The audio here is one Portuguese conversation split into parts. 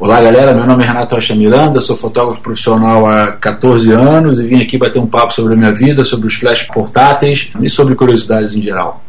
Olá galera, meu nome é Renato Rocha Miranda, sou fotógrafo profissional há 14 anos e vim aqui bater um papo sobre a minha vida, sobre os flash portáteis e sobre curiosidades em geral.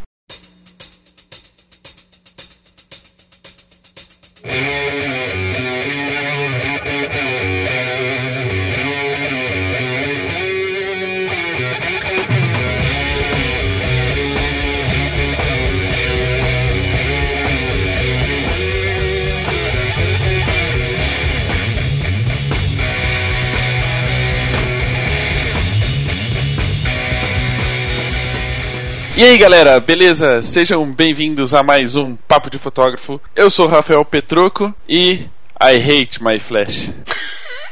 E aí galera, beleza? Sejam bem-vindos a mais um Papo de Fotógrafo. Eu sou Rafael Petroco e I hate my flash.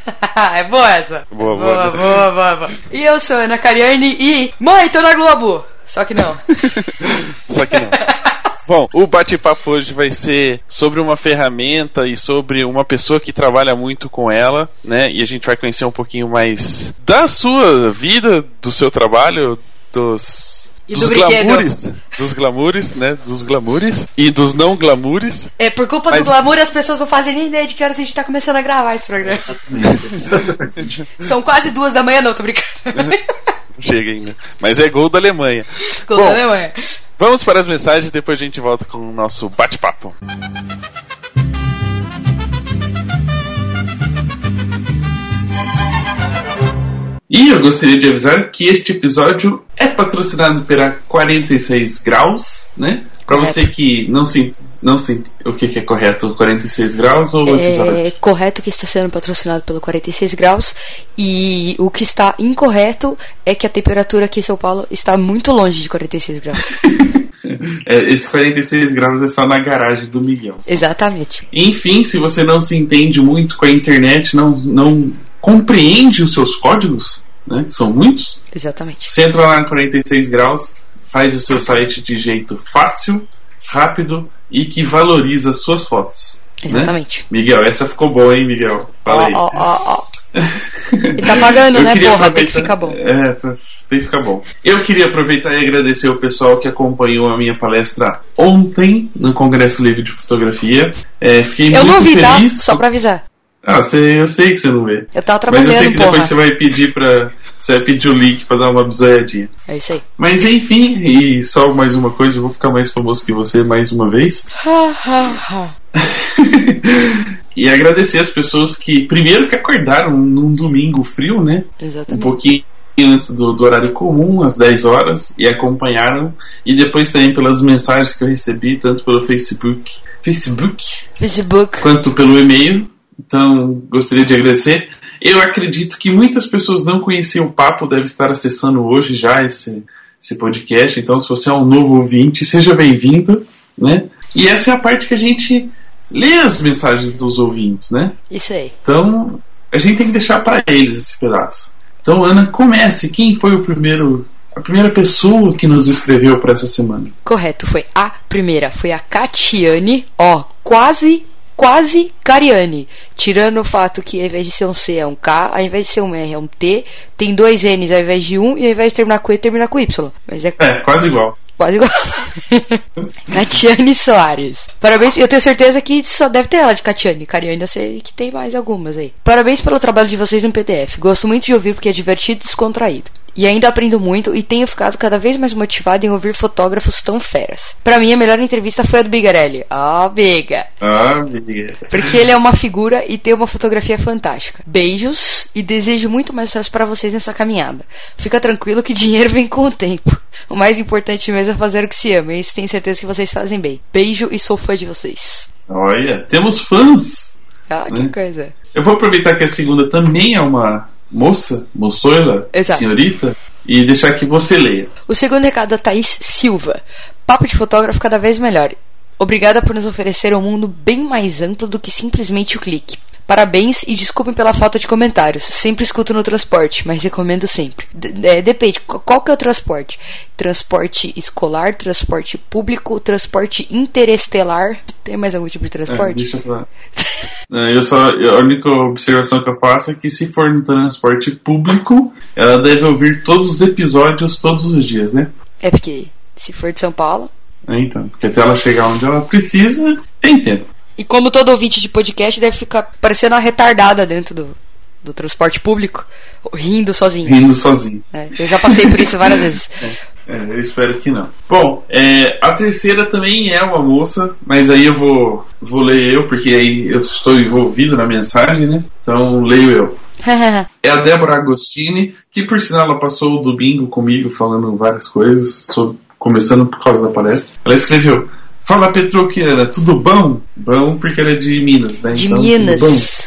é boa essa. Boa, boa, boa. boa, boa, boa. E eu sou Ana Cariani e. Mãe, tô na Globo! Só que não. Só que não. Bom, o bate-papo hoje vai ser sobre uma ferramenta e sobre uma pessoa que trabalha muito com ela, né? E a gente vai conhecer um pouquinho mais da sua vida, do seu trabalho, dos E dos do glamoures, dos glamoures, né? Dos glamoures e dos não glamoures. É, por culpa Mas- do glamour, as pessoas não fazem nem ideia de que horas a gente tá começando a gravar esse programa. São quase duas da manhã, não, tô brincando. Chega ainda. Mas é gol da Alemanha. Gol Bom, da Alemanha. Vamos para as mensagens e depois a gente volta com o nosso bate-papo. E eu gostaria de avisar que este episódio é patrocinado pela 46 graus, né? Pra Correto. você que não se não se o que, que é correto, 46 graus ou o episódio? É correto que está sendo patrocinado pelo 46 graus e o que está incorreto é que a temperatura aqui em São Paulo está muito longe de 46 graus. É, esse 46 graus é só na garagem do Miguel. Exatamente. Enfim, se você não se entende muito com a internet, não, não compreende os seus códigos, né? Que são muitos, Exatamente. Você entra lá no 46 graus, faz o seu site de jeito fácil, rápido e que valoriza as suas fotos. né? Exatamente. Miguel, essa ficou boa, hein, Miguel? Fala aí. Ó, ó, ó. Ele tá pagando, né, porra? Tem que ficar bom. É, tem que ficar bom. Eu queria aproveitar e agradecer o pessoal que acompanhou a minha palestra ontem no Congresso Livre de Fotografia. É, fiquei Eu muito não vi, tá? feliz. Só pra avisar. Ah, você, eu sei que você não vê. Eu tava Mas eu sei trabalhando, que porra. depois você vai pedir para Você vai pedir o link pra dar uma bisoiadinha. É isso aí. Mas enfim, e só mais uma coisa, eu vou ficar mais famoso que você mais uma vez. E agradecer as pessoas que, primeiro, que acordaram num domingo frio, né? Um Exatamente. pouquinho antes do, do horário comum, às 10 horas, e acompanharam. E depois também pelas mensagens que eu recebi, tanto pelo Facebook, Facebook Facebook. quanto pelo e-mail. Então, gostaria de agradecer. Eu acredito que muitas pessoas não conheciam o papo, devem estar acessando hoje já esse, esse podcast. Então, se você é um novo ouvinte, seja bem-vindo, né? E essa é a parte que a gente lê as mensagens dos ouvintes, né? Isso aí. Então, a gente tem que deixar para eles esse pedaço. Então, Ana, comece. Quem foi o primeiro, a primeira pessoa que nos escreveu para essa semana? Correto, foi a primeira. Foi a Catiane, ó, quase, quase Cariane. Tirando o fato que ao invés de ser um C é um K, ao invés de ser um R é um T, tem dois N's ao invés de um, e ao invés de terminar com E, termina com Y. Mas é É, quase igual. quase igual. Catiane Soares. Parabéns, eu tenho certeza que só deve ter ela de Catiane. Cariane, eu sei que tem mais algumas aí. Parabéns pelo trabalho de vocês no PDF. Gosto muito de ouvir porque é divertido e descontraído. E ainda aprendo muito e tenho ficado cada vez mais motivado em ouvir fotógrafos tão feras. Pra mim, a melhor entrevista foi a do Bigarelli. Ó, Biga! Ah, amiga. Porque ele é uma figura e tem uma fotografia fantástica. Beijos e desejo muito mais sucesso para vocês nessa caminhada. Fica tranquilo que dinheiro vem com o tempo. O mais importante mesmo é fazer o que se ama. E isso tenho certeza que vocês fazem bem. Beijo e sou fã de vocês. Olha, temos fãs. Ah, que Hum. coisa. Eu vou aproveitar que a segunda também é uma moça, moçoila, Exato. senhorita, e deixar que você leia. O segundo recado é da Thaís Silva. Papo de fotógrafo cada vez melhor. Obrigada por nos oferecer um mundo bem mais amplo do que simplesmente o clique. Parabéns e desculpem pela falta de comentários. Sempre escuto no transporte, mas recomendo sempre. D- é, depende, qu- qual que é o transporte? Transporte escolar, transporte público, transporte interestelar. Tem mais algum tipo de É, transporte? deixa eu falar. Não, eu só, a única observação que eu faço é que se for no transporte público, ela deve ouvir todos os episódios todos os dias, né? É porque se for de São Paulo, É, Então, porque até ela chegar onde ela precisa, tem tempo. E como todo ouvinte de podcast deve ficar parecendo uma retardada dentro do, do transporte público, rindo sozinho. Rindo sozinho. É, eu já passei por isso várias vezes. É, eu espero que não. Bom, é, a terceira também é uma moça, mas aí eu vou, vou ler eu, porque aí eu estou envolvido na mensagem, né? Então leio eu. é a Débora Agostini, que por sinal ela passou o domingo comigo falando várias coisas, sobre, começando por causa da palestra. Ela escreveu: Fala Petroquiana, tudo bom? Bom, porque ela é de Minas, né? De então, Minas.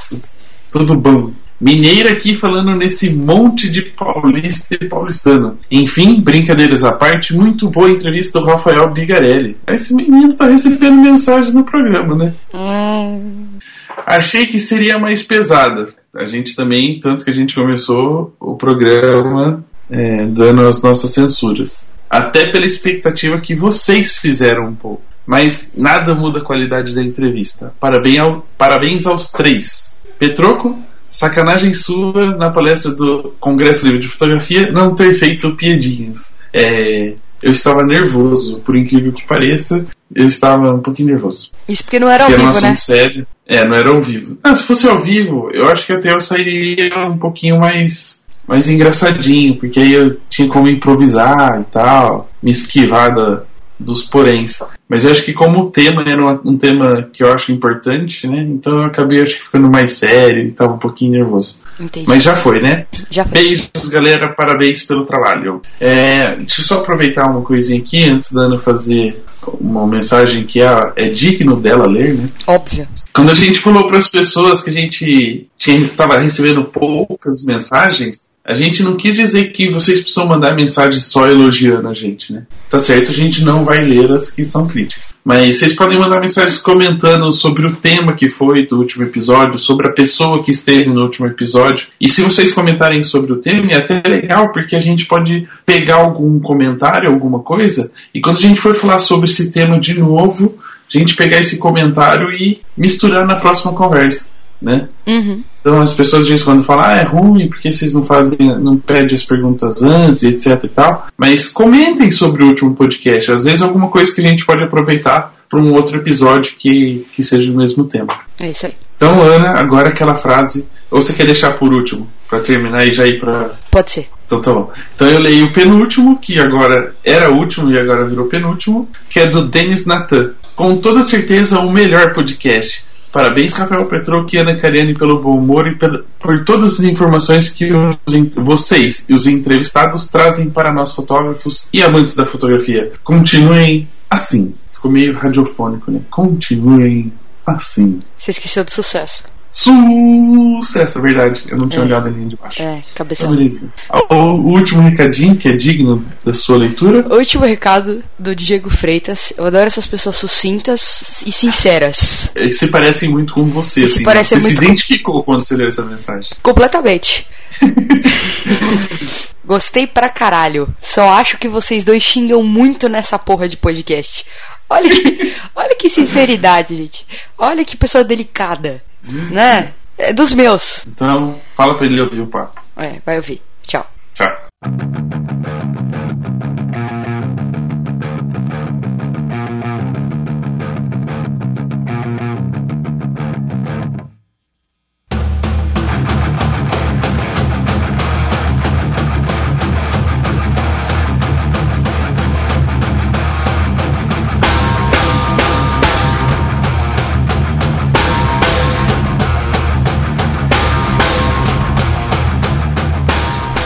Tudo bom. Tudo bom. Mineira aqui falando nesse monte de paulista e paulistano. Enfim, brincadeiras à parte, muito boa entrevista do Rafael Bigarelli. Esse menino tá recebendo mensagem no programa, né? Hum, Achei que seria mais pesada. A gente também, tanto que a gente começou o programa é, dando as nossas censuras. Até pela expectativa que vocês fizeram um pouco. Mas nada muda a qualidade da entrevista. Parabéns, ao, parabéns aos três. Petroco, sacanagem sua na palestra do Congresso Livre de Fotografia não ter feito piadinhas. É, eu estava nervoso, por incrível que pareça, eu estava um pouquinho nervoso. isso porque não era ao Porque era um vivo, assunto né? sério. É, não era ao vivo. Ah, se fosse ao vivo, eu acho que até eu sairia um pouquinho mais, mais engraçadinho, porque aí eu tinha como improvisar e tal, me esquivar da, dos poréns. Mas eu acho que como o tema era um tema que eu acho importante, né? Então eu acabei acho ficando mais sério e tava um pouquinho nervoso. Entendi. Mas já foi, né? Já foi. Beijos, galera. Parabéns pelo trabalho. É, deixa eu só aproveitar uma coisinha aqui antes da Ana fazer uma mensagem que é, é digno dela ler, né? Óbvio. Quando a gente falou para as pessoas que a gente estava recebendo poucas mensagens, a gente não quis dizer que vocês precisam mandar mensagem só elogiando a gente, né? Tá certo, a gente não vai ler as que são críticas. Mas vocês podem mandar mensagens comentando sobre o tema que foi do último episódio, sobre a pessoa que esteve no último episódio. E se vocês comentarem sobre o tema, é até legal, porque a gente pode pegar algum comentário, alguma coisa, e quando a gente for falar sobre esse tema de novo, a gente pegar esse comentário e misturar na próxima conversa, né? Uhum. Então as pessoas dizem quando falam, ah, é ruim, porque vocês não fazem, não pedem as perguntas antes, etc e tal. Mas comentem sobre o último podcast. Às vezes alguma coisa que a gente pode aproveitar para um outro episódio que, que seja o mesmo tema. É isso aí. Então, Ana, agora aquela frase. Ou você quer deixar por último, para terminar e já ir para. Pode ser. Então tá bom. Então eu leio o penúltimo, que agora era o último e agora virou penúltimo, que é do Denis Natan. Com toda certeza o melhor podcast. Parabéns, Rafael Petro e Ana Cariani, pelo bom humor e por todas as informações que vocês e os entrevistados trazem para nós fotógrafos e amantes da fotografia. Continuem assim. Ficou meio radiofônico, né? Continuem assim. Você esqueceu do sucesso. Sucesso, é verdade. Eu não tinha É. olhado a linha de baixo. É, Então, cabeção. beleza. O, o último recadinho, que é digno da sua leitura. Último recado do Diego Freitas. Eu adoro essas pessoas sucintas e sinceras. é que se parecem muito com você, Se assim. né? parecem Você muito se com- identificou quando você leu essa mensagem. Completamente. Gostei pra caralho. Só acho que vocês dois xingam muito nessa porra de podcast. Olha que, olha que sinceridade, gente. Olha que pessoa delicada. Né? É dos meus. Então, fala pra ele ouvir o papo. É, vai ouvir. Tchau. Tchau.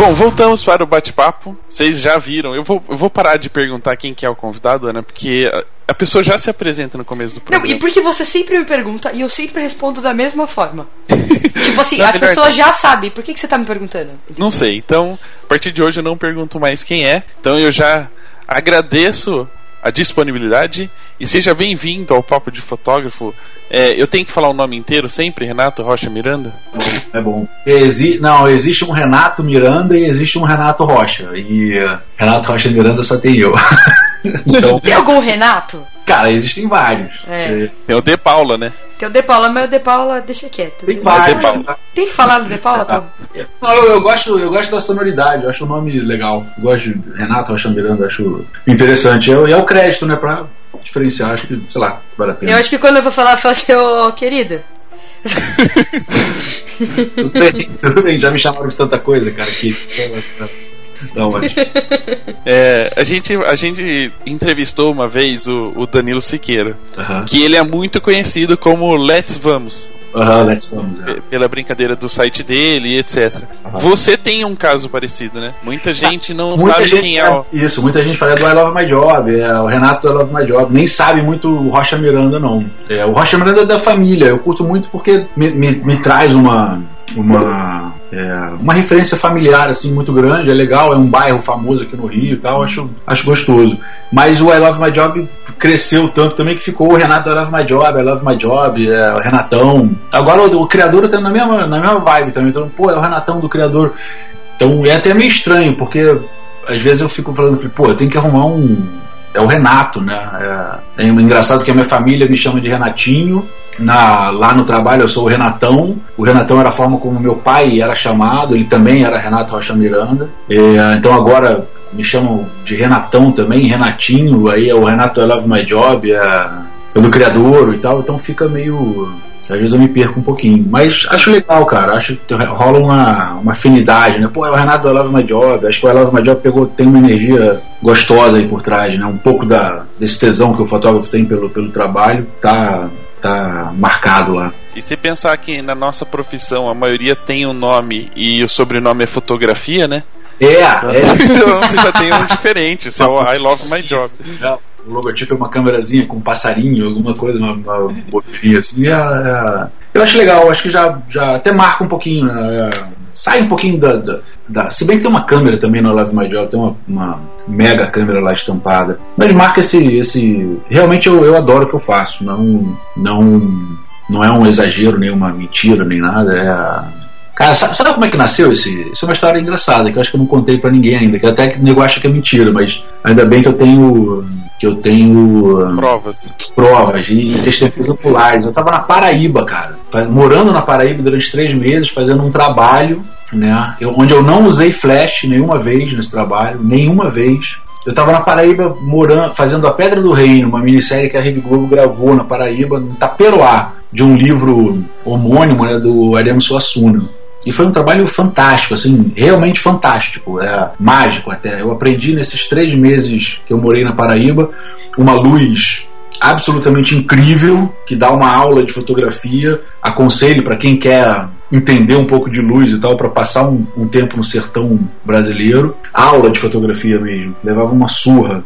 Bom, voltamos para o bate-papo. Vocês já viram. Eu vou, eu vou parar de perguntar quem que é o convidado, Ana, porque a, a pessoa já se apresenta no começo do Não, programa. e porque você sempre me pergunta e eu sempre respondo da mesma forma. tipo assim, Não, pessoas não. já sabem. Por que, que você tá me perguntando? Não sei. Então, a partir de hoje eu não pergunto mais quem é. Então eu já agradeço a disponibilidade e seja bem-vindo ao Papo de Fotógrafo. É, eu tenho que falar o nome inteiro sempre, Renato Rocha Miranda? É bom. Exi não, existe um Renato Miranda e existe um Renato Rocha. E uh, Renato Rocha Miranda só tem eu. então, Tem algum Renato? cara, existem vários. É. Tem o De Paula, né? Tem o De Paula, mas o De Paula deixa quieto. Tem vários. Tem que falar do De Paula, pô? Não, eu, eu gosto, eu gosto da sonoridade, eu acho o nome legal. Eu gosto de Renato Rocha Miranda, eu acho interessante. E é o crédito, né? Pra diferenciar, acho que, sei lá, vale a pena. Eu acho que quando eu vou falar, eu falo assim, ô querido. tudo, bem, tudo bem, já me chamaram de tanta coisa, cara, que. Não, mas... é, a, gente, a gente entrevistou uma vez o, o Danilo Siqueira, Aham. que ele é muito conhecido como Let's Vamos. Aham, let's vamos. é. pe- Pela brincadeira do site dele e etc. Aham. Você tem um caso parecido, né? Muita gente não Muita sabe gente, quem é o. Isso, muita gente fala do I Love My Job, é, o Renato do I Love My Job, nem sabe muito o Rocha Miranda, não. É, o Rocha Miranda é da família, eu curto muito porque me, me, me traz uma. Uma, é, uma referência familiar assim muito grande, é legal, é um bairro famoso aqui no Rio e tal, acho, acho gostoso. Mas o I Love My Job cresceu tanto também que ficou o Renato I Love My Job, I Love My Job, é, o Renatão. Agora o, o criador tá na mesma, na mesma vibe também, então, pô, é o Renatão do criador. Então é até meio estranho, porque às vezes eu fico falando, pô, eu tenho que arrumar um. É o Renato, né? É, é engraçado que a minha família me chama de Renatinho. Na, lá no trabalho eu sou o Renatão. O Renatão era a forma como meu pai era chamado, ele também era Renato Rocha Miranda. É, então agora me chamam de Renatão também, Renatinho, aí é o Renato I Love My Job, é, é do criador e tal, então fica meio. Às vezes eu me perco um pouquinho. Mas acho legal, cara. Acho que rola uma, uma afinidade, né? Pô, é o Renato I Love My Job. Acho que o I Love My Job pegou, tem uma energia gostosa aí por trás, né? Um pouco da, desse tesão que o fotógrafo tem pelo, pelo trabalho tá, tá marcado lá. E se pensar que na nossa profissão a maioria tem um nome e o sobrenome é fotografia, né? É, é. Então você já tem um diferente, esse é o I Love My Job. É, o logotipo é uma câmerazinha com um passarinho, alguma coisa, uma, uma bolinha assim. É, é, eu acho legal, acho que já, já até marca um pouquinho? É, sai um pouquinho da, da, da- Se bem que tem uma câmera também no I Love My Job, tem uma, uma mega câmera lá estampada. Mas marca esse. esse realmente eu, eu adoro o que eu faço. Não, não, não é um exagero, nem uma mentira, nem nada. É. Cara, sabe, sabe como é que nasceu esse? Isso é uma história engraçada, que eu acho que eu não contei pra ninguém ainda, que até que o nego acha que é mentira, mas ainda bem que eu tenho. Que eu tenho ah, Provas. provas e, e testemunhos oculares. Eu tava na Paraíba, cara, morando na Paraíba durante três meses, fazendo um trabalho, né? eu- onde eu não usei flash nenhuma vez nesse trabalho, nenhuma vez. Eu tava na Paraíba morando, fazendo A Pedra do Reino, uma minissérie que a Rede Globo gravou na Paraíba, em Taperoá, de um livro homônimo né, do Ariano Suassuna. E foi um trabalho fantástico, assim, realmente fantástico, é, mágico até. Eu aprendi nesses três meses que eu morei na Paraíba uma luz absolutamente incrível que dá uma aula de fotografia. Aconselho para quem quer entender um pouco de luz e tal para passar um, um tempo no sertão brasileiro. Aula de fotografia mesmo. Levava uma surra.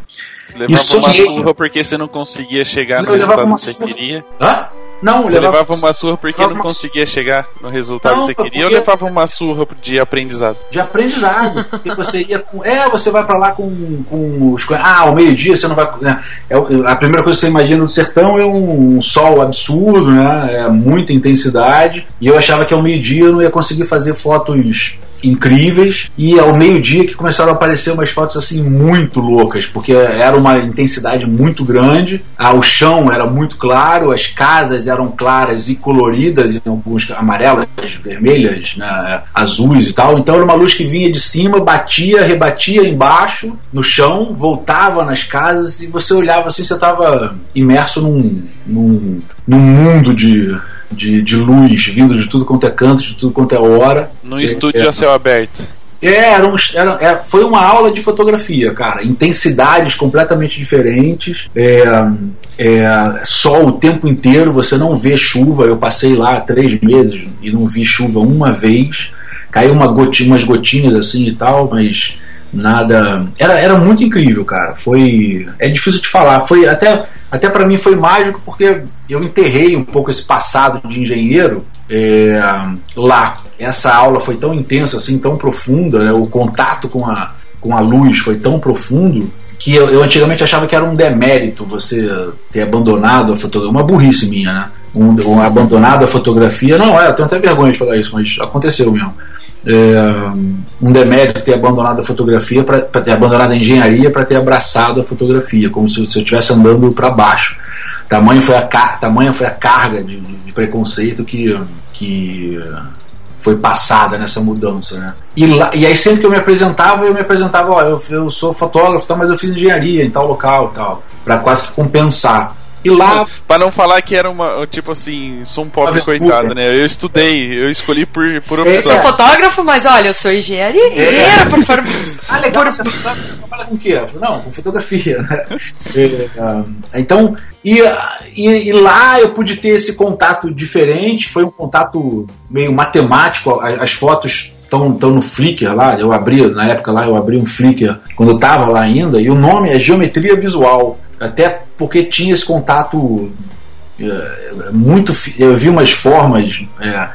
Levava E uma surra porque você não conseguia chegar no resultado que você queria. Hã? Não, Você levava uma surra porque levava não conseguia chegar no resultado Não, que você queria, ou levava uma surra de aprendizado? de aprendizado. Porque você ia com. É, você vai pra lá com, com os. Ah, ao meio-dia você não vai. Né? É, a primeira coisa que você imagina do sertão é um, sol absurdo, né? É muita intensidade. E eu achava que ao meio-dia eu não ia conseguir fazer fotos incríveis e ao meio-dia que começaram a aparecer umas fotos assim muito loucas porque era uma intensidade muito grande ah, o chão era muito claro as casas eram claras e coloridas em alguns amarelas vermelhas né, azuis e tal então era uma luz que vinha de cima batia rebatia embaixo no chão voltava nas casas e você olhava assim você estava imerso num, num, num mundo de de, de luz vindo de tudo quanto é canto, de tudo quanto é hora. No estúdio a céu aberto. É, era um, era, é, foi uma aula de fotografia, cara. Intensidades completamente diferentes. É, é, sol o tempo inteiro, você não vê chuva. Eu passei lá três meses e não vi chuva uma vez. Caiu uma gotinha, umas gotinhas assim e tal, mas nada. Era, era muito incrível, cara. Foi. É difícil de falar. Foi até, até para mim foi mágico porque eu enterrei um pouco esse passado de engenheiro é, lá. Essa aula foi tão intensa, assim, tão profunda, né? o contato com a, com a luz foi tão profundo que eu, eu antigamente achava que era um demérito você ter abandonado a fotografia. Uma burrice minha, né? Um, um abandonado a fotografia. Não, é, eu tenho até vergonha de falar isso, mas aconteceu mesmo. É, um demérito ter abandonado a fotografia para ter abandonado a engenharia para ter abraçado a fotografia, como se, eu estivesse andando para baixo. Tamanho foi a, car tamanha foi a carga de, de, preconceito que, que foi passada nessa mudança, né? E, lá, e aí sempre que eu me apresentava, eu me apresentava, ó, eu, eu sou fotógrafo, mas eu fiz engenharia em tal local, tal. para quase que compensar. E lá. Pra não falar que era uma. Tipo assim, sou um pobre coitado, né? Eu estudei, eu escolhi por, por opção. Eu sou fotógrafo, mas olha, eu sou engenharia, é. por favor. Ah, legal, por... você trabalha com o quê? Não, com fotografia, né? É, então, e, e, e, lá eu pude ter esse contato diferente, foi um contato meio matemático, as fotos estão tão no Flickr lá, eu abri, na época lá, eu abri um Flickr quando eu estava lá ainda, e o nome é Geometria Visual, até porque tinha esse contato é, muito. Eu vi umas formas é,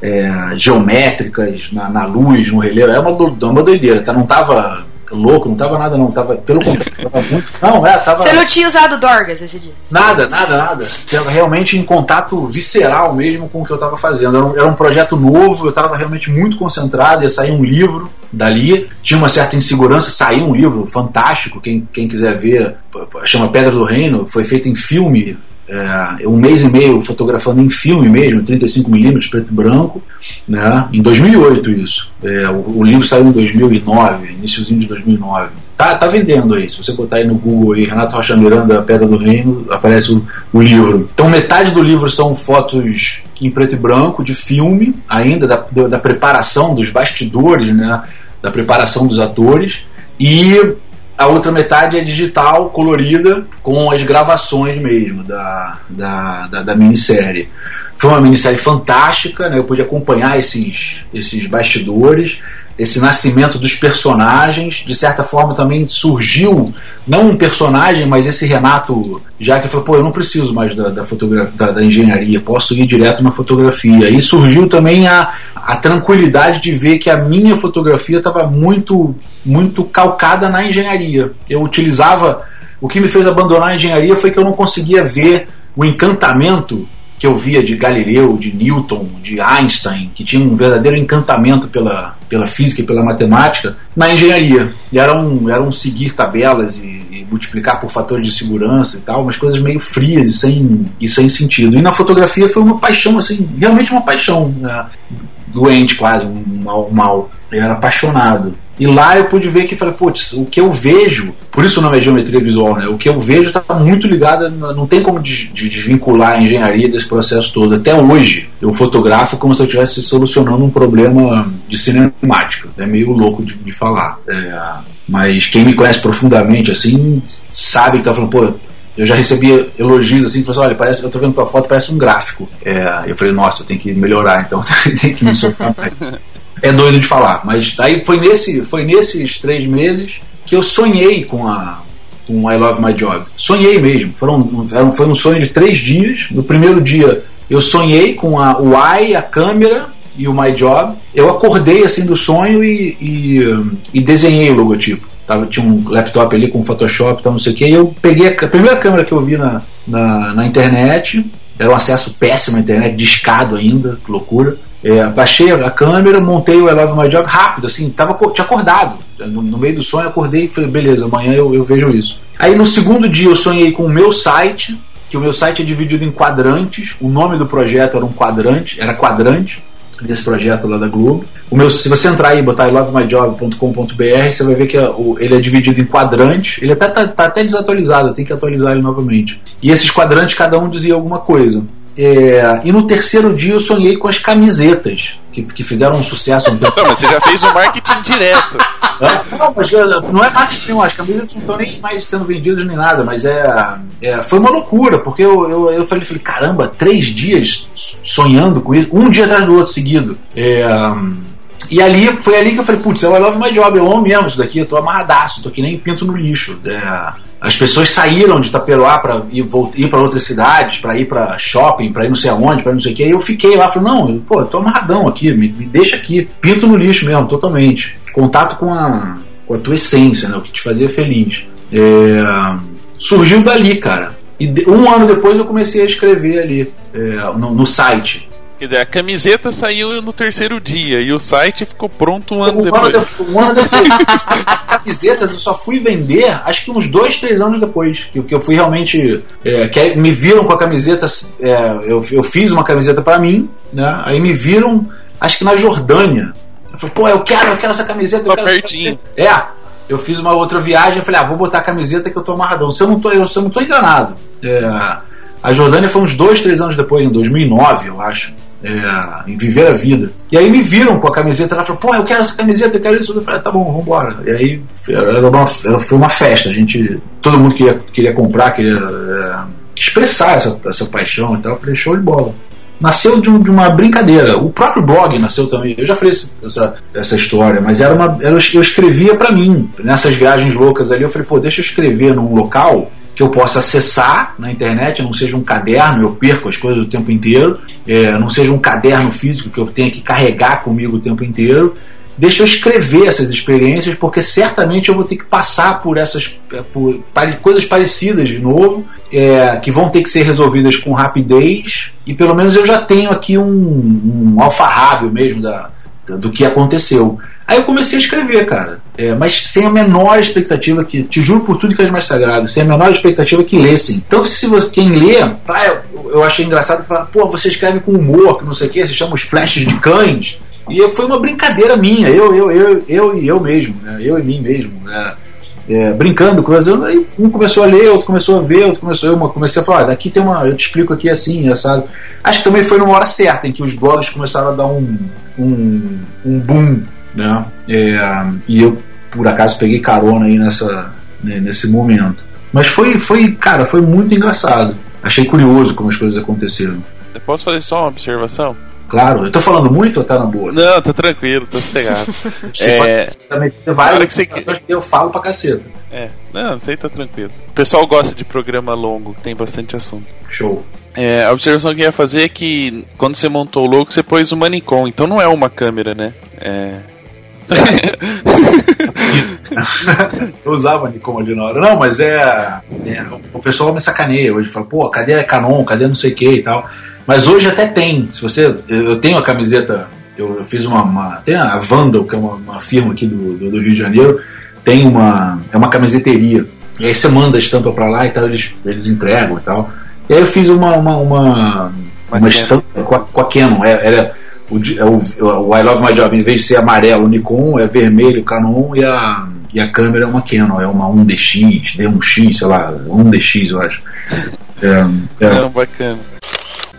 é, geométricas na, na, luz, no relevo, é uma, uma doideira, tá? Não tava louco, não tava nada, não. Tava, pelo contrário, tava muito. Não, é, tava. Você não tinha usado Dorgas esse dia? Nada, nada, nada. Tava realmente em contato visceral mesmo com o que eu tava fazendo. Era um, era um projeto novo, eu tava realmente muito concentrado, ia sair um livro dali. Tinha uma certa insegurança, saiu um livro fantástico, quem, quem quiser ver, chama Pedra do Reino, foi feito em filme é, um mês e meio fotografando em filme mesmo, 35mm preto e branco, né? em 2008 isso. É, o, o, livro saiu em 2009, iníciozinho de 2009. Tá, tá vendendo aí, se você botar aí no Google aí, Renato Rocha Miranda, Pedra do Reino, aparece o, o livro. Então metade do livro são fotos em preto e branco, de filme, ainda da, da, da preparação dos bastidores, né? da preparação dos atores, e a outra metade é digital, colorida, com as gravações mesmo da, da, da, da minissérie. Foi uma minissérie fantástica, né? eu pude acompanhar esses, esses bastidores esse nascimento dos personagens. De certa forma, também surgiu, não um personagem, mas esse Renato, já que falou: pô, eu não preciso mais da, da, da, da engenharia, posso ir direto na fotografia. E surgiu também a, a tranquilidade de ver que a minha fotografia estava muito, muito calcada na engenharia. Eu utilizava. O que me fez abandonar a engenharia foi que eu não conseguia ver o encantamento que eu via de Galileu, de Newton, de Einstein, que tinha um verdadeiro encantamento pela, pela física e pela matemática, na engenharia. E era um, era um seguir tabelas e, e multiplicar por fatores de segurança e tal, umas coisas meio frias e sem, e sem sentido. E na fotografia foi uma paixão, assim, realmente uma paixão, né? doente quase, um mal. mal. Eu era apaixonado. E lá eu pude ver que falei, putz, o que eu vejo, por isso o nome é geometria visual, né? O que eu vejo está muito ligado, não tem como desvincular a engenharia desse processo todo. Até hoje eu fotografo como se eu estivesse solucionando um problema de cinemática. É meio louco de, de falar. É, mas quem me conhece profundamente assim sabe que tá falando, pô, eu já recebi elogios assim, falou assim, olha, parece, eu tô vendo tua foto, parece um gráfico. É, eu falei, nossa, eu tenho que melhorar, então tem que me soltar mais é doido de falar, mas aí foi, nesse, foi nesses três meses que eu sonhei com a com I Love My Job. Sonhei mesmo. Foram, foi um sonho de três dias. No primeiro dia eu sonhei com a, o I, a câmera e o My Job. Eu acordei assim do sonho e, e, e desenhei o logotipo. Tava, tinha um laptop ali com Photoshop e tal, não sei o que. eu peguei a, a, primeira câmera que eu vi na, na, na internet. Era um acesso péssimo à internet, discado ainda, loucura. É, baixei a câmera, montei o I Love My Job rápido, assim, tava, tinha acordado. No, no meio do sonho, acordei e falei, beleza, amanhã eu, eu vejo isso. Aí no segundo dia eu sonhei com o meu site, que o meu site é dividido em quadrantes. O nome do projeto era um quadrante, era quadrante desse projeto lá da Globo. O meu, se você entrar aí e botar ilovemyjob.com.br, você vai ver que o, ele é dividido em quadrantes. Ele até tá, tá até desatualizado, tem que atualizar ele novamente. E esses quadrantes, cada um dizia alguma coisa. É, e no terceiro dia eu sonhei com as camisetas que, que fizeram um sucesso. Um tempo. Não, mas você já fez o marketing direto. Não, mas é, não é marketing, não. As camisetas não estão nem mais sendo vendidas nem nada, mas é, é foi uma loucura, porque eu, eu, eu falei, falei, caramba, três dias sonhando com isso, um dia atrás do outro seguido. É, e ali foi ali que eu falei, putz, eu love my job, eu amo mesmo isso daqui, eu tô amarradaço, tô que nem pinto no lixo. É, as pessoas saíram de Itaperuá para ir, ir para outras cidades, para ir para shopping, para ir não sei aonde, para não sei o que. E eu fiquei lá, falei, não, pô, eu tô amarradão aqui, me, me, deixa aqui. Pinto no lixo mesmo, totalmente. Contato com a, com a tua essência, né, o que te fazia feliz. É, surgiu dali, cara. E um ano depois eu comecei a escrever ali, é, no, no site. Quer dizer, a camiseta saiu no terceiro dia e o site ficou pronto um ano um depois. Ano de, um ano depois. a camiseta eu só fui vender acho que uns dois, três anos depois. Que, que eu fui realmente. É, que me viram com a camiseta. É, eu, eu fiz uma camiseta para mim, né? Aí me viram, acho que na Jordânia. Eu falei, pô, eu quero, eu quero essa camiseta. Eu quero pertinho. É. eu fiz uma outra viagem e falei, ah, vou botar a camiseta que eu tô amarradão. Se eu não tô, se eu não tô enganado. É, a Jordânia foi uns dois, três anos depois, em 2009, eu acho. É, em Viver a Vida. E aí me viram com a camiseta lá falaram, pô, eu quero essa camiseta, eu quero isso. Eu falei, tá bom, vamos embora. E aí era uma, foi uma festa. A gente, todo mundo queria, queria comprar, queria é, expressar essa, essa paixão e tal. Show de bola nasceu de, um, de, uma brincadeira. O próprio blog nasceu também. Eu já falei essa, essa história, mas era uma. Eu escrevia para mim. Nessas viagens loucas ali, eu falei, pô, deixa eu escrever num local que eu possa acessar na internet, não seja um caderno, eu perco as coisas o tempo inteiro, é, não seja um caderno físico que eu tenha que carregar comigo o tempo inteiro, deixa eu escrever essas experiências, porque certamente eu vou ter que passar por essas é, por, coisas parecidas de novo, é, que vão ter que ser resolvidas com rapidez, e pelo menos eu já tenho aqui um, um alfarrábio mesmo da, do que aconteceu. Aí eu comecei a escrever, cara, é, mas sem a menor expectativa que, te juro por tudo que é mais sagrado, sem a menor expectativa que lessem. Tanto que se você, quem lê, ah, eu, eu achei engraçado que fala, pô, você escreve com humor, que não sei o que, você chama os flashes de cães. E foi uma brincadeira minha, eu, eu, eu, eu e eu mesmo, né? eu e mim mesmo. Né? É, brincando com aí um começou a ler, outro começou a ver, outro começou eu comecei a falar, daqui tem uma, eu te explico aqui assim, sabe? Acho que também foi numa hora certa em que os blogs começaram a dar um, um, um boom, né? É, e eu por acaso peguei carona aí nessa né, nesse momento. Mas foi, foi, cara, foi muito engraçado. Achei curioso como as coisas aconteceram. Eu posso fazer só uma observação? Claro, eu tô falando muito ou tá na boa? Não, tá tranquilo, tô sossegado. é... também várias que, você... eu falo pra caceta. É, não, isso aí tá tranquilo. O pessoal gosta de programa longo, tem bastante assunto. Show. É, a observação que eu ia fazer é que quando você montou o logo, você pôs o Manicom, então não é uma câmera, né? É. eu usava Nikon ali na hora. Não, mas é, é, O pessoal me sacaneia hoje. Fala, pô, cadê a Canon? Cadê não sei o que e tal. Mas hoje até tem. Se você, eu tenho a camiseta, eu, eu fiz uma, uma, Tem a Vandal, que é uma, uma firma aqui do, do, do, Rio de Janeiro, tem uma. É uma camiseteria. E aí você manda a estampa pra lá e tal, eles, eles entregam e tal. E aí eu fiz uma, uma, uma, uma estampa com a, com a Canon. É, o, é o, o I Love My Job, em vez de ser amarelo, o Nikon é vermelho, o Canon e a, e a câmera é uma Canon, é uma 1DX, D1X, sei lá, 1DX eu acho. É, é. Não, bacana.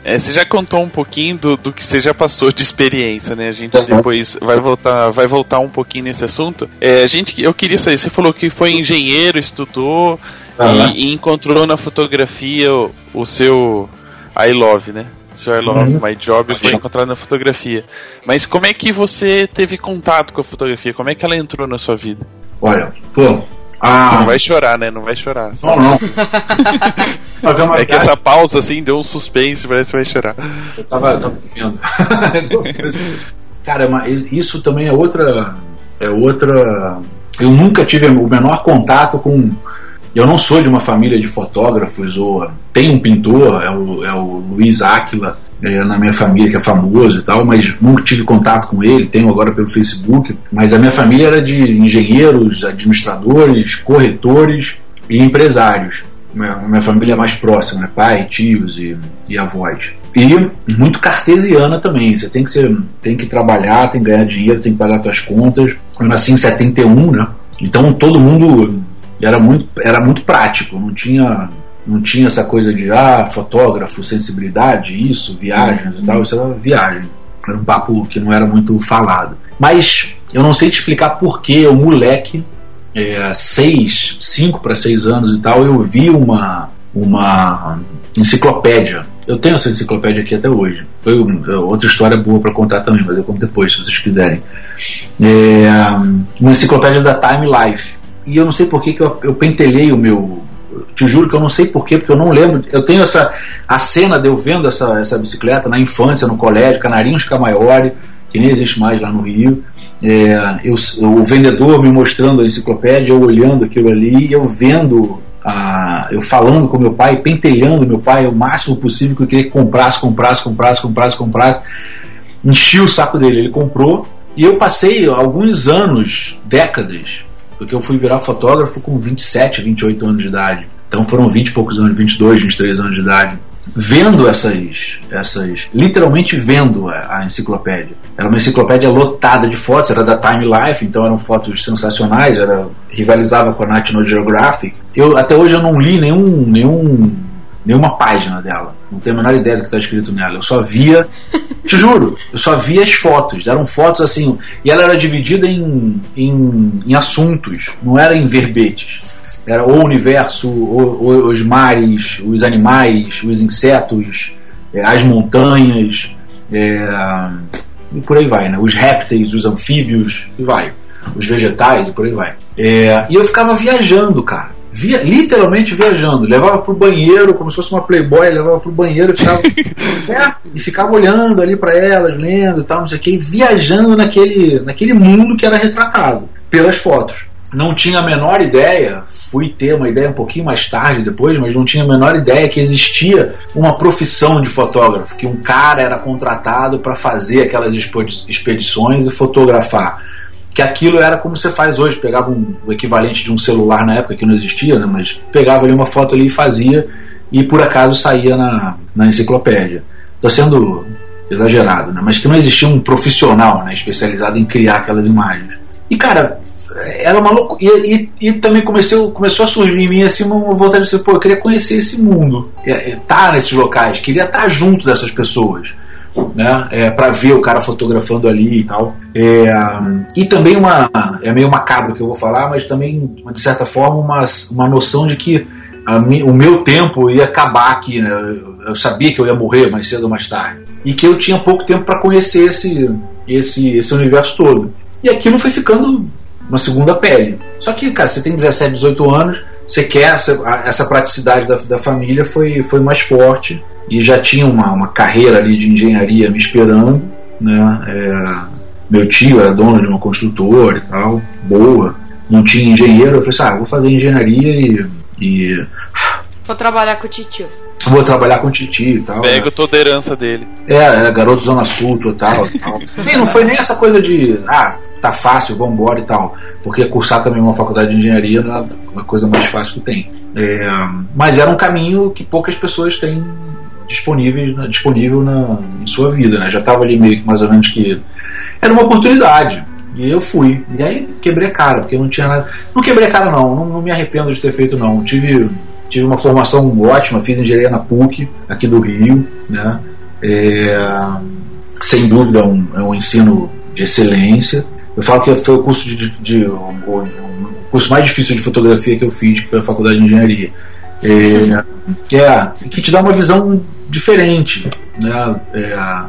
É, você já contou um pouquinho do, do que você já passou de experiência, né? A gente uhum. depois vai voltar, vai voltar um pouquinho nesse assunto. É, a gente, eu queria saber, você falou que foi engenheiro, estudou uhum. e, e, encontrou na fotografia o, o, seu I Love, né? I Love uhum. My Job foi encontrado na fotografia. Mas como é que você teve contato com a fotografia? Como é que ela entrou na sua vida? Olha, pô, ah. Não vai chorar, né? Não vai chorar. Não, não. é que essa pausa assim deu um suspense, parece que vai chorar. Eu tava, tava vendo. Cara, isso também é outra. É outra. Eu nunca tive o menor contato com. Eu não sou de uma família de fotógrafos, ou tem um pintor, é o, é o Luiz Áquila, é, na minha família, que é famoso e tal, mas nunca tive contato com ele, tenho agora pelo Facebook. Mas a minha família era de engenheiros, administradores, corretores e empresários. Minha, minha família é mais próxima, né? pai, tios e, e avós. E muito cartesiana também. Você tem que, ser, tem que trabalhar, tem que ganhar dinheiro, tem que pagar suas contas. Eu nasci em 71, né? Então todo mundo era muito, era muito prático, não tinha não tinha essa coisa de ah, fotógrafo, sensibilidade, isso, viagens e tal, isso era viagem. Era um papo que não era muito falado. Mas eu não sei te explicar por que o moleque, é, seis, cinco para seis anos e tal, eu vi uma, uma enciclopédia. Eu tenho essa enciclopédia aqui até hoje. Foi outra história boa para contar também, mas eu conto depois, se vocês quiserem. É, uma enciclopédia da Time Life. E eu não sei por que, que eu, eu pentelhei o meu, te juro que eu não sei porquê, porque eu não lembro. Eu tenho essa a cena de eu vendo essa, essa bicicleta na infância, no colégio, Canarinhos Camaiore, que nem existe mais lá no Rio. É, eu, o vendedor me mostrando a enciclopédia, eu olhando aquilo ali, eu vendo, a, eu falando com meu pai, pentelhando meu pai o máximo possível que eu queria que comprasse, comprasse, comprasse, comprasse, comprasse. Enchi o saco dele, ele comprou. E eu passei alguns anos, décadas, porque eu fui virar fotógrafo com 27, 28 anos de idade. Então foram 20 e poucos anos, 22, 23 anos de idade. vendo essas, essas literalmente vendo a, a, enciclopédia. Era uma enciclopédia lotada de fotos, era da Time Life, então eram fotos sensacionais, era rivalizava com a National Geographic. Eu até hoje eu não li nenhum, nenhum nenhuma página dela. Não tenho a menor ideia do que está escrito nela. Eu só via, te juro, eu só via as fotos. Eram fotos assim, e ela era dividida em, em, em assuntos, não era em verbetes era o universo, os mares, os animais, os insetos, é, as montanhas, é, e por aí vai, né? Os répteis, os anfíbios, e vai. Os vegetais, e por aí vai. É, e eu ficava viajando, cara. Via, literalmente viajando. Levava pro banheiro, como se fosse uma playboy, levava pro banheiro e ficava, é, e ficava olhando ali para elas, lendo e tal, não sei o que, viajando naquele, naquele mundo que era retratado pelas fotos. Não tinha a menor ideia, fui ter uma ideia um pouquinho mais tarde depois, mas não tinha a menor ideia que existia uma profissão de fotógrafo, que um cara era contratado para fazer aquelas expedições e fotografar. Que aquilo era como você faz hoje, pegava um, o equivalente de um celular na época que não existia, né, mas pegava ali uma foto ali e fazia, e por acaso saía na, na enciclopédia. Estou sendo exagerado, né, mas que não existia um profissional né, especializado em criar aquelas imagens. E cara, era uma loucura. E, e, e, também comecei, começou a surgir em mim assim, uma vontade de dizer, pô, eu queria conhecer esse mundo, estar tá nesses locais, queria estar tá junto dessas pessoas. Né, é, para ver o cara fotografando ali e tal. É, e também uma. É meio macabro que eu vou falar, mas também, de certa forma, uma, uma noção de que mi, o meu tempo ia acabar aqui. Né? Eu sabia que eu ia morrer mais cedo ou mais tarde. E que eu tinha pouco tempo para conhecer esse, esse, esse universo todo. E aquilo foi ficando uma segunda pele. Só que, cara, você tem 17, 18 anos, você quer essa, essa praticidade da, da família foi, foi mais forte e já tinha uma, uma carreira ali de engenharia me esperando, né? É, meu tio era dono de uma construtora e tal, boa, não tinha engenheiro, eu falei assim, ah, vou fazer engenharia e, e Vou trabalhar com o titio. Vou trabalhar com o titio e tal. Pego né? toda a herança dele. É, é garoto Zona Sul total. tal. e não foi nem essa coisa de, ah, tá fácil, vamos embora e tal. Porque cursar também uma faculdade de engenharia não é uma coisa mais fácil que tem. É, mas era um caminho que poucas pessoas têm disponível, disponível na, em sua vida, né? Já estava ali meio que mais ou menos que era uma oportunidade. E eu fui. E aí quebrei a cara, porque não tinha nada. Não quebrei a cara, não. Não, não me arrependo de ter feito, não. Tive, tive uma formação ótima, fiz engenharia na PUC, aqui do Rio, né? É, sem dúvida, é um, é um ensino de excelência. Eu falo que foi o curso de, de, de o, o, curso mais difícil de fotografia que eu fiz, que foi a faculdade de engenharia. É, que, é, que te dá uma visão diferente, né? É,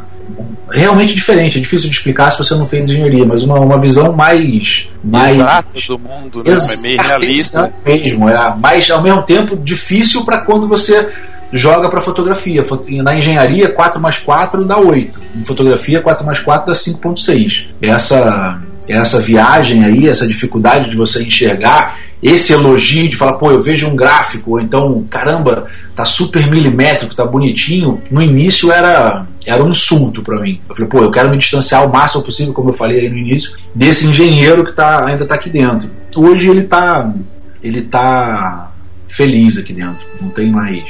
realmente diferente. É difícil de explicar se você não fez engenharia, mas uma, uma visão mais, mais exata do mundo, né? Exa meio realista mesmo. É, mas ao mesmo tempo difícil para quando você joga para fotografia. Na engenharia, 4 mais 4 dá 8. Em fotografia, 4 mais 4 dá 5.6. Essa essa viagem aí, essa dificuldade de você enxergar, esse elogio de falar, pô, eu vejo um gráfico, ou então, caramba, tá super milimétrico, tá bonitinho, no início era, era um insulto para mim. Eu falei, pô, eu quero me distanciar o máximo possível, como eu falei aí no início, desse engenheiro que tá, ainda tá aqui dentro. Hoje ele tá, ele tá feliz aqui dentro, não tem mais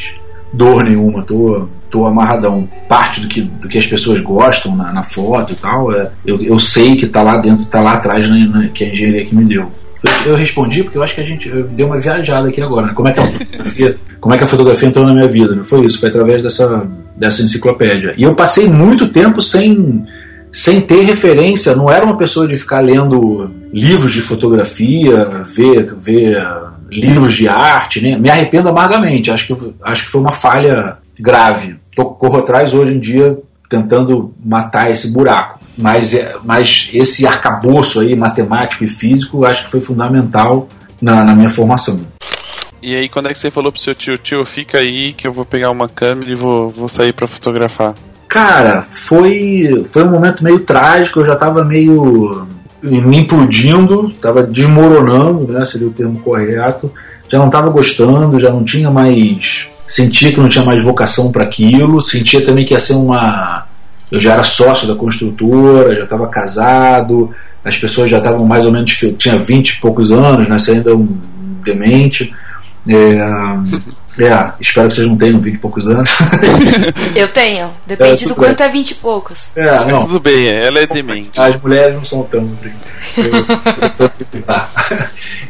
dor nenhuma, tô, tô amarradão. Parte do que, do que as pessoas gostam na, na foto e tal, é, eu, eu sei que tá lá dentro, tá lá atrás, né, né, que a engenharia que me deu. Eu, eu, respondi porque eu acho que a gente deu uma viajada aqui agora, né? Como é que a fotografia, como é que a fotografia entrou na minha vida? Né? Foi isso, foi através dessa, dessa enciclopédia. E eu passei muito tempo sem sem ter referência, não era uma pessoa de ficar lendo livros de fotografia, ver, ver livros de arte, né? me arrependo amargamente. Acho que, acho que foi uma falha grave. Tô, corro atrás hoje em dia tentando matar esse buraco. Mas, é, mas esse arcabouço aí, matemático e físico, acho que foi fundamental na, na minha formação. E aí, quando é que você falou pro seu tio, tio, fica aí que eu vou pegar uma câmera e vou, vou sair para fotografar? Cara, foi, foi um momento meio trágico, eu já tava meio me implodindo, estava desmoronando, né, seria o termo correto. Já não estava gostando, já não tinha mais. Sentia que não tinha mais vocação para aquilo, sentia também que ia ser uma. Eu já era sócio da construtora, já estava casado, as pessoas já estavam mais ou menos. Tinha 20 e poucos anos, né, ainda um demente. É, É, espero que vocês não tenham 20 e poucos anos. Eu tenho. Depende é, do quanto bem. é 20 e poucos. É, Mas não. tudo bem, ela é demente. As mulheres não são tão assim. Eu,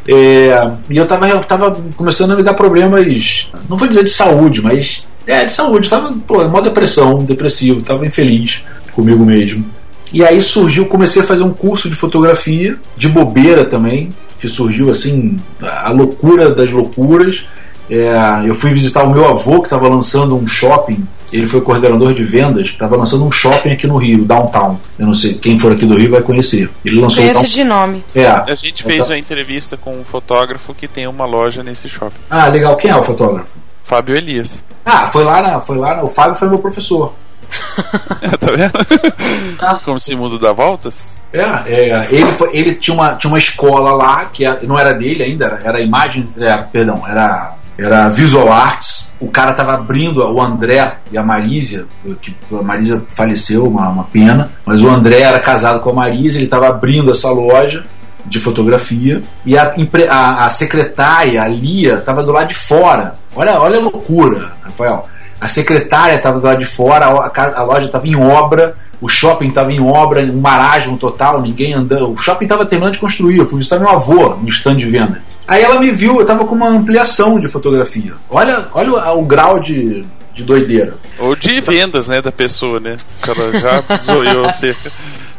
eu é, e eu tava, eu tava começando a me dar problemas, não vou dizer de saúde, mas é, de saúde. Tava, pô, uma depressão, depressivo, tava infeliz comigo mesmo. E aí surgiu, comecei a fazer um curso de fotografia, de bobeira também, que surgiu assim, a loucura das loucuras. É, eu fui visitar o meu avô que estava lançando um shopping. Ele foi coordenador de vendas, estava lançando um shopping aqui no Rio, Downtown. Eu não sei, quem for aqui do Rio vai conhecer. Ele lançou Conheço down... de nome. É. A gente fez então... uma entrevista com um fotógrafo que tem uma loja nesse shopping. Ah, legal. Quem é o fotógrafo? Fábio Elias. Ah, foi lá, na, foi lá. Na, o Fábio foi meu professor. é, tá vendo? Como se mundo dá voltas? É, é ele, foi, ele tinha, uma, tinha uma escola lá, que não era dele ainda, era, era imagem. Era, perdão, era era Visual Arts. O cara tava abrindo, o André e a Marísia, que a Marísia faleceu, uma, uma pena, mas o André era casado com a Marísia, ele estava abrindo essa loja de fotografia e a, a, a secretária, a Lia, estava do lado de fora. Olha, olha a loucura, Rafael. A secretária estava do lado de fora, a, a loja estava em obra, o shopping estava em obra, um marasmo total, ninguém andando. O shopping estava terminando de construir. Eu fui visitar meu avô no stand de venda. Aí ela me viu, eu tava com uma ampliação de fotografia. Olha, olha o, o grau de, de doideira. Ou de vendas, né, da pessoa, né? Ela já zoiou cerca.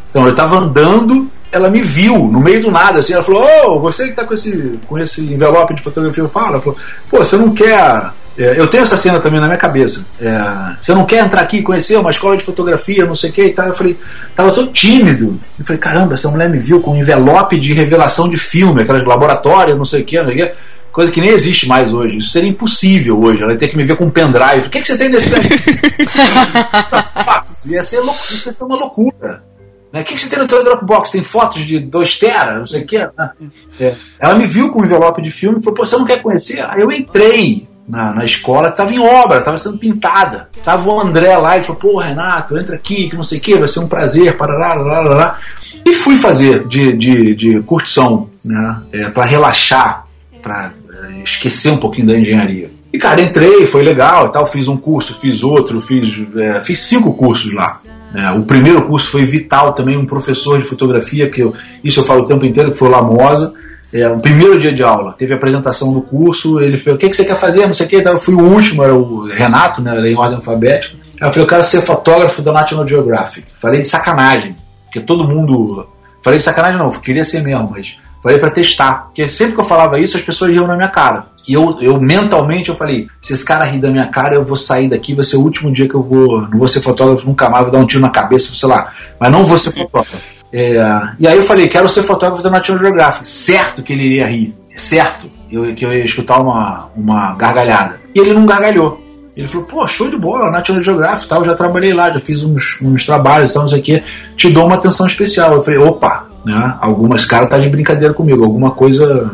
Então, eu tava andando, ela me viu no meio do nada, assim, ela falou, ô, oh, você que tá com esse, com esse envelope de fotografia, eu falo, ela falou, pô, você não quer eu tenho essa cena também na minha cabeça. É, você não quer entrar aqui e conhecer uma escola de fotografia, não sei o que e tal. Eu falei, tava todo tímido. Eu falei, caramba, essa mulher me viu com um envelope de revelação de filme, aquelas laboratório, não sei o que, não sei o que. Coisa que nem existe mais hoje. Isso seria impossível hoje. Ela ia ter que me ver com um pendrive. O que, que você tem nesse pendrive? ia ser isso ia ser uma loucura. Né? O que, que você tem no teu Dropbox? Tem fotos de 2 tera, não sei o que. É. Ela me viu com um envelope de filme e falou: Pô, você não quer conhecer? Aí eu entrei na, na escola que estava em obra, estava sendo pintada. Tava o André lá e falou: pô, Renato, entra aqui, que não sei o que, vai ser um prazer, parará, lá, lá, lá. E fui fazer de, de, de curtição, né, é, para relaxar, para é, esquecer um pouquinho da engenharia. E, cara, entrei, foi legal e tal. Fiz um curso, fiz outro, fiz, é, fiz cinco cursos lá. É, o primeiro curso foi vital também, um professor de fotografia, que eu, isso eu falo o tempo inteiro, que foi o Lamosa é, o primeiro dia de aula, teve a apresentação do curso, ele falou, o que, que você quer fazer, não sei o que, eu fui o último, era o Renato, né, era em ordem alfabética, eu falei, eu quero ser fotógrafo da National Geographic, falei de sacanagem, porque todo mundo, falei de sacanagem não, queria ser mesmo, mas falei para testar, porque sempre que eu falava isso, as pessoas riam na minha cara, e eu, eu mentalmente eu falei, se esse cara rir da minha cara, eu vou sair daqui, vai ser o último dia que eu vou, não vou ser fotógrafo nunca mais, vou dar um tiro na cabeça, sei lá, mas não vou ser fotógrafo. É, e aí eu falei, quero ser fotógrafo da National Geographic. Certo que ele iria rir. Certo eu, que eu ia escutar uma, uma gargalhada. E ele não gargalhou. Ele falou, pô, show de bola, National Geographic tal, já trabalhei lá, já fiz uns, uns trabalhos, tal, não sei o quê. Te dou uma atenção especial. Eu falei, opa, né? Algumas caras tá de brincadeira comigo, alguma coisa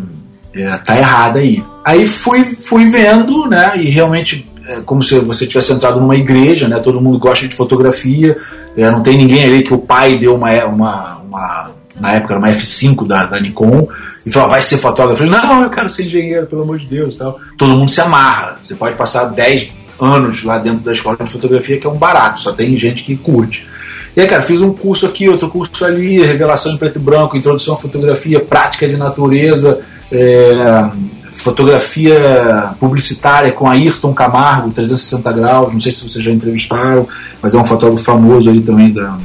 é, tá errada aí. Aí fui, fui vendo, né? E realmente é como se você tivesse entrado numa igreja, né? Todo mundo gosta de fotografia, é, não tem ninguém ali que o pai deu uma, uma, uma na época era uma F5 da, da Nikon, e falou, vai ser fotógrafo. Eu falei, não, eu quero ser engenheiro, pelo amor de Deus. Tal. Todo mundo se amarra. Você pode passar 10 anos lá dentro da escola de fotografia, que é um barato, só tem gente que curte. E aí, cara, fiz um curso aqui, outro curso ali, revelação em preto e branco, introdução à fotografia, prática de natureza, é, fotografia publicitária com Ayrton Camargo, 360 graus, não sei se vocês já entrevistaram, mas é um fotógrafo famoso ali também da,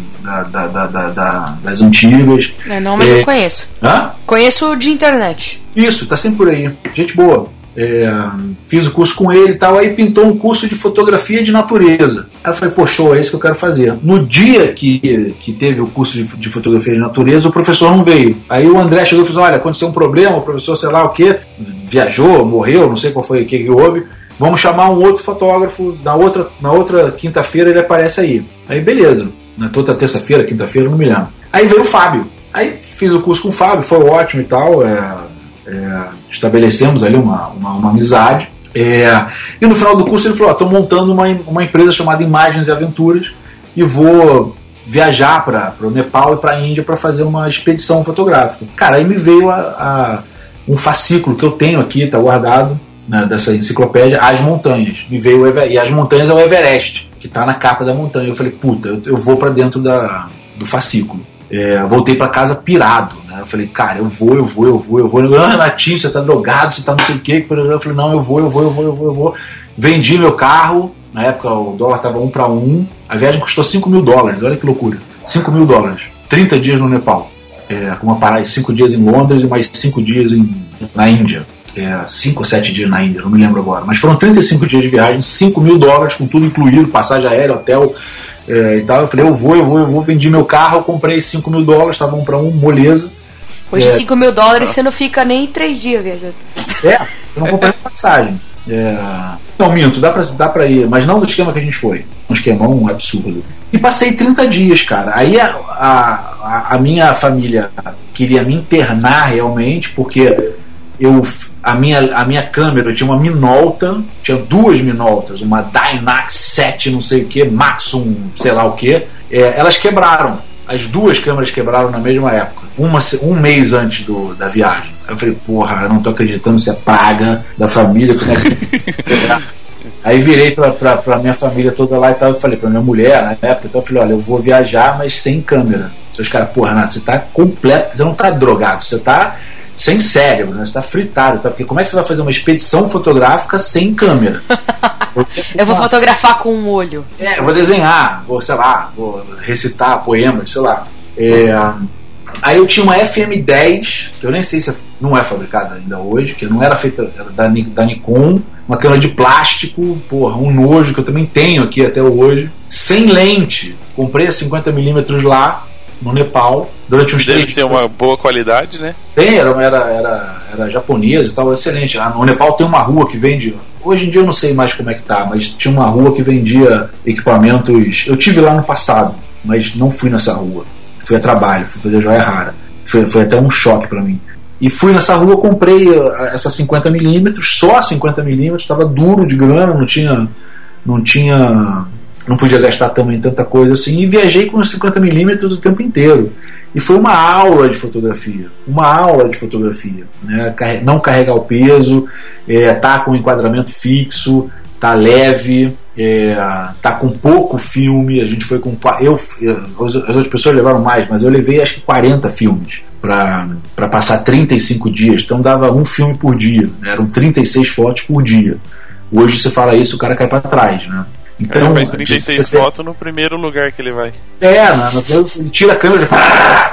da, da, da das antigas. É, não, mas é... eu conheço. Hã? Conheço de internet. Isso, tá sempre por aí. Gente boa. É, fiz o curso com ele e tal, aí pintou um curso de fotografia de natureza. Aí eu falei, pô, show, é isso que eu quero fazer. No dia que, que teve o curso de, de fotografia de natureza, o professor não veio. Aí o André chegou e falou: olha, aconteceu um problema, o professor, sei lá o que, viajou, morreu, não sei qual foi o que, que houve. Vamos chamar um outro fotógrafo, na outra, na outra quinta-feira ele aparece aí. Aí beleza, na outra terça-feira, quinta-feira, não me lembro. Aí veio o Fábio. Aí fiz o curso com o Fábio, foi ótimo e tal. É, é, estabelecemos ali uma, uma, uma amizade. É, e no final do curso ele falou: estou montando uma, uma empresa chamada Imagens e Aventuras e vou viajar para o Nepal e para a Índia para fazer uma expedição fotográfica. Cara, aí me veio a, a, um fascículo que eu tenho aqui, está guardado, né, dessa enciclopédia As Montanhas. Me veio e As Montanhas é o Everest, que está na capa da montanha. Eu falei, puta, eu, eu vou para dentro da, do fascículo. É, voltei para casa pirado, né? Eu falei, cara, eu vou, eu vou, eu vou, eu vou. Ah, Renatinho, você tá drogado, você tá não sei o quê. Eu falei, não, eu vou, eu vou, eu vou, eu vou, eu vou. Vendi meu carro, na época o dólar tava um para um, a viagem custou 5 mil dólares, olha que loucura. 5 mil dólares. 30 dias no Nepal. É, com uma parada de 5 dias em Londres e mais 5 dias em, na Índia. 5 é, ou 7 dias na Índia, não me lembro agora. Mas foram 35 dias de viagem, 5 mil dólares com tudo incluído, passagem aérea, hotel é, e tal. Eu falei, eu vou, eu vou, eu vou. Vendi meu carro, comprei 5 mil dólares, estava um para um, moleza. Hoje, é, 5 mil dólares, você não fica nem 3 dias viajando. É, eu não comprei passagem. É... Não, minto, dá pra, dá pra ir, mas não do esquema que a gente foi. Um esquema um absurdo. E passei 30 dias, cara. Aí a, a, a minha família queria me internar realmente, porque eu a minha, a minha câmera tinha uma Minolta, tinha duas Minoltas, uma Dynax 7, não sei o que, Maxum, sei lá o que. É, elas quebraram. As duas câmeras quebraram na mesma época, uma, um mês antes do, da viagem. Eu falei, porra, eu não tô acreditando se é praga da família, como é que. Aí virei pra, pra, pra, minha família toda lá e tal, eu falei pra minha mulher na época, então eu falei, olha, eu vou viajar, mas sem câmera. Os caras, porra, Renato, você tá completo, você não tá drogado, você tá sem cérebro, né? Você tá fritado, tá? Porque como é que você vai fazer uma expedição fotográfica sem câmera? eu vou fotografar com um olho. É, eu vou desenhar, vou, sei lá, vou recitar poemas, sei lá. É, aí eu tinha uma FM10, que eu nem sei se é, não é fabricada ainda hoje, que não era feita era da, da Nikon, uma câmera de plástico, porra, um nojo que eu também tenho aqui até hoje, sem lente. Comprei a 50mm lá, no Nepal durante uns Deve ser uma boa qualidade, né? Tem, era, era, era, era japonês e tal, excelente. Ah, no Nepal tem uma rua que vende. Hoje em dia eu não sei mais como é que tá, mas tinha uma rua que vendia equipamentos. Eu tive lá no passado, mas não fui nessa rua. Fui a trabalho, fui fazer joia rara. Foi, foi até um choque para mim. E fui nessa rua, comprei ah, essa 50mm, só 50mm, estava duro de grana, não tinha, não tinha não podia gastar também tanta coisa assim, e viajei com os 50mm o tempo inteiro. E foi uma aula de fotografia, uma aula de fotografia. Né? Não carregar o peso, é, tá com enquadramento fixo, tá leve, é, tá com pouco filme. A gente foi com. Eu, as outras pessoas levaram mais, mas eu levei acho que 40 filmes para passar 35 dias. Então dava um filme por dia, né? eram 36 fotos por dia. Hoje você fala isso, o cara cai para trás, né? Então, ele faz 36 fotos no primeiro lugar que ele vai. É, no, ele tira a câmera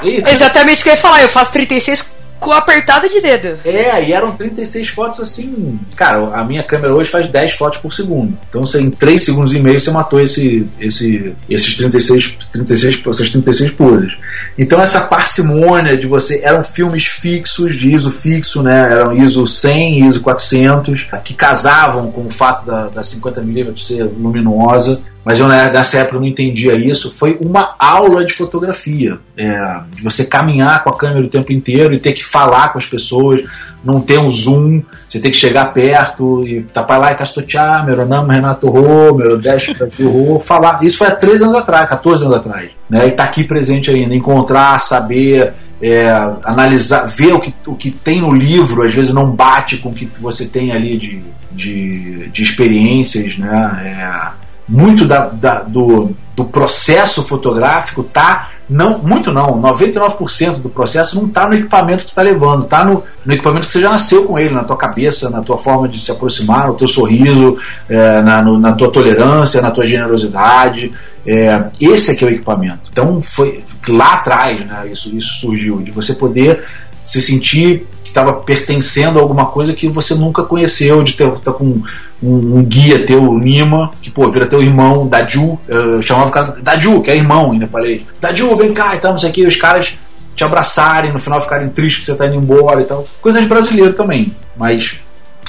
e... Exatamente o que eu ia falar, eu faço 36 com apertada de dedo. É, e eram 36 fotos assim. Cara, a minha câmera hoje faz 10 fotos por segundo. Então você, em 3 segundos e meio você matou esse, esse, esses 36, 36, essas 36 poses. Então essa parcimônia de você. Eram filmes fixos, de ISO fixo, né? Eram ISO 100, ISO 400, que casavam com o fato da, da 50mm ser luminosa mas eu nessa época não entendia isso. Foi uma aula de fotografia, é, de você caminhar com a câmera o tempo inteiro e ter que falar com as pessoas, não ter um zoom, você tem que chegar perto e tapar lá e castotear, meu nome é Renato Rô, meu Dash Brasil Rô, falar. Isso foi há 13 anos atrás, 14 anos atrás. Né? E tá aqui presente ainda, encontrar, saber, é, analisar, ver o que, o que tem no livro, às vezes não bate com o que você tem ali de, de, de experiências, né? É, muito da, da, do, do processo fotográfico tá não muito não 99% do processo não está no equipamento que está levando está no, no, equipamento que você já nasceu com ele na tua cabeça na tua forma de se aproximar no teu sorriso é, na, no, na tua tolerância na tua generosidade é, esse é que é o equipamento. Então foi lá atrás né, isso, isso surgiu de você poder se sentir que estava pertencendo a alguma coisa que você nunca conheceu, de ter tá com um, um, guia teu, Nima, que pô, vira teu irmão, Daju, eu chamava o cara Daju, que é irmão ainda falei, Daju, vem cá e tal, não sei o que, os caras te abraçarem, no final ficarem tristes que você está indo embora e tal. Coisa de brasileiro também, mas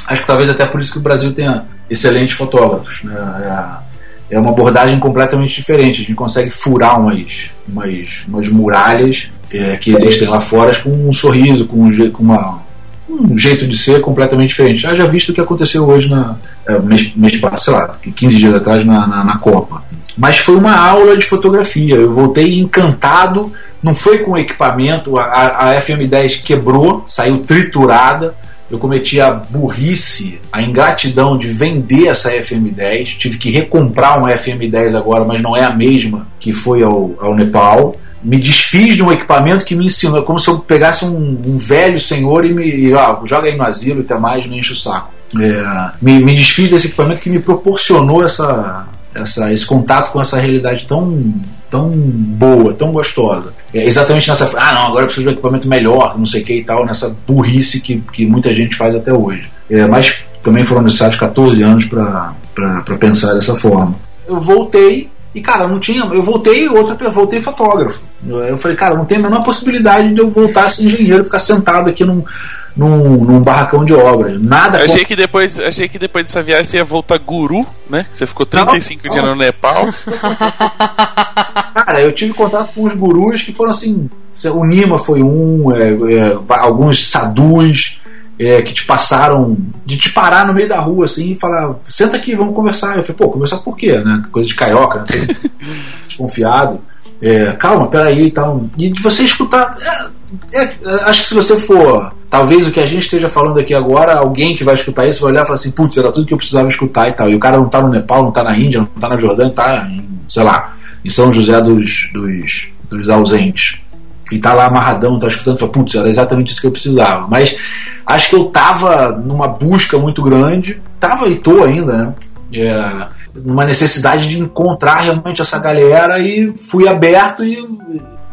acho que talvez até por isso que o Brasil tenha excelentes fotógrafos. Né? É, é uma abordagem completamente diferente. A gente consegue furar umas, umas, umas muralhas é, que existem lá fora com um sorriso, com, um, com uma, um jeito de ser completamente diferente. Já visto o que aconteceu hoje na é, mês, mês passado, sei lá, 15 dias atrás na, na, na, Copa. Mas foi uma aula de fotografia. Eu voltei encantado. Não foi com equipamento. A, a FM10 quebrou, saiu triturada. eu cometi a burrice, a ingratidão de vender essa FM10. Tive que recomprar uma FM10 agora, mas não é a mesma que foi ao, ao Nepal. Me desfiz de um equipamento que me ensinou, é como se eu pegasse um, um velho senhor e me e, ó, joga aí no asilo e até mais, me enche o saco. É, me, me desfiz desse equipamento que me proporcionou essa, essa, esse contato com essa realidade tão, tão boa, tão gostosa. É exatamente nessa. Ah, não, agora eu preciso de um equipamento melhor, não sei o que e tal, nessa burrice que, que muita gente faz até hoje. É, mas também foram necessários 14 anos para pensar dessa forma. Eu voltei e, cara, não tinha. Eu voltei, outra voltei fotógrafo. Eu falei, cara, não tem a menor possibilidade de eu voltar a ser engenheiro, ficar sentado aqui num num, num barracão de obras. Nada. Achei que depois, achei que depois dessa viagem você ia voltar guru, né? Você ficou 35 não, dias no Nepal. Cara, eu tive contato com os gurus que foram assim. O Nima foi um, é, é, alguns sadus. É, que te passaram de te parar no meio da rua assim e falar, senta aqui, vamos conversar. Eu falei, pô, conversar por quê? Né? Coisa de carioca, né? desconfiado. É, calma, peraí e tal. E de você escutar. É, é, acho que se você for talvez o que a gente esteja falando aqui agora, alguém que vai escutar isso vai olhar e falar assim, putz, era tudo que eu precisava escutar e tal. E o cara não tá no Nepal, não tá na Índia, não tá na Jordânia, tá em, sei lá, em São José dos, dos, dos ausentes. E tá lá amarradão, tá escutando, fala, putz, era exatamente isso que eu precisava. Mas acho que eu tava numa busca muito grande, tava e tô ainda, né? É, numa necessidade de encontrar realmente essa galera e fui aberto e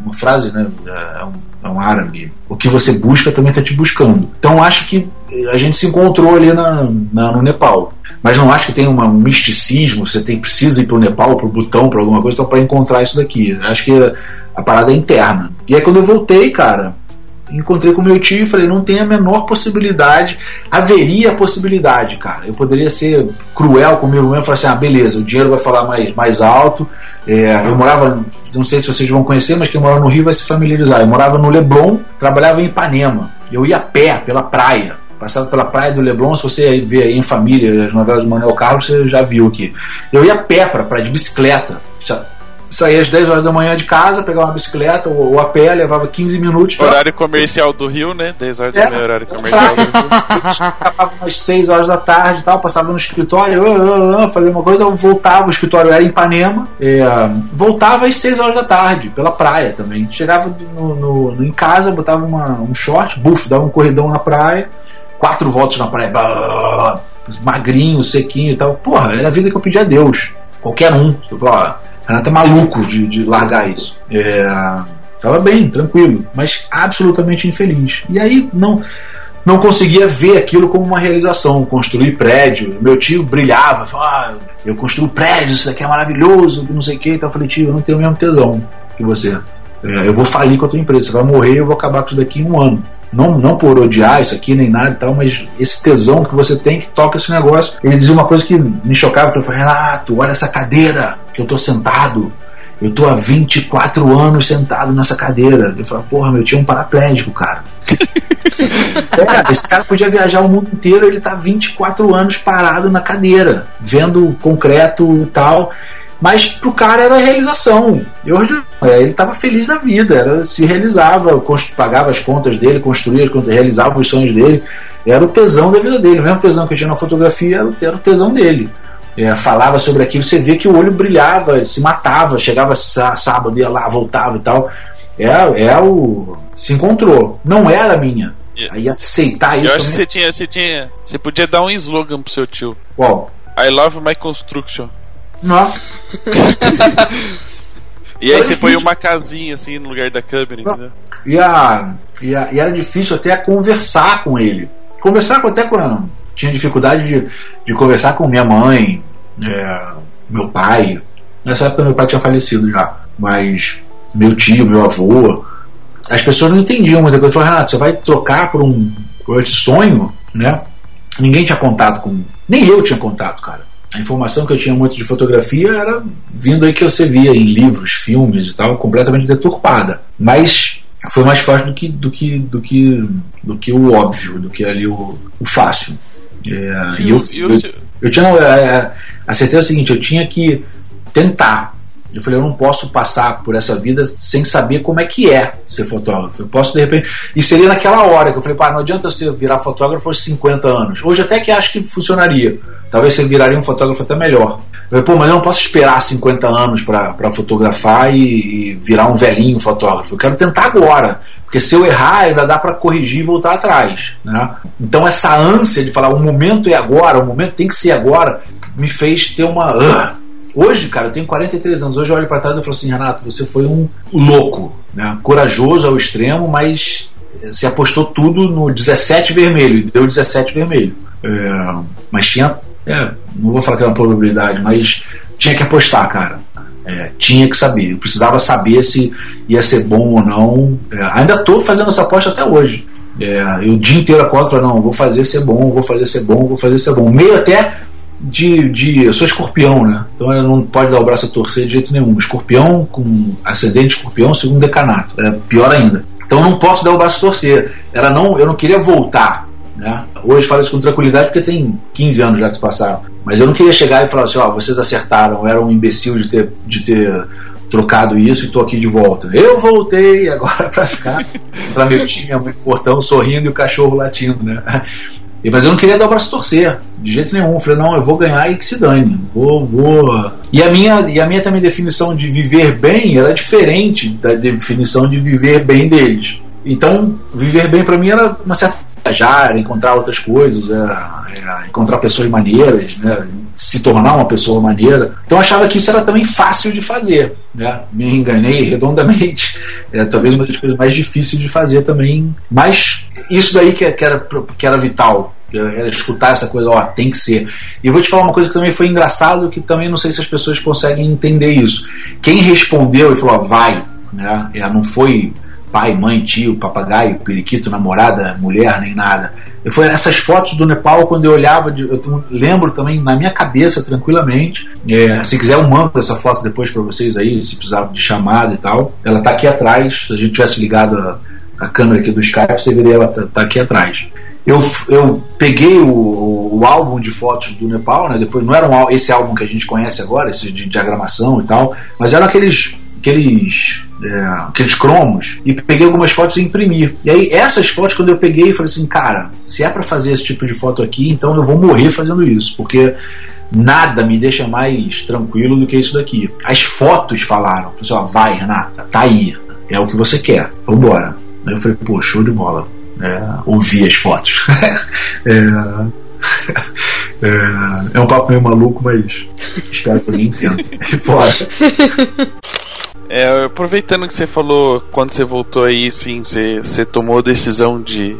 uma frase, né? É um, é um árabe. O que você busca também está te buscando. Então acho que a gente se encontrou ali na, na no Nepal. Mas não acho que tem uma, um misticismo, você tem, precisa ir para o Nepal, para o Butão, para alguma coisa, para encontrar isso daqui. Acho que a parada é interna. E aí quando eu voltei, cara, encontrei com meu tio e falei, não tem a menor possibilidade, haveria a possibilidade, cara. Eu poderia ser cruel comigo mesmo e falar assim, ah, beleza, o dinheiro vai falar mais, mais alto. É, eu morava, não sei se vocês vão conhecer, mas quem mora no Rio vai se familiarizar. Eu morava no Leblon, trabalhava em Ipanema. Eu ia a pé pela praia. Passava pela praia do Leblon, se você ver aí em família, as novelas do Manuel Carlos, você já viu aqui. Eu ia a pé para praia, de bicicleta saía às 10 horas da manhã de casa, pegava uma bicicleta ou, a pé, levava 15 minutos. Pra... Horário comercial do Rio, né? 10 horas é, da manhã, horário comercial do Rio. Acabava umas 6 horas da tarde e tal, passava no escritório, uh, uh, fazia uma coisa, eu voltava, o escritório era em Ipanema, é, voltava às 6 horas da tarde, pela praia também. Chegava no, no, no em casa, botava uma, um short, buf, dava um corridão na praia, quatro voltas na praia, magrinho, sequinho e tal. Porra, era a vida que eu pedia a Deus. Qualquer um. Eu falava, Renato é maluco de, de largar isso. É, tava bem, tranquilo, mas absolutamente infeliz. E aí não não conseguia ver aquilo como uma realização, construir prédio. Meu tio brilhava, falava, ah, eu construo prédios, isso daqui é maravilhoso, não sei o que. Então eu falei, tio, eu não tenho o mesmo tesão que você. É, eu vou falir com a tua empresa, você vai morrer eu vou acabar com isso daqui em um ano não, não por odiar isso aqui nem nada e tal, mas esse tesão que você tem que toca esse negócio. Ele dizia uma coisa que me chocava, que eu falei, Renato, olha essa cadeira que eu tô sentado. Eu tô há 24 anos sentado nessa cadeira. Eu falei, porra, meu é um paraplégico, cara. é, esse cara podia viajar o mundo inteiro, ele tá 24 anos parado na cadeira, vendo concreto e tal. Mas pro cara era realização. É, ele estava feliz da vida, era, se realizava, pagava as contas dele, construía, realizava os sonhos dele. Era o tesão da vida dele. O mesmo tesão que eu tinha na fotografia era o, era o tesão dele. É, falava sobre aquilo, você vê que o olho brilhava, se matava, chegava sábado, ia lá, voltava e tal. É, é o. Se encontrou. Não era minha. Aí aceitar isso. Eu acho que você tinha, você tinha. Você podia dar um slogan pro seu tio. Qual? I love my construction. Nossa. e aí você põe uma casinha assim no lugar da câmera, entendeu? E, a, e, a, e era difícil até conversar com ele. Conversar com, até com. Tinha dificuldade de, de conversar com minha mãe, é, meu pai. Nessa época meu pai tinha falecido já. Mas meu tio, meu avô. As pessoas não entendiam muita coisa. Falaram, Renato, você vai trocar por um por esse sonho, né? Ninguém tinha contato com. Nem eu tinha contato, cara a informação que eu tinha muito de fotografia era vindo aí que você via em livros, filmes e tal, completamente deturpada. Mas foi mais fácil do que do que do que do que o óbvio, do que ali o, o fácil. É, e eu, eu, eu, eu, tinha é, a certeza seguinte, eu tinha que tentar. Eu falei, eu não posso passar por essa vida sem saber como é que é ser fotógrafo. Eu posso, de repente. E seria naquela hora que eu falei, pá, não adianta você virar fotógrafo aos 50 anos. Hoje até que acho que funcionaria. Talvez você viraria um fotógrafo até melhor. Eu falei, pô, mas eu não posso esperar 50 anos para fotografar e, e virar um velhinho fotógrafo. Eu quero tentar agora. Porque se eu errar, ainda dá para corrigir e voltar atrás. Né? Então, essa ânsia de falar o momento é agora, o momento tem que ser agora, me fez ter uma. Uh, Hoje, cara, eu tenho 43 anos. Hoje eu olho para trás e falo assim, Renato, você foi um louco, né? corajoso ao extremo, mas se apostou tudo no 17 vermelho e deu 17 vermelho. É, mas tinha, é, não vou falar que era uma probabilidade, mas tinha que apostar, cara. É, tinha que saber. Eu precisava saber se ia ser bom ou não. É, ainda estou fazendo essa aposta até hoje. É, eu o dia inteiro acordo e falo, não, vou fazer ser bom, vou fazer ser bom, vou fazer ser bom. Meio até de, de. Eu sou escorpião, né? Então eu não pode dar o braço a torcer de jeito nenhum. Escorpião com ascendente escorpião, segundo decanato. É pior ainda. Então não posso dar o braço a torcer. Era não, eu não queria voltar. Né? Hoje falo isso com tranquilidade porque tem 15 anos já que se passaram. Mas eu não queria chegar e falar assim: ó, oh, vocês acertaram, eu era um imbecil de ter, de ter trocado isso e estou aqui de volta. Eu voltei agora para ficar para meu time, meu portão sorrindo e o cachorro latindo, né? Mas eu não queria dar o braço torcer, de jeito nenhum. Eu falei, não, eu vou ganhar e que se dane. Vou, vou. E a minha, e a minha também definição de viver bem era diferente da definição de viver bem deles. Então, viver bem para mim era uma certa viajar, encontrar outras coisas, é, é, encontrar pessoas maneiras, né, se tornar uma pessoa maneira. Então eu achava que isso era também fácil de fazer. Né? Me enganei redondamente. É talvez uma das coisas mais difíceis de fazer também. Mas isso daí que, era, que era vital. Era escutar essa coisa, ó, tem que ser. E vou te falar uma coisa que também foi engraçado, que também não sei se as pessoas conseguem entender isso. Quem respondeu e falou, ó, vai, né? Ela não foi pai, mãe, tio, papagaio, periquito, namorada, mulher, nem nada. Foi essas fotos do Nepal, quando eu olhava, eu lembro também na minha cabeça, tranquilamente. É, se quiser, eu mando essa foto depois para vocês aí, se precisar de chamada e tal. Ela tá aqui atrás. Se a gente tivesse ligado a, a câmera aqui do Skype, você veria ela tá, tá aqui atrás. Eu, eu peguei o, o, álbum de fotos do Nepal, né? Depois não era um, esse álbum que a gente conhece agora, esse de diagramação e tal, mas eram aqueles aqueles, é, aqueles cromos e peguei algumas fotos e imprimi. E aí, essas fotos, quando eu peguei, falei assim: cara, se é para fazer esse tipo de foto aqui, então eu vou morrer fazendo isso, porque nada me deixa mais tranquilo do que isso daqui. As fotos falaram: assim, ó, vai, Renata, tá aí, é o que você quer, vambora. Aí eu falei: pô, show de bola. É, ouvi as fotos. é, é, é, um papo meio maluco, mas espero que alguém entenda. Fora. É, aproveitando que você falou quando você voltou aí, sim, você, você tomou a decisão de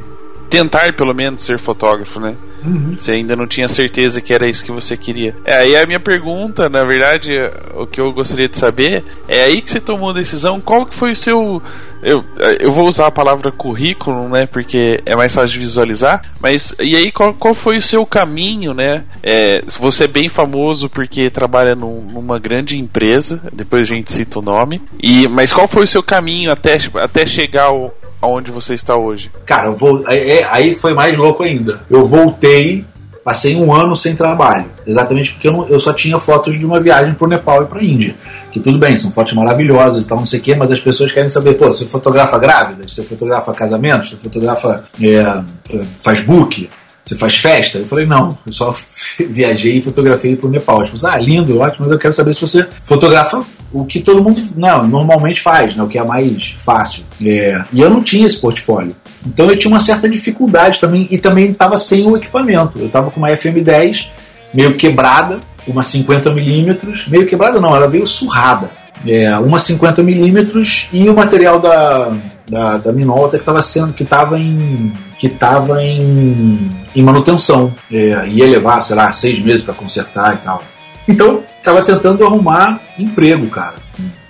tentar pelo menos ser fotógrafo, né? Uhum. Você ainda não tinha certeza que era isso que você queria. É, aí a minha pergunta, na verdade, o que eu gostaria de saber é aí que você tomou a decisão, qual que foi o seu. Eu, eu vou usar a palavra currículo, né? Porque é mais fácil de visualizar. Mas e aí, qual, qual foi o seu caminho, né? É, você é bem famoso porque trabalha num, numa grande empresa, depois a gente cita o nome. E, mas qual foi o seu caminho até, até chegar ao, aonde você está hoje? Cara, eu vou, é, aí foi mais louco ainda. Eu voltei, passei um ano sem trabalho, exatamente porque eu, não, eu só tinha fotos de uma viagem para o Nepal e para a Índia. Que tudo bem, são fotos maravilhosas tal, não sei o quê, mas as pessoas querem saber, pô, você fotografa grávida, você fotografa casamento, você fotografa é, é, faz book, você faz festa? Eu falei, não, eu só viajei e fotografei pro Nepal. Tipo, ah, lindo, ótimo, mas eu quero saber se você fotografa o que todo mundo não, normalmente faz, né, o que é mais fácil. É, e eu não tinha esse portfólio. Então eu tinha uma certa dificuldade também, e também estava sem o equipamento. Eu estava com uma FM10 meio quebrada, uma 50mm, meio quebrada não, ela veio surrada. É, uma 50mm e o material da, da, da Minolta que estava sendo, que estava em que estava em, em manutenção. É, ia levar, sei lá, seis meses para consertar e tal. Então, estava tentando arrumar emprego, cara.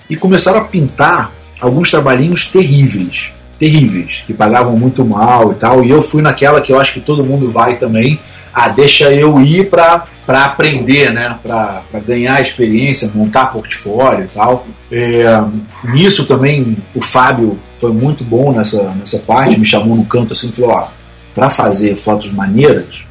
E começaram a pintar alguns trabalhinhos terríveis. Terríveis, que pagavam muito mal e tal. E eu fui naquela que eu acho que todo mundo vai também. Ah, deixa eu ir para aprender, né? Para ganhar experiência, montar portfólio e tal. É, nisso também o Fábio foi muito bom nessa, nessa parte, me chamou no canto assim e falou: ó, para fazer fotos maneiras,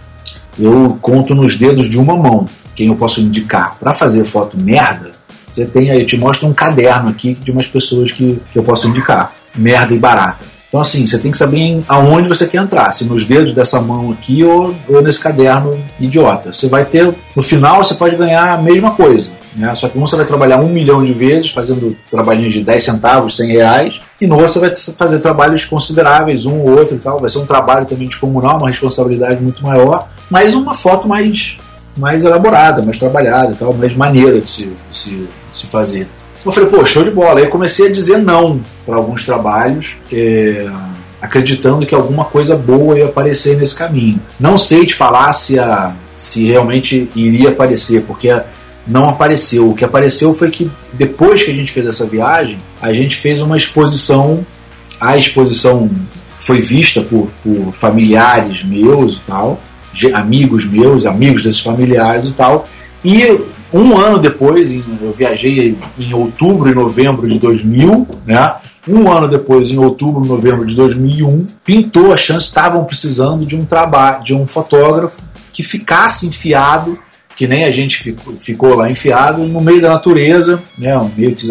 eu conto nos dedos de uma mão quem eu posso indicar para fazer foto merda, Você tem aí, eu te mostro um caderno aqui de umas pessoas que, que eu posso indicar. Merda e barata. Então, assim, você tem que saber aonde você quer entrar, se nos dedos dessa mão aqui ou, ou nesse caderno idiota. Você vai ter, no final, você pode ganhar a mesma coisa. Né? Só que um você vai trabalhar um milhão de vezes, fazendo trabalhinhos de 10 centavos, 100 reais, e no outro você vai fazer trabalhos consideráveis, um ou outro e tal. Vai ser um trabalho também descomunal, uma responsabilidade muito maior, mas uma foto mais, mais elaborada, mais trabalhada tal, mais maneira de se, de se, de se fazer. Eu falei, pô, show de bola. Aí eu comecei a dizer não para alguns trabalhos, é, acreditando que alguma coisa boa ia aparecer nesse caminho. Não sei te falar se, a, se realmente iria aparecer, porque não apareceu. O que apareceu foi que depois que a gente fez essa viagem, a gente fez uma exposição. A exposição foi vista por, por familiares meus e tal, amigos meus, amigos desses familiares e tal. E um ano depois, eu viajei em outubro e novembro de 2000, né? Um ano depois, em outubro novembro de 2001, pintou a chance, estavam precisando de um trabalho, de um fotógrafo que ficasse enfiado, que nem a gente ficou, ficou lá enfiado, no meio da natureza, né? Meio que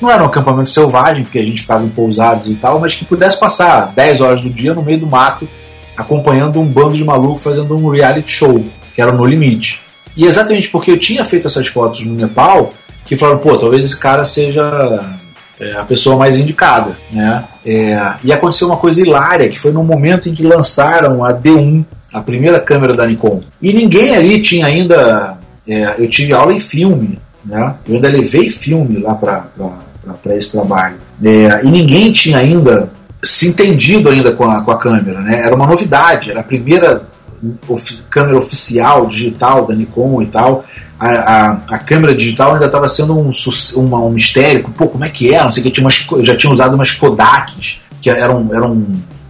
não era um acampamento selvagem, porque a gente ficava em pousados e tal, mas que pudesse passar 10 horas do dia no meio do mato, acompanhando um bando de malucos fazendo um reality show, que era no limite. E exatamente porque eu tinha feito essas fotos no Nepal, que falaram, pô, talvez esse cara seja é, a pessoa mais indicada, né? É, e aconteceu uma coisa hilária, que foi no momento em que lançaram a D1, a primeira câmera da Nikon. E ninguém ali tinha ainda... É, eu tive aula em filme, né? Eu ainda levei filme lá para esse trabalho. É, e ninguém tinha ainda se entendido ainda com a, com a câmera, né? Era uma novidade, era a primeira of, câmera oficial digital da Nikon e tal. A, a, a câmera digital ainda estava sendo um, um mistério. Pô, como é que é? Não sei que. Tinha umas, já tinha usado umas Kodaks, que eram, eram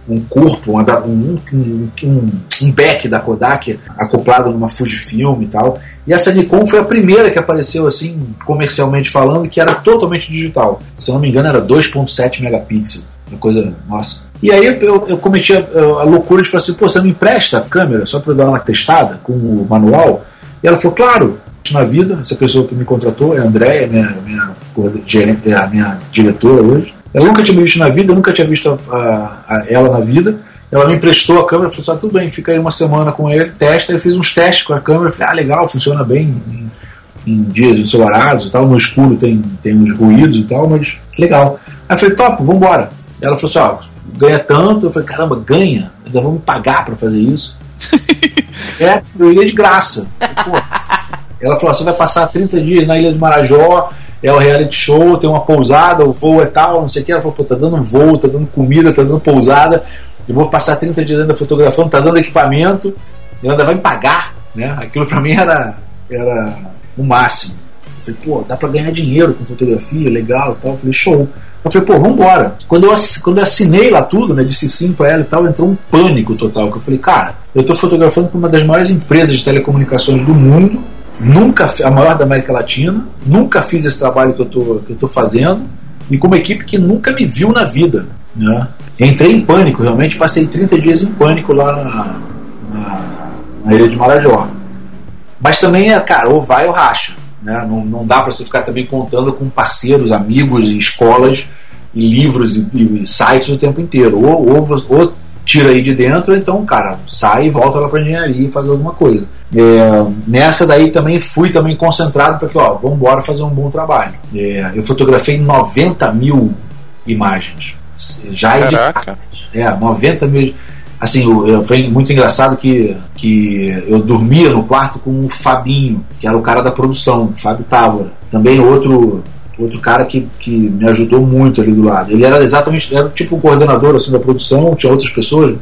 um corpo, um, um, um, um back da Kodak acoplado numa Fujifilm e tal. E essa Nikon foi a primeira que apareceu assim, comercialmente falando, que era totalmente digital. Se eu não me engano, era 2.7 megapixels. Uma coisa, nossa. E aí eu, eu cometi a, a, loucura de falar assim, pô, você me empresta a câmera só para dar uma testada com o manual? E ela falou, claro, na vida, essa pessoa que me contratou é a Andréia, minha, minha, é a minha diretora hoje. Ela nunca tinha me visto na vida, nunca tinha visto a, a, ela na vida. Ela me emprestou a câmera, falou assim, ah, tudo bem, fica aí uma semana com ele, testa. Eu fiz uns testes com a câmera, falei, ah, legal, funciona bem em, em dias ensolarados e tal, no escuro tem, tem uns ruídos e tal, mas legal. Aí eu falei, top, vambora. Ela falou assim, ó, ganha tanto. Eu falei, caramba, ganha? Ainda vamos pagar para fazer isso? é, eu iria de graça. Pô. Ela falou, você vai passar 30 dias na Ilha de Marajó, é o reality show, tem uma pousada, o voo é tal, não sei o que. Ela falou, pô, tá dando voo, tá dando comida, tá dando pousada, eu vou passar 30 dias ainda fotografando, tá dando equipamento, e ainda vai me pagar, né? Aquilo para mim era, era o máximo. Eu falei, pô, dá para ganhar dinheiro com fotografia, legal e tal. Eu falei, show. Eu falei, pô, vambora. Quando eu, quando eu assinei lá tudo, né, disse sim pra ela e tal, entrou um pânico total. Que eu falei, cara, eu tô fotografando para uma das maiores empresas de telecomunicações do mundo, nunca a maior da América Latina, nunca fiz esse trabalho que eu tô, que eu tô fazendo, e com uma equipe que nunca me viu na vida. Né? Entrei em pânico, realmente passei 30 dias em pânico lá na, na, na Ilha de Marajó. Mas também é, cara, ou vai ou racha. Né? Não, não dá para você ficar também contando com parceiros, amigos, escolas, livros e, e, sites o tempo inteiro. Ou, ou, ou tira aí de dentro, ou então, cara, sai e volta lá para engenharia e faz alguma coisa. É, nessa daí também fui também concentrado para que, ó, vamos embora fazer um bom trabalho. É, eu fotografei 90 mil imagens. Já Caraca. É, 90 mil assim, eu, foi muito engraçado que, que eu dormia no quarto com o Fabinho, que era o cara da produção, Fábio Távora. Também outro outro cara que, que me ajudou muito ali do lado. Ele era exatamente, era tipo o coordenador assim, da produção, tinha outras pessoas.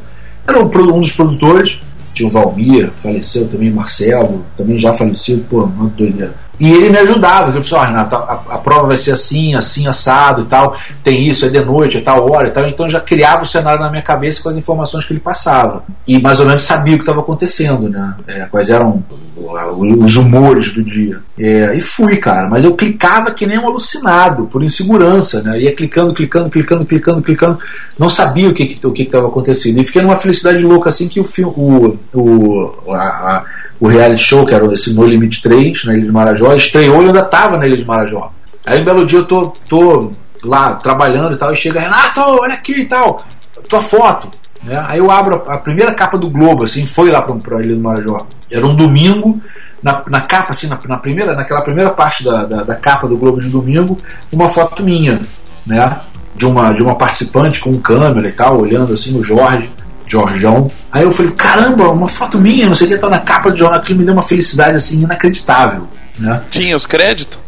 Era um, um dos produtores, tinha o Valmir, faleceu também, Marcelo, também já falecido, pô, muito doideira. E ele me ajudava, ele falou assim, Renato, a, a, prova vai ser assim, assim, assado e tal, tem isso, é de noite, é tal hora e tal. Então já criava o cenário na minha cabeça com as informações que ele passava. E mais ou menos sabia o que estava acontecendo, né? É, quais eram os humores do dia. É, e fui, cara, mas eu clicava que nem um alucinado, por insegurança, né? Ia clicando, clicando, clicando, clicando, clicando, não sabia o que estava que, o que acontecendo. E fiquei numa felicidade louca assim que o filme, o, o, a, a o reality show, que era esse No Limite 3, na Ilha de Marajó, estreou e ainda estava na Ilha de Marajó. Aí um belo dia eu tô, tô lá trabalhando e tal, e chega, Renato, olha aqui e tal, tua foto. Né? Aí eu abro a, a, primeira capa do Globo, assim, foi lá para pra Ilha do Marajó. Era um domingo, na, na capa, assim, na, na, primeira, naquela primeira parte da, da, da, capa do Globo de domingo, uma foto minha, né? De uma, de uma participante com câmera e tal, olhando assim o Jorge, Jorjão. Aí eu falei, caramba, uma foto minha, não sei o que, tá na capa do jornal, aquilo me deu uma felicidade assim inacreditável. Né? Tinha os créditos?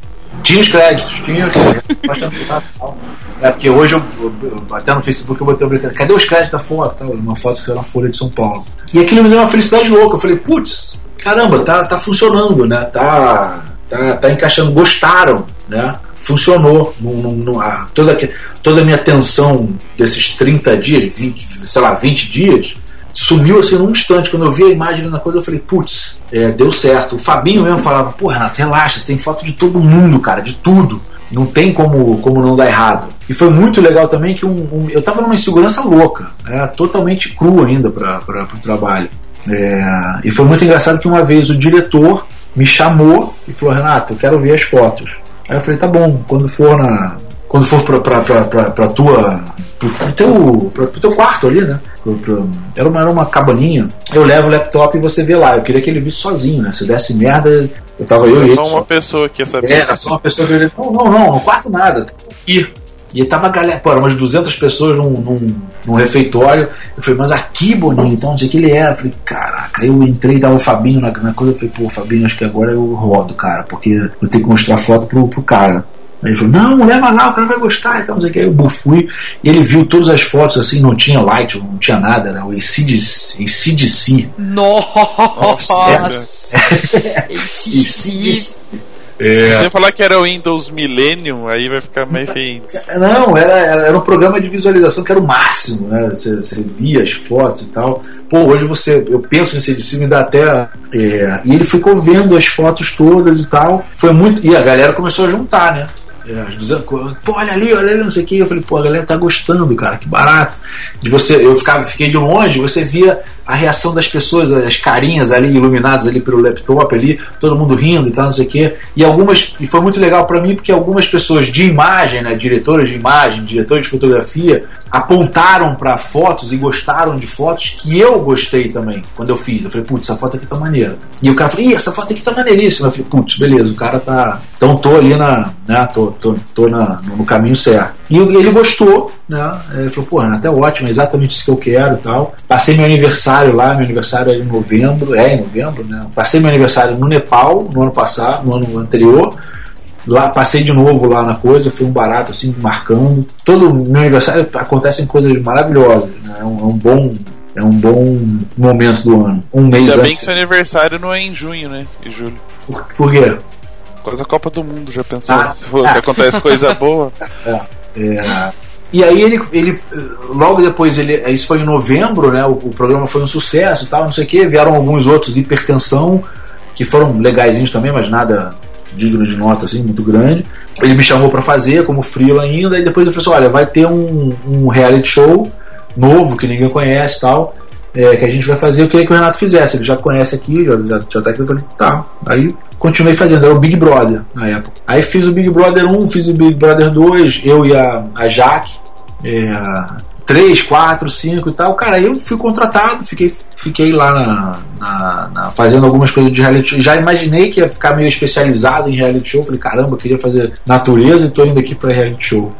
Tinha os créditos, tinha os créditos. é porque hoje eu, eu, até no Facebook eu botei uma cadê os créditos da foto? Tá, uma foto que saiu na Folha de São Paulo. E aquilo me deu uma felicidade louca. Eu falei, putz, caramba, tá, tá funcionando, né? Tá, tá, tá encaixando, gostaram, né? Funcionou. No, no, no, a, toda, toda a minha atenção desses 30 dias, 20, sei lá, 20 dias, sumiu assim num instante. Quando eu vi a imagem na coisa, eu falei, putz, é, deu certo. O Fabinho mesmo falava, pô, Renato, relaxa, você tem foto de todo mundo, cara, de tudo. Não tem como, como não dar errado. E foi muito legal também que um, um, eu tava numa insegurança louca, né, totalmente cru ainda para o trabalho. É, e foi muito engraçado que uma vez o diretor me chamou e falou: Renato, eu quero ver as fotos. Aí eu falei: tá bom, quando for na. Quando for pra, pra, pra, pra, pra tua. Pro, pro, teu, pro, pro teu quarto ali, né? Pro, pro, era, uma, era uma cabaninha. Eu levo o laptop e você vê lá. Eu queria que ele visse sozinho, né? Se desse merda, eu tava eu e ele. Só uma pessoa que ia saber. É, só uma pessoa que ele. Não, não, não, não quarto nada. E e tava galera, pô, umas 200 pessoas num, num, num, refeitório. Eu falei, mas aqui, Boninho, então onde é que ele é? Eu falei, caraca, eu entrei, tava o Fabinho na, na coisa. Eu falei, pô, Fabinho, acho que agora eu rodo, cara, porque eu tenho que mostrar foto pro, pro cara. Aí ele falou, não, leva lá, o cara vai gostar. Então, não sei o que. Aí eu fui e ele viu todas as fotos assim, não tinha light, não tinha nada, era o ACDC. ACDC. Nossa! ACDC. É. Se você falar que era o Windows Millennium, aí vai ficar mais feio. Não, era, era, era, um programa de visualização que era o máximo, né? Você, você via as fotos e tal. Pô, hoje você, eu penso nesse de me dá até. É, e ele ficou vendo as fotos todas e tal. Foi muito. E a galera começou a juntar, né? É, 200, pô, olha ali, olha ali, não sei o que. Eu falei, pô, a galera tá gostando, cara, que barato. De você, eu ficava, fiquei de longe, você via a reação das pessoas, as carinhas ali iluminadas ali pelo laptop ali, todo mundo rindo e tal, não sei o quê. E algumas, e foi muito legal para mim porque algumas pessoas de imagem, né, diretoras de imagem, diretores de fotografia, apontaram para fotos e gostaram de fotos que eu gostei também quando eu fiz. Eu falei, putz, essa foto aqui tá maneira. E o cara falou, ih, essa foto aqui tá maneiríssima. Eu falei, putz, beleza, o cara tá. Então tô ali na. Né, tô, tô, tô na, no caminho certo. E ele gostou, né? Ele falou, pô, até ótimo, é exatamente isso que eu quero e tal. Passei meu aniversário lá, meu aniversário é em novembro, é em novembro, né? Passei meu aniversário no Nepal, no ano passado, no ano anterior. Lá, passei de novo lá na coisa, foi um barato assim, marcando. Todo meu aniversário acontecem coisas maravilhosas, né? É um, é um bom é um bom momento do ano. Um mês Ainda antes. bem que seu aniversário não é em junho, né? Em julho. Por, por quê? Coisa Copa do Mundo, já pensou? Ah, Se for, ah. acontece coisa boa. É, é, e aí ele, ele logo depois ele isso foi em novembro né o, o programa foi um sucesso e tal não sei o que vieram alguns outros hipertensão que foram legaisinhos também mas nada digno de nota assim muito grande ele me chamou para fazer como freela ainda e depois ele falou assim, olha vai ter um, um reality show novo que ninguém conhece tal é, que a gente vai fazer eu queria que o Renato fizesse ele já conhece aqui já, já, já tá aqui eu falei tá aí continuei fazendo, era o Big Brother na época. Aí fiz o Big Brother 1, fiz o Big Brother 2, eu e a, a Jaque, é, 3, 4, 5 e tal. Cara, eu fui contratado, fiquei, fiquei lá na, na, na, fazendo algumas coisas de reality show. Já imaginei que ia ficar meio especializado em reality show. Falei, caramba, eu queria fazer natureza e tô indo aqui para reality show.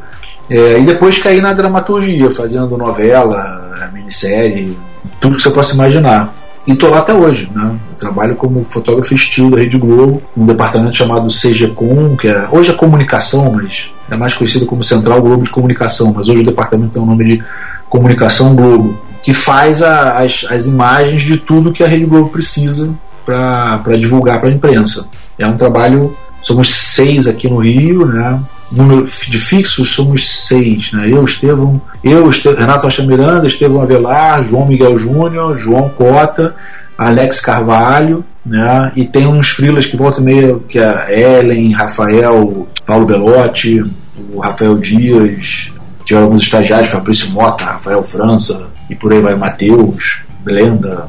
É, e depois caí na dramaturgia, fazendo novela, minissérie, tudo que você possa imaginar. E estou lá até hoje, né? Eu trabalho como fotógrafo estilo da Rede Globo, num departamento chamado CGCom, que é, hoje é comunicação, mas é mais conhecido como Central Globo de Comunicação, mas hoje o departamento tem o nome de Comunicação Globo, que faz a, as, as imagens de tudo que a Rede Globo precisa para divulgar para a imprensa. É um trabalho, somos seis aqui no Rio, né? Número de fixos somos seis, né? Eu, Estevão, eu, Renato Rocha Miranda, Estevão Avelar, João Miguel Júnior, João Cota, Alex Carvalho, né? E tem uns frilas que voltam meio que é Ellen, Rafael, Paulo Belotti, o Rafael Dias, tiveram alguns estagiários, Fabrício Mota, Rafael França, e por aí vai Matheus, Blenda,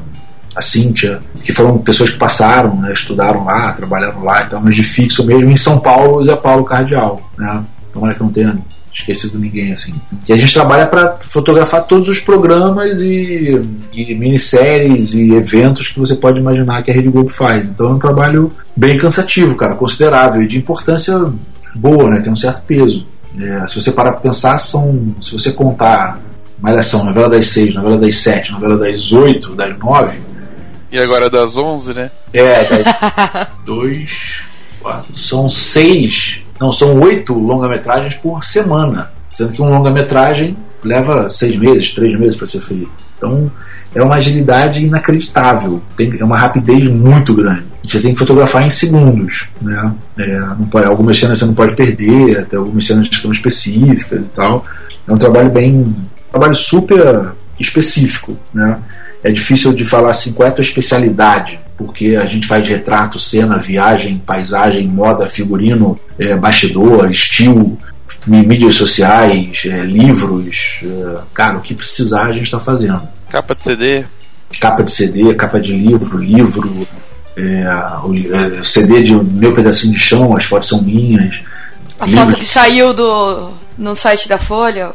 a Cíntia, que foram pessoas que passaram, né, estudaram lá, trabalharam lá, então, mas de fixo mesmo em São Paulo, Zé Paulo Cardial. Né? Tomara que não tenha esquecido ninguém assim. E a gente trabalha para fotografar todos os programas e, e, minisséries e eventos que você pode imaginar que a Rede Globo faz. Então é um trabalho bem cansativo, cara, considerável e de importância boa, né? Tem um certo peso. É, se você parar para pensar, são, se você contar Malhação, novela das seis, novela das sete, novela das oito, das nove. E agora das onze, né? É, das dois, quatro, são seis não, são oito longa-metragens por semana. Sendo que um longa-metragem leva seis meses, três meses para ser feito. Então é uma agilidade inacreditável, tem, é uma rapidez muito grande. Você tem que fotografar em segundos. Né? É, pode, algumas cenas você não pode perder, até algumas cenas que são específicas e tal. É um trabalho bem. Um trabalho super específico. Né? É difícil de falar assim qual é a tua especialidade porque a gente faz retrato, cena, viagem, paisagem, moda, figurino, é, bastidor, estilo, mídias sociais, é, livros. É, cara, o que precisar a gente está fazendo. Capa de CD? Capa de CD, capa de livro, livro, é, o, é, CD de meu pedacinho de chão, as fotos são minhas. A foto que saiu do, no site da Folha,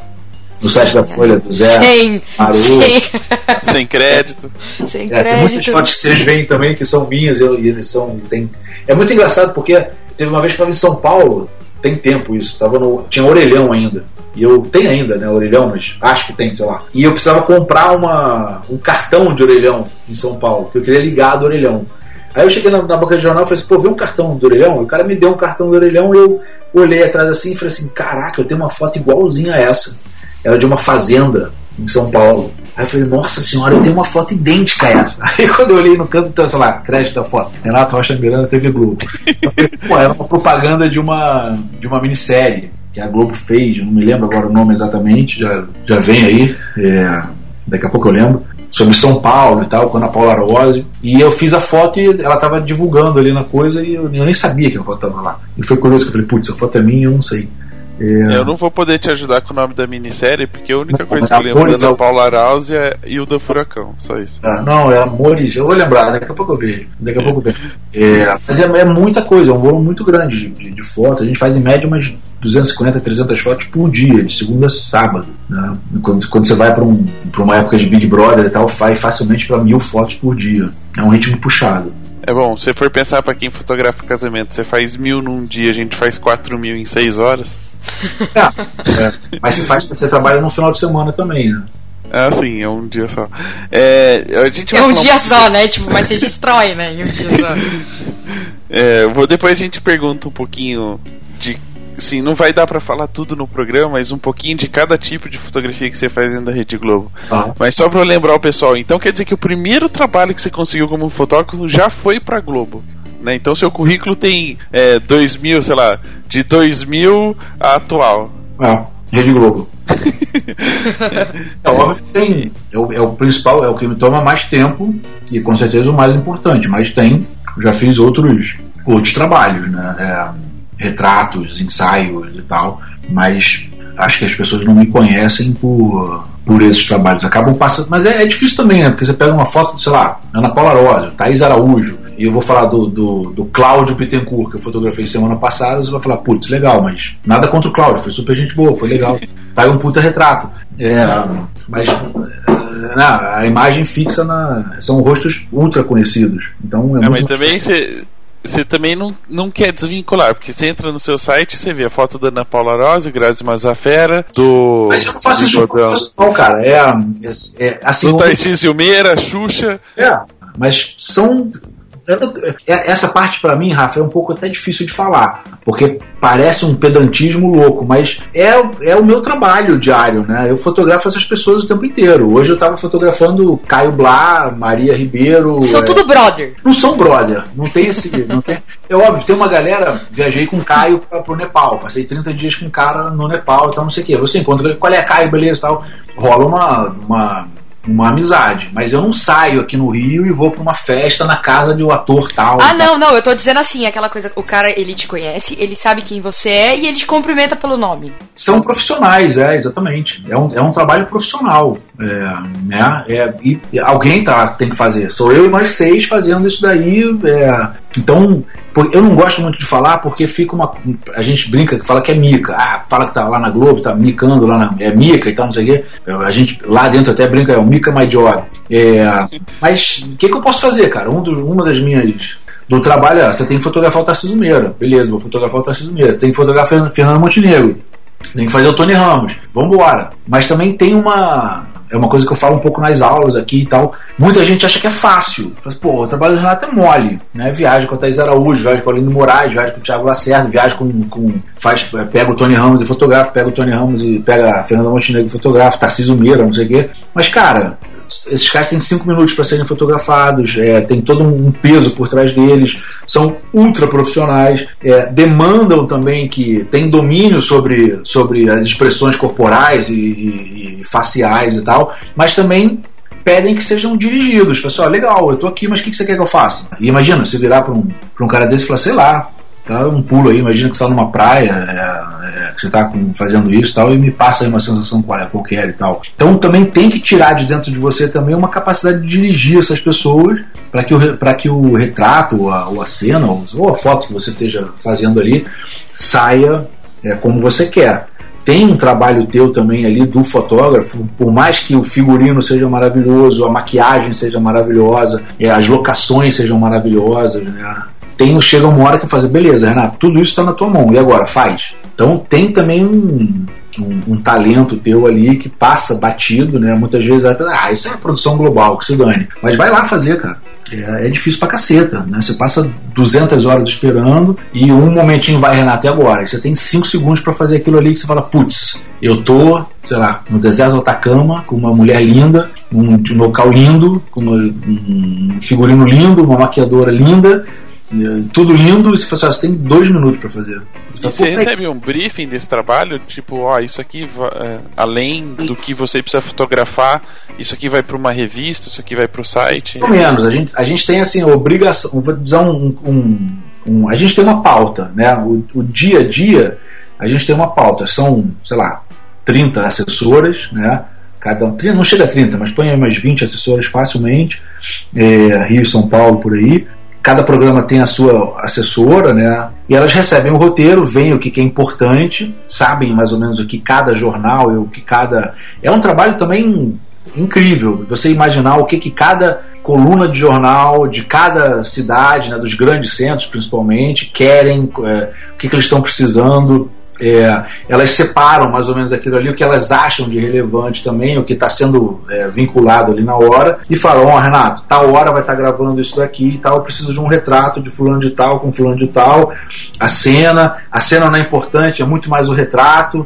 no site da Folha do Zé. Sem, sem. sem crédito. Sem é, crédito. Tem muitas fotos que vocês veem também que são minhas e eles são. Tem... É muito engraçado porque teve uma vez que eu estava em São Paulo, tem tempo isso, tava no, tinha orelhão ainda. E eu tenho ainda, né, orelhão, mas acho que tem, sei lá. E eu precisava comprar uma, um cartão de orelhão em São Paulo, que eu queria ligar do orelhão. Aí eu cheguei na, na banca de jornal e falei assim, pô, vê um cartão do orelhão? E o cara me deu um cartão do orelhão e eu olhei atrás assim e falei assim, caraca, eu tenho uma foto igualzinha a essa era de uma fazenda em São Paulo. Aí eu falei, nossa senhora, eu tenho uma foto idêntica a essa. Aí quando eu olhei no canto, então, sei lá, crédito da foto, Renato Rocha Miranda, TV Globo. Pô, era uma propaganda de uma, de uma minissérie que a Globo fez, não me lembro agora o nome exatamente, já, já vem aí, é, daqui a pouco eu lembro, sobre São Paulo e tal, com a Paula Rose. E eu fiz a foto e ela tava divulgando ali na coisa e eu, eu nem sabia que a foto tava lá. E foi curioso que eu falei, putz, a foto é minha, eu não sei. É... Eu não vou poder te ajudar com o nome da minissérie, porque a única coisa que eu lembro é da Paula Arauz é e o da Furacão, só isso. Ah, não, é Amores, eu vou lembrar, daqui a pouco eu vejo. Daqui a pouco vejo. É, mas é, é, muita coisa, é um volume muito grande de, de, de, fotos. A gente faz em média umas 250, 300 fotos por dia, de segunda a sábado. Né? Quando, quando você vai para um, uma época de Big Brother e tal, faz facilmente para mil fotos por dia. É um ritmo puxado. É bom, se for pensar para quem fotografa casamento, você faz mil num dia, a gente faz quatro mil em seis horas. É, é. Mas você, faz, você trabalha no final de semana também, né? Ah, sim, é um dia só. É, a gente é um dia um... só, né? Tipo, mas você destrói, né? Em um dia só. É, vou, depois a gente pergunta um pouquinho de. Sim, não vai dar para falar tudo no programa, mas um pouquinho de cada tipo de fotografia que você faz dentro da Rede Globo. Ah. Mas só para lembrar o pessoal, então quer dizer que o primeiro trabalho que você conseguiu como fotógrafo já foi para Globo? Né? Então seu currículo tem é, 2000, sei lá, de 2000 a atual. Ah, Rede Globo. é óbvio que tem. É o, é o, principal, é o que me toma mais tempo e com certeza o mais importante. Mas tem, já fiz outros, outros trabalhos, né? É, retratos, ensaios e tal. Mas acho que as pessoas não me conhecem por, por esses trabalhos. Acabam passando. Mas é, é difícil também, né? Porque você pega uma foto, sei lá, Ana Paula Rosa, Thaís Araújo, e eu vou falar do, do, do Cláudio Pittencourt, que eu fotografei semana passada, você vai falar, putz, legal, mas nada contra o Cláudio, foi super gente boa, foi legal. Sai um puta retrato. É, mas não, a imagem fixa na. São rostos ultra conhecidos. Então é, é mas também você você também não, não quer desvincular, porque você entra no seu site você vê a foto da Ana Paula Rosa, Grazi Mazafera, do. Mas eu não faço isso não, cara. É, é, é assim. Do Tarcísio Meira, Xuxa. É, mas são é, essa parte para mim, Rafa, é um pouco até difícil de falar, porque parece um pedantismo louco, mas é, é o meu trabalho diário, né? Eu fotografo essas pessoas o tempo inteiro. Hoje eu tava fotografando Caio Blá, Maria Ribeiro. São é... tudo brother. Não são brother, não tem esse. não tem... É óbvio, tem uma galera. Viajei com Caio pra, pro Nepal, passei 30 dias com um cara no Nepal e tal, não sei o quê. Você encontra, qual é Caio, beleza tal. Rola uma, uma uma amizade. Mas eu não saio aqui no Rio e vou pra uma festa na casa de um ator tal. Ah, não, não, eu tô dizendo assim, aquela coisa, o cara, ele te conhece, ele sabe quem você é e ele te cumprimenta pelo nome. São profissionais, é, exatamente. É um, é um trabalho profissional. É, né? É, e alguém tá, tem que fazer. Sou eu e mais seis fazendo isso daí. É, então, eu não gosto muito de falar porque fica uma. A gente brinca que fala que é mica. Ah, fala que tá lá na Globo, tá micando lá na. É mica e tal, não sei o quê. A gente lá dentro até brinca, é o mica my job. É, mas o que, que eu posso fazer, cara? Um dos, uma das minhas do trabalho, é, você tem que fotografar o Tarcísio Meira. Beleza, vou fotografar o Tarcísio Meira. Tem que fotografar Fernando Montenegro. Tem que fazer o Tony Ramos. Vambora. Mas também tem uma. É uma coisa que eu falo um pouco nas aulas aqui e tal. Muita gente acha que é fácil. Pô, o trabalho do Renato é mole. Né? Viaja com a Thais Araújo, viaja com a Aline Moraes, viaja com o Thiago Lacerda, viaja com, com. faz, pega o Tony Ramos e fotografa, pega o Tony Ramos e pega a Fernanda Montenegro e fotografa, Tarcísio Meira, não sei o quê. Mas, cara, esses caras têm cinco minutos para serem fotografados, é, tem todo um peso por trás deles, são ultra profissionais, é, demandam também que tem domínio sobre, sobre as expressões corporais e, e, e faciais e tal, mas também pedem que sejam dirigidos. Fala assim, legal, eu tô aqui, mas o que, que você quer que eu faça? E imagina, você virar para um, um cara desse e falar, sei lá, Tá um pulo aí, imagina que você está numa praia, é, é, que você está fazendo isso e tal, e me passa aí uma sensação qualquer e tal. Então também tem que tirar de dentro de você também uma capacidade de dirigir essas pessoas para que, o, que o retrato, ou a, ou a cena, ou, ou, a foto que você esteja fazendo ali saia é, como você quer tem um trabalho teu também ali do fotógrafo, por mais que o figurino seja maravilhoso, a maquiagem seja maravilhosa, é, as locações sejam maravilhosas, né? Tem, chega uma hora que fazer, beleza, Renato, tudo isso está na tua mão, e agora? Faz. Então tem também um, um, um, talento teu ali que passa batido, né? Muitas vezes, ah, isso é produção global, que se dane. Mas vai lá fazer, cara. É, é, difícil pra caceta, né? Você passa 200 horas esperando e um momentinho vai, Renato, e agora? Você tem 5 segundos para fazer aquilo ali que você fala, putz, eu tô, sei lá, no deserto do Atacama com uma mulher linda, um, um local lindo, com uma, um figurino lindo, uma maquiadora linda, tudo lindo e você, você tem dois minutos para fazer. Você, você recebe um briefing desse trabalho, tipo, ó, isso aqui é, além do que você precisa fotografar, isso aqui vai para uma revista, isso aqui vai para o site. Pelo menos, a gente, a gente tem assim, a obrigação, vou dizer um, um, um, a gente tem uma pauta, né? O, o dia a dia, a gente tem uma pauta, são, sei lá, 30 assessoras, né? Cada, não chega a 30, mas põe umas 20 assessoras facilmente, é, Rio e São Paulo por aí cada programa tem a sua assessora, né? E elas recebem o roteiro, veem o que, que é importante, sabem mais ou menos o que cada jornal e o que cada. É um trabalho também incrível você imaginar o que, que cada coluna de jornal de cada cidade, né, dos grandes centros principalmente, querem, é, o que, que eles estão precisando é, elas separam mais ou menos aquilo ali, o que elas acham de relevante também, o que está sendo é, vinculado ali na hora, e falam: Ó, oh, Renato, tal hora vai estar tá gravando isso daqui e tal, eu preciso de um retrato de fulano de tal com fulano de tal, a cena, a cena não é importante, é muito mais o retrato,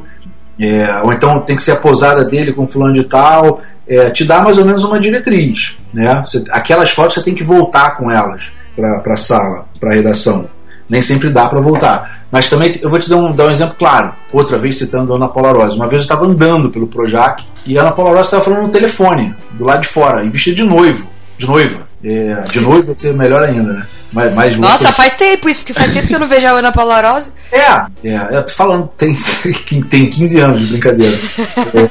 é, ou então tem que ser a posada dele com fulano de tal, é, te dá mais ou menos uma diretriz. Né? Aquelas fotos você tem que voltar com elas para a sala, para a redação. Nem sempre dá para voltar. Mas também eu vou te dar um, dar um exemplo claro. Outra vez citando a Ana Paula Rosa. Uma vez eu estava andando pelo Projac e a Ana Paula Rosa estava falando no telefone, do lado de fora, e vestida de noivo, de noiva. É, de noivo vai ser melhor ainda, né? Mais, mais Nossa, faz tempo isso, porque faz tempo que eu não vejo a Ana Paula Rosa. É, é eu tô falando, tem, tem 15 anos de brincadeira.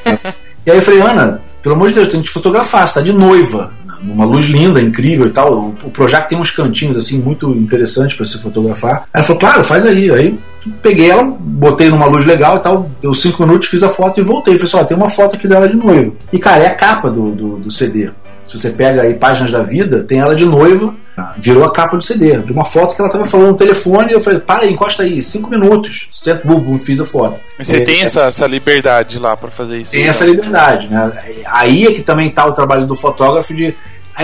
É, e aí eu falei, Ana, pelo amor de Deus, tem que te fotografar, você tá de noiva uma luz linda, incrível e tal. O, o Projac tem uns cantinhos assim muito interessantes para se fotografar. Ela falou, claro, faz aí. Aí peguei ela, botei numa luz legal e tal, deu cinco minutos, fiz a foto e voltei. Falei assim, ó, tem uma foto aqui dela de noivo. E cara, é a capa do, do, do CD. Se você pega aí páginas da vida, tem ela de noiva, virou a capa do CD, de uma foto que ela estava falando no telefone, e eu falei, para aí, encosta aí, cinco minutos, certo, bum, fiz a foto. Mas você é, tem essa, essa liberdade lá para fazer isso? Tem essa liberdade, né? Aí é que também está o trabalho do fotógrafo de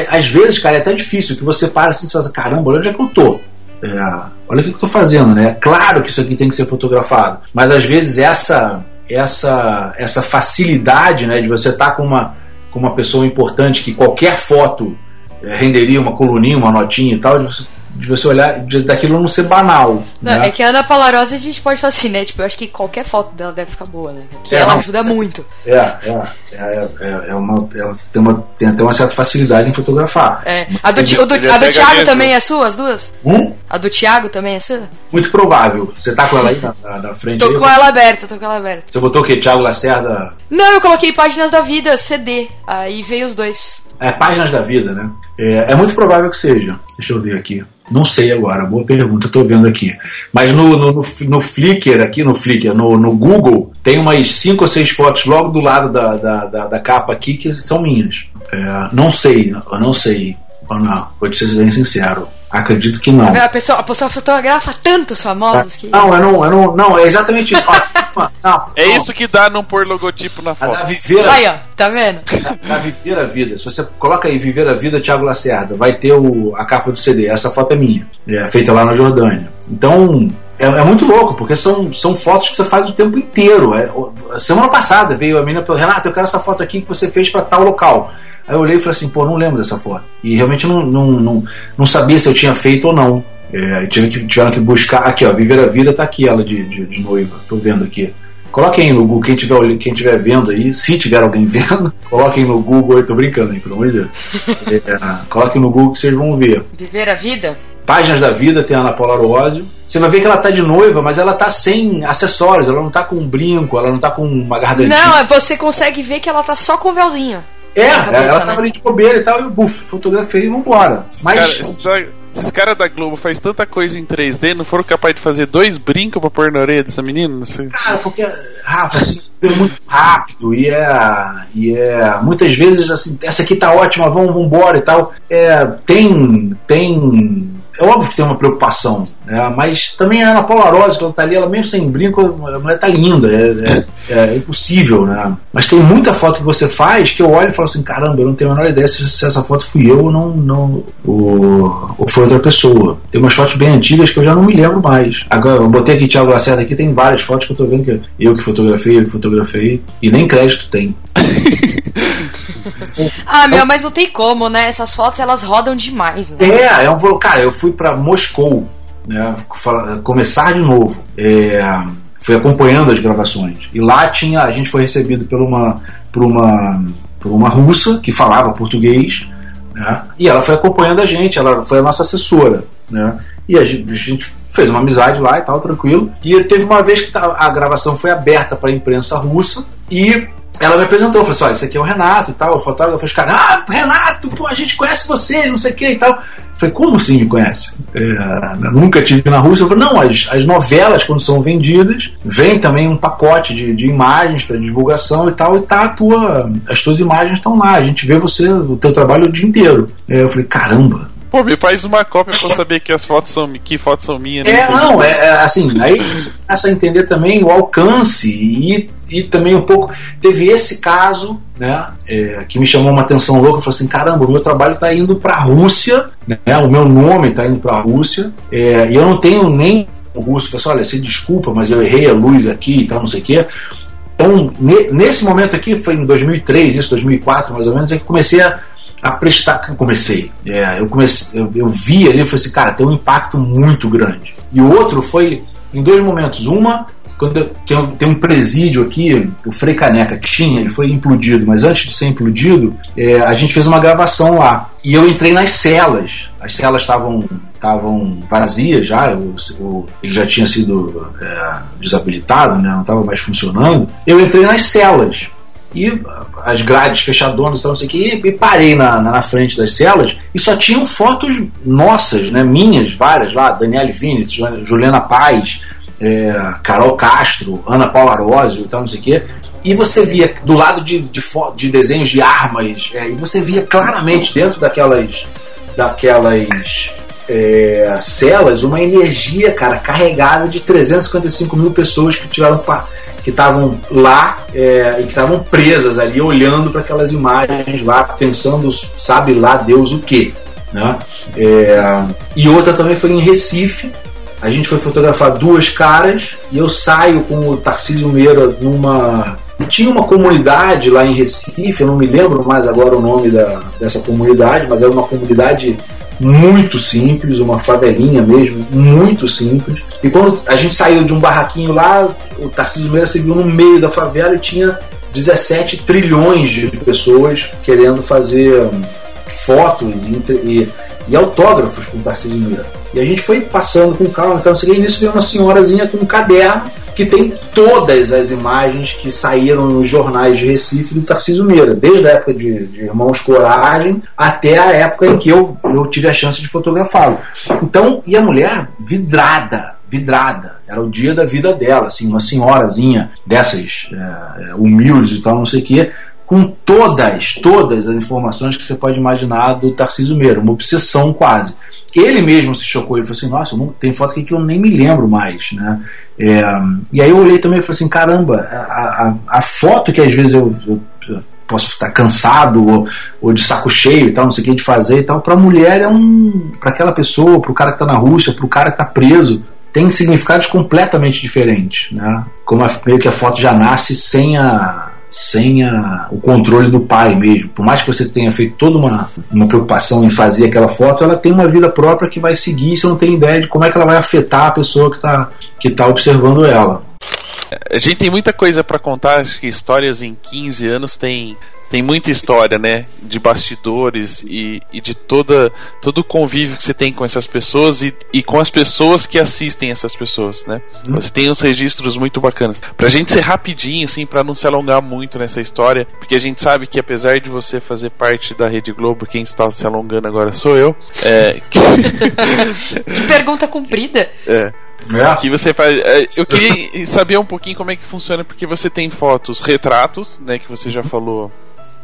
às vezes, cara, é até difícil que você para assim e fala, caramba, onde é que eu tô? É, olha o que eu estou fazendo, né? Claro que isso aqui tem que ser fotografado, mas às vezes essa essa essa facilidade, né, de você estar tá com uma com uma pessoa importante que qualquer foto é, renderia uma coluninha, uma notinha e tal, de você olhar, de, daquilo não ser banal. Não, né? É que a Ana Palarosa a gente pode falar assim, né? Tipo, eu acho que qualquer foto dela deve ficar boa, né? Porque É, ela ajuda muito. É, é, é, é, é uma, é, tem, uma, tem até uma certa facilidade em fotografar. É. A do, do- ele a do Thiago mesmo. também é sua, as duas? Hum? A do Thiago também é sua? Muito provável. Você tá com ela aí na, na- na frente? Tô aí? com ela aberta, tô com ela aberta. Você botou o quê? Thiago Lacerda? Não, eu coloquei Páginas da Vida, CD. Aí veio os dois. É, Páginas da Vida, né? É, é muito provável que seja. Deixa eu ver aqui. Não sei agora, boa pergunta, tô vendo aqui. Mas no, no, no, no Flickr aqui, no Flickr, no, no Google, tem umas cinco ou seis fotos logo do lado da, da, da, da capa aqui que são minhas. É, não sei, eu não sei. Não, vou te ser bem sincero. Acredito que não. A pessoa, a pessoa fotografa tantos famosos que. Não, eu não, eu não, não, é exatamente isso. Ó, não, É não. isso que dá não pôr logotipo na A foto. da Viver a Aí, ó, tá vendo? Na Viver a Vida, se você coloca aí Viver a Vida, Thiago Lacerda, vai ter o, a capa do CD. Essa foto é minha, é feita lá na Jordânia. Então, é, é muito louco, porque são, são fotos que você faz o tempo inteiro. É, semana passada veio a menina e falou: Renato, eu quero essa foto aqui que você fez para tal local. Aí eu olhei e falei assim: pô, não lembro dessa foto. E realmente não, não, não, não sabia se eu tinha feito ou não. É, tive que, tiveram que buscar. Aqui, ó, Viver a Vida tá aqui, ela de, de, de noiva. Tô vendo aqui. Coloquem aí no Google, quem tiver, quem tiver vendo aí, se tiver alguém vendo, coloquem no Google, eu tô brincando aí, pelo amor de Deus. É, coloquem no Google que vocês vão ver. Viver a vida? Páginas da Vida tem a Ana Paula Arósio. Você vai ver que ela tá de noiva, mas ela tá sem acessórios, ela não tá com um brinco, ela não tá com uma gargantinha. Não, é- você consegue ver que ela tá só com o véuzinho. É, cabeça, ela né? tava ali de bobeira e tal, e eu, buf, fotografei e vambora. Mas. Cara, esses, caras da Globo faz tanta coisa em 3D, não foram capazes de fazer dois brincos pra pôr na orelha dessa menina? Não sei. Cara, porque, Rafa, assim, é muito rápido e é, e é. Muitas vezes, assim, essa aqui tá ótima, vamos, vamos embora e tal. É, tem. Tem. É óbvio que tem uma preocupação, né? mas também a Ana Paula Arósio, que ela tá ali, ela mesmo sem brinco, a mulher tá linda, é, é, é impossível, né? Mas tem muita foto que você faz que eu olho e falo assim: caramba, eu não tenho a menor ideia se, se essa foto fui eu ou não, não ou, ou foi outra pessoa. Tem umas fotos bem antigas que eu já não me lembro mais. Agora, eu botei aqui Thiago Lacerda aqui, tem várias fotos que eu tô vendo que eu que fotografei, eu que fotografei, e nem crédito tem. Ah, meu, mas não tem como, né? Essas fotos elas rodam demais, né? É, é um. Cara, eu fui pra Moscou, né? Começar de novo. É, fui acompanhando as gravações. E lá tinha. A gente foi recebido por uma. Por uma, por uma russa que falava português. Né? E ela foi acompanhando a gente, ela foi a nossa assessora. Né? E a gente, a gente fez uma amizade lá e tal, tranquilo. E teve uma vez que tá- a gravação foi aberta para a imprensa russa e ela me apresentou, falou assim: olha, esse aqui é o Renato e tal. O fotógrafo, os caras, ah, Renato, pô, a gente conhece você, não sei o que e tal. Eu falei, como assim me conhece? É, eu nunca tive na Rússia. Eu falei, não, as, as novelas, quando são vendidas, vem também um pacote de, de imagens para divulgação e tal, e tá tua, as tuas imagens estão lá. A gente vê você, o teu trabalho o dia inteiro. É, eu falei, caramba, Pô, me faz uma cópia pra eu saber que as fotos são que fotos são minhas. né? É, não, é, é, assim, aí você começa a entender também o alcance e, e também um pouco. Teve esse caso, né, é, que me chamou uma atenção louca. Eu falei assim: caramba, o meu trabalho está indo para a Rússia, né, o meu nome está indo para a Rússia, é, e eu não tenho nem o russo. Falei assim: olha, você desculpa, mas eu errei a luz aqui e tal, não sei o quê. Então, ne- nesse momento aqui, foi em 2003, isso, 2004 mais ou menos, é que comecei a, a prestar. Comecei. É, eu, comecei eu, eu vi ali e falei assim, cara, tem um impacto muito grande. E o outro foi em dois momentos. Uma, quando eu- tem, um- tem um presídio aqui, o Frei Caneca, que tinha, ele foi implodido, mas antes de ser implodido, é, a gente fez uma gravação lá. E eu entrei nas celas. As celas estavam estavam vazias já, o, o- ele já tinha sido é, desabilitado, né, não estava mais funcionando. Eu entrei nas celas e as grades fechadonas, então, não sei o que, e parei na, na, frente das celas e só tinham fotos nossas, né, minhas, várias lá, Daniele Vinitz, Ju- Juliana Paz, é, Carol Castro, Ana Paula Arósio e tal, não sei o que. E você via do lado de, de, de desenhos de armas, é, e você via claramente dentro daquelas, daquelas é, celas uma energia, cara, carregada de 355 mil pessoas que tiveram que estavam lá é, e que estavam presas ali, olhando para aquelas imagens lá, pensando, sabe lá Deus o que. Né? É, e outra também foi em Recife. A gente foi fotografar duas caras e eu saio com o Tarcísio Meira numa, tinha uma comunidade lá em Recife, eu não me lembro mais agora o nome da, dessa comunidade, mas era uma comunidade muito simples, uma favelinha mesmo, muito simples. E quando a gente saiu de um barraquinho lá, o Tarcísio Meira seguiu no meio da favela e tinha 17 trilhões de pessoas querendo fazer hum, fotos e, e, e autógrafos com o Tarcísio Meira. E a gente foi passando com calma, então cheguei nisso veio uma senhorazinha com um caderno que tem todas as imagens que saíram nos jornais de Recife do Tarcísio Meira, desde a época de, de Irmãos Coragem até a época em que eu, eu tive a chance de fotografá-lo. Então, e a mulher vidrada, vidrada. Era o dia da vida dela, assim, uma senhorazinha dessas é, humildes e tal, não sei o quê, com todas, todas as informações que você pode imaginar do Tarcísio Meira, uma obsessão quase. Ele mesmo se chocou e falou assim: Nossa, tem foto aqui que eu nem me lembro mais, né? É, e aí eu olhei também e falei assim: Caramba, a, a, a foto que às vezes eu, eu, eu posso estar cansado ou, ou, de saco cheio e tal, não sei o que de fazer e tal, para a mulher é um. para aquela pessoa, para o cara que está na Rússia, para o cara que está preso, tem significados completamente diferentes, né? Como a, meio que a foto já nasce sem a sem a, o controle do pai mesmo. Por mais que você tenha feito toda uma, uma preocupação em fazer aquela foto, ela tem uma vida própria que vai seguir você não tem ideia de como é que ela vai afetar a pessoa que está que tá observando ela. A gente tem muita coisa para contar, acho que histórias em 15 anos tem tem muita história, né? De bastidores e, e de toda, todo o convívio que você tem com essas pessoas e, e com as pessoas que assistem essas pessoas, né? Hum. Você tem uns registros muito bacanas. Pra gente ser rapidinho, assim, pra não se alongar muito nessa história, porque a gente sabe que apesar de você fazer parte da Rede Globo, quem está se alongando agora sou eu. É... que pergunta comprida. É. É. Que você faz. É, eu queria saber um pouquinho como é que funciona, porque você tem fotos, retratos, né? Que você já falou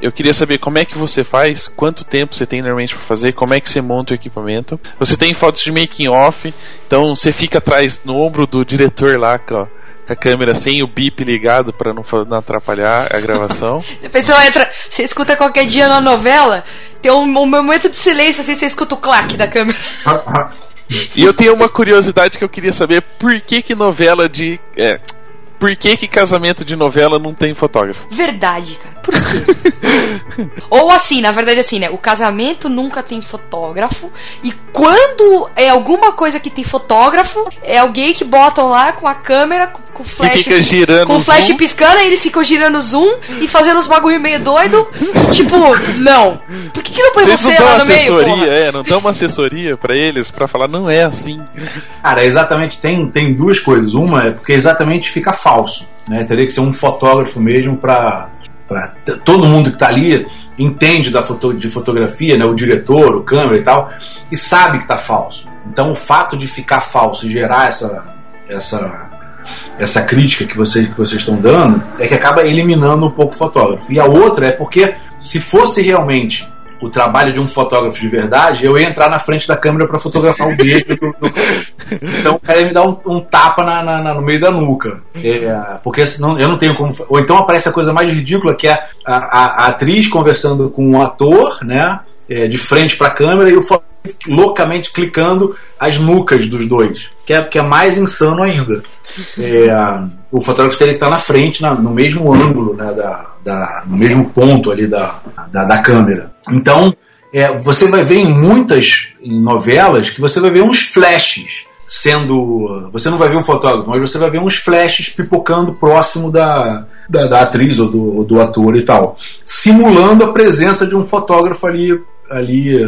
eu queria saber como é que você faz, quanto tempo você tem normalmente para fazer, como é que você monta o equipamento. Você tem fotos de making off, então você fica atrás no ombro do diretor lá, com a câmera sem o bip ligado para não, não, atrapalhar a gravação. a pessoa entra, você escuta qualquer dia na novela, tem um, um momento de silêncio assim, você escuta o claque da câmera. e eu tenho uma curiosidade que eu queria saber, por que que novela de é, por que, que casamento de novela não tem fotógrafo? Verdade, cara. Por quê? Ou assim, na verdade, assim, né? O casamento nunca tem fotógrafo. E quando é alguma coisa que tem fotógrafo, é alguém que botam lá com a câmera, com, com flash. E fica girando com flash zoom. piscando, aí eles ficam girando zoom e fazendo uns bagulho meio doido. tipo, não. Por que, que não põe Vocês você não lá no assessoria, meio? É, não dão uma assessoria para eles para falar, não é assim. Cara, exatamente, tem, tem duas coisas. Uma é porque exatamente fica falso. Né? Teria que ser um fotógrafo mesmo para para todo mundo que está ali entende da foto, de fotografia, né, o diretor, o câmera e tal, e sabe que está falso. Então o fato de ficar falso e gerar essa essa essa crítica que vocês que vocês estão dando é que acaba eliminando um pouco o fotógrafo. E a outra é porque se fosse realmente o trabalho de um fotógrafo de verdade, eu ia entrar na frente da câmera para fotografar um beijo. Do, do... Então o cara ia me dar um, um tapa na, na, no meio da nuca. É, porque senão eu não tenho como. Ou então aparece a coisa mais ridícula que é a, a, a atriz conversando com o um ator, né? É, de frente para a câmera e o fotógrafo loucamente clicando as nucas dos dois, que é, que é mais insano ainda. É, o fotógrafo teria que estar na frente, na, no mesmo ângulo, né, da, da, no mesmo ponto ali da, da, da câmera. Então, é, você vai ver em muitas novelas que você vai ver uns flashes sendo. Você não vai ver um fotógrafo, mas você vai ver uns flashes pipocando próximo da, da, da atriz ou do, do ator e tal, simulando a presença de um fotógrafo ali, ali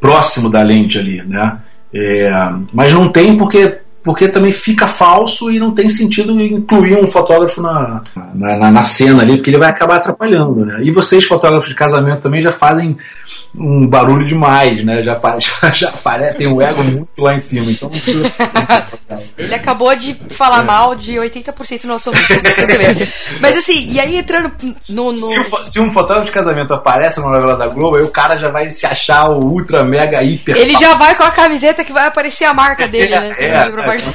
próximo da lente ali, né? É, mas não tem porque porque também fica falso e não tem sentido incluir um fotógrafo na, na, na, cena ali, porque ele vai acabar atrapalhando, né? E vocês, fotógrafos de casamento, também já fazem um barulho demais, né? Já, já, já parece, tem um ego muito lá em cima, então Ele acabou de falar é. mal de 80% do nosso mas assim, e aí entrando no... no... Se, o, se, um fotógrafo de casamento aparece no novela da Globo, aí o cara já vai se achar o ultra, mega, hiper... Ele já vai com a camiseta que vai aparecer a marca dele, né? É, é,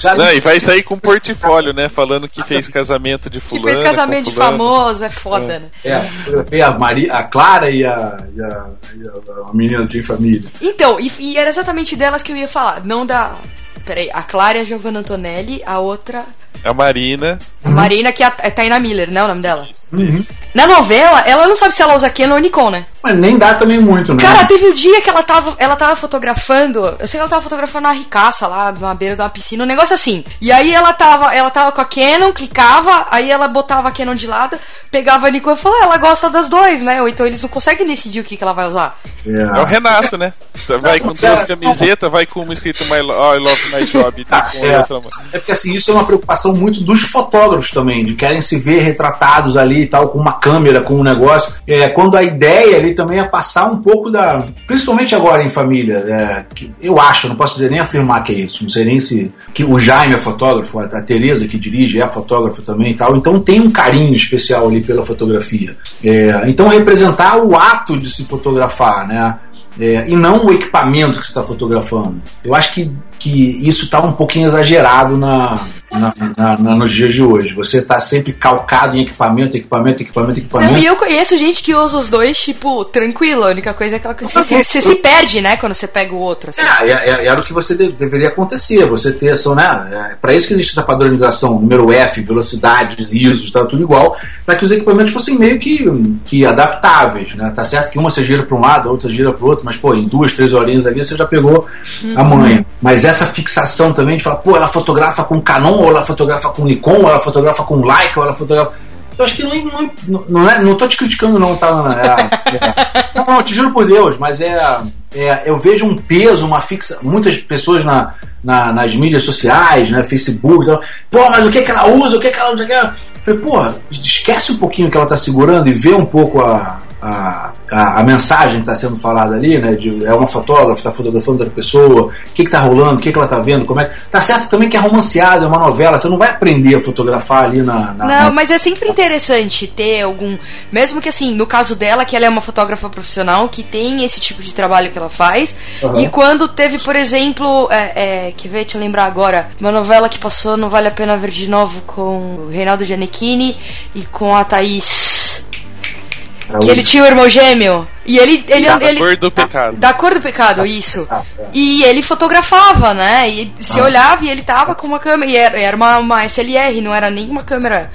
já não, e vai sair com portmenfolio, né? Falando que fez casamento de fulano. Que fez casamento de famoso, é foda, é. né? É, a, Maria, a Clara e a, e a, e a, a menina de família. Então, e, e, era exatamente delas que eu ia falar, não da Peraí, a Clara é a Giovanna Antonelli, a outra. A Marina. A Marina, que é a é Taina Miller, né? O nome dela. Uhum. Na novela, ela não sabe se ela usa Canon ou Nikon, né? Mas nem dá também muito, né? Cara, teve um dia que ela tava, ela tava fotografando. Eu sei que ela tava fotografando uma ricaça lá, na beira de uma piscina, um negócio assim. E aí ela tava, ela tava com a Canon, clicava, aí ela botava a Canon de lado, pegava a Nikon e falou, ah, ela gosta das dois, né? Ou então eles não conseguem decidir o que, que ela vai usar. É o Renato, né? Vai com duas camisetas, vai com uma escrita my, oh, I love job. Ah, com é. outra, É porque assim, isso é uma preocupação muito dos fotógrafos também, de querem se ver retratados ali e tal, com uma câmera, com um negócio. É, quando a ideia ali também é passar um pouco da. Principalmente agora em família, é, que eu acho, não posso dizer nem afirmar que é isso, não sei nem se. que o Jaime é fotógrafo, a a Tereza que dirige é fotógrafa também e tal, então tem um carinho especial ali pela fotografia. É, então representar o ato de se fotografar, né? É, e não o equipamento que você está fotografando. Eu acho que, que isso está um pouquinho exagerado na, na, na- na- nos dias de hoje. Você está sempre calcado em equipamento, equipamento, equipamento, equipamento. Não, e eu conheço gente que usa os dois, tipo, tranquilo. A única coisa é aquela que você, você se perde, né? Quando você pega o outro, assim. É, é- é- era o que você de- deveria acontecer. Você ter essa, né? É, para isso que existe essa padronização, número F, velocidades, ISOs, tá tudo igual, para que os equipamentos fossem meio que, que adaptáveis, né? Tá certo que uma você gira para um lado, a outra gira para o outro, mas pô, em duas, três horinhas ali você já pegou a manha. Mas essa fixação também de falar, pô, ela fotografa com Canon, ou ela fotografa com Nikon, ou ela fotografa com Leica, ou ela fotografa eu acho que não, não, não, é, não tô te criticando, não, tá? É, é, não, não, te juro por Deus, mas é, é, eu vejo um peso, uma fixa. Muitas pessoas na, na- nas mídias sociais, né, Facebook, e tal, pô, mas o que, que ela usa, o que, que ela usa? Eu falei, pô, esquece um pouquinho que ela tá segurando e vê um pouco a, a, a, a mensagem que está sendo falada ali, né? De, é uma fotógrafa, está fotografando outra pessoa, o que está rolando, o que, que ela está vendo, como é. Tá certo também que é romanceado, é uma novela, você não vai aprender a fotografar ali na. na- Não, na- mas é sempre interessante ter algum. Mesmo que assim, no caso dela, que ela é uma fotógrafa profissional, que tem esse tipo de trabalho que ela faz. Aham. E quando teve, por exemplo, é, é, que veio te lembrar agora, uma novela que passou, não vale a pena ver de novo, com o Reinaldo Gianecchini e com a Thaís. Que ele tinha o irmão gêmeo. E ele. ele, Da ele cor do pecado. da cor do pecado, isso. Ah, é. E ele fotografava, né? E se Ah. olhava e ele tava com uma câmera. E era, era uma, uma SLR, não era nem uma câmera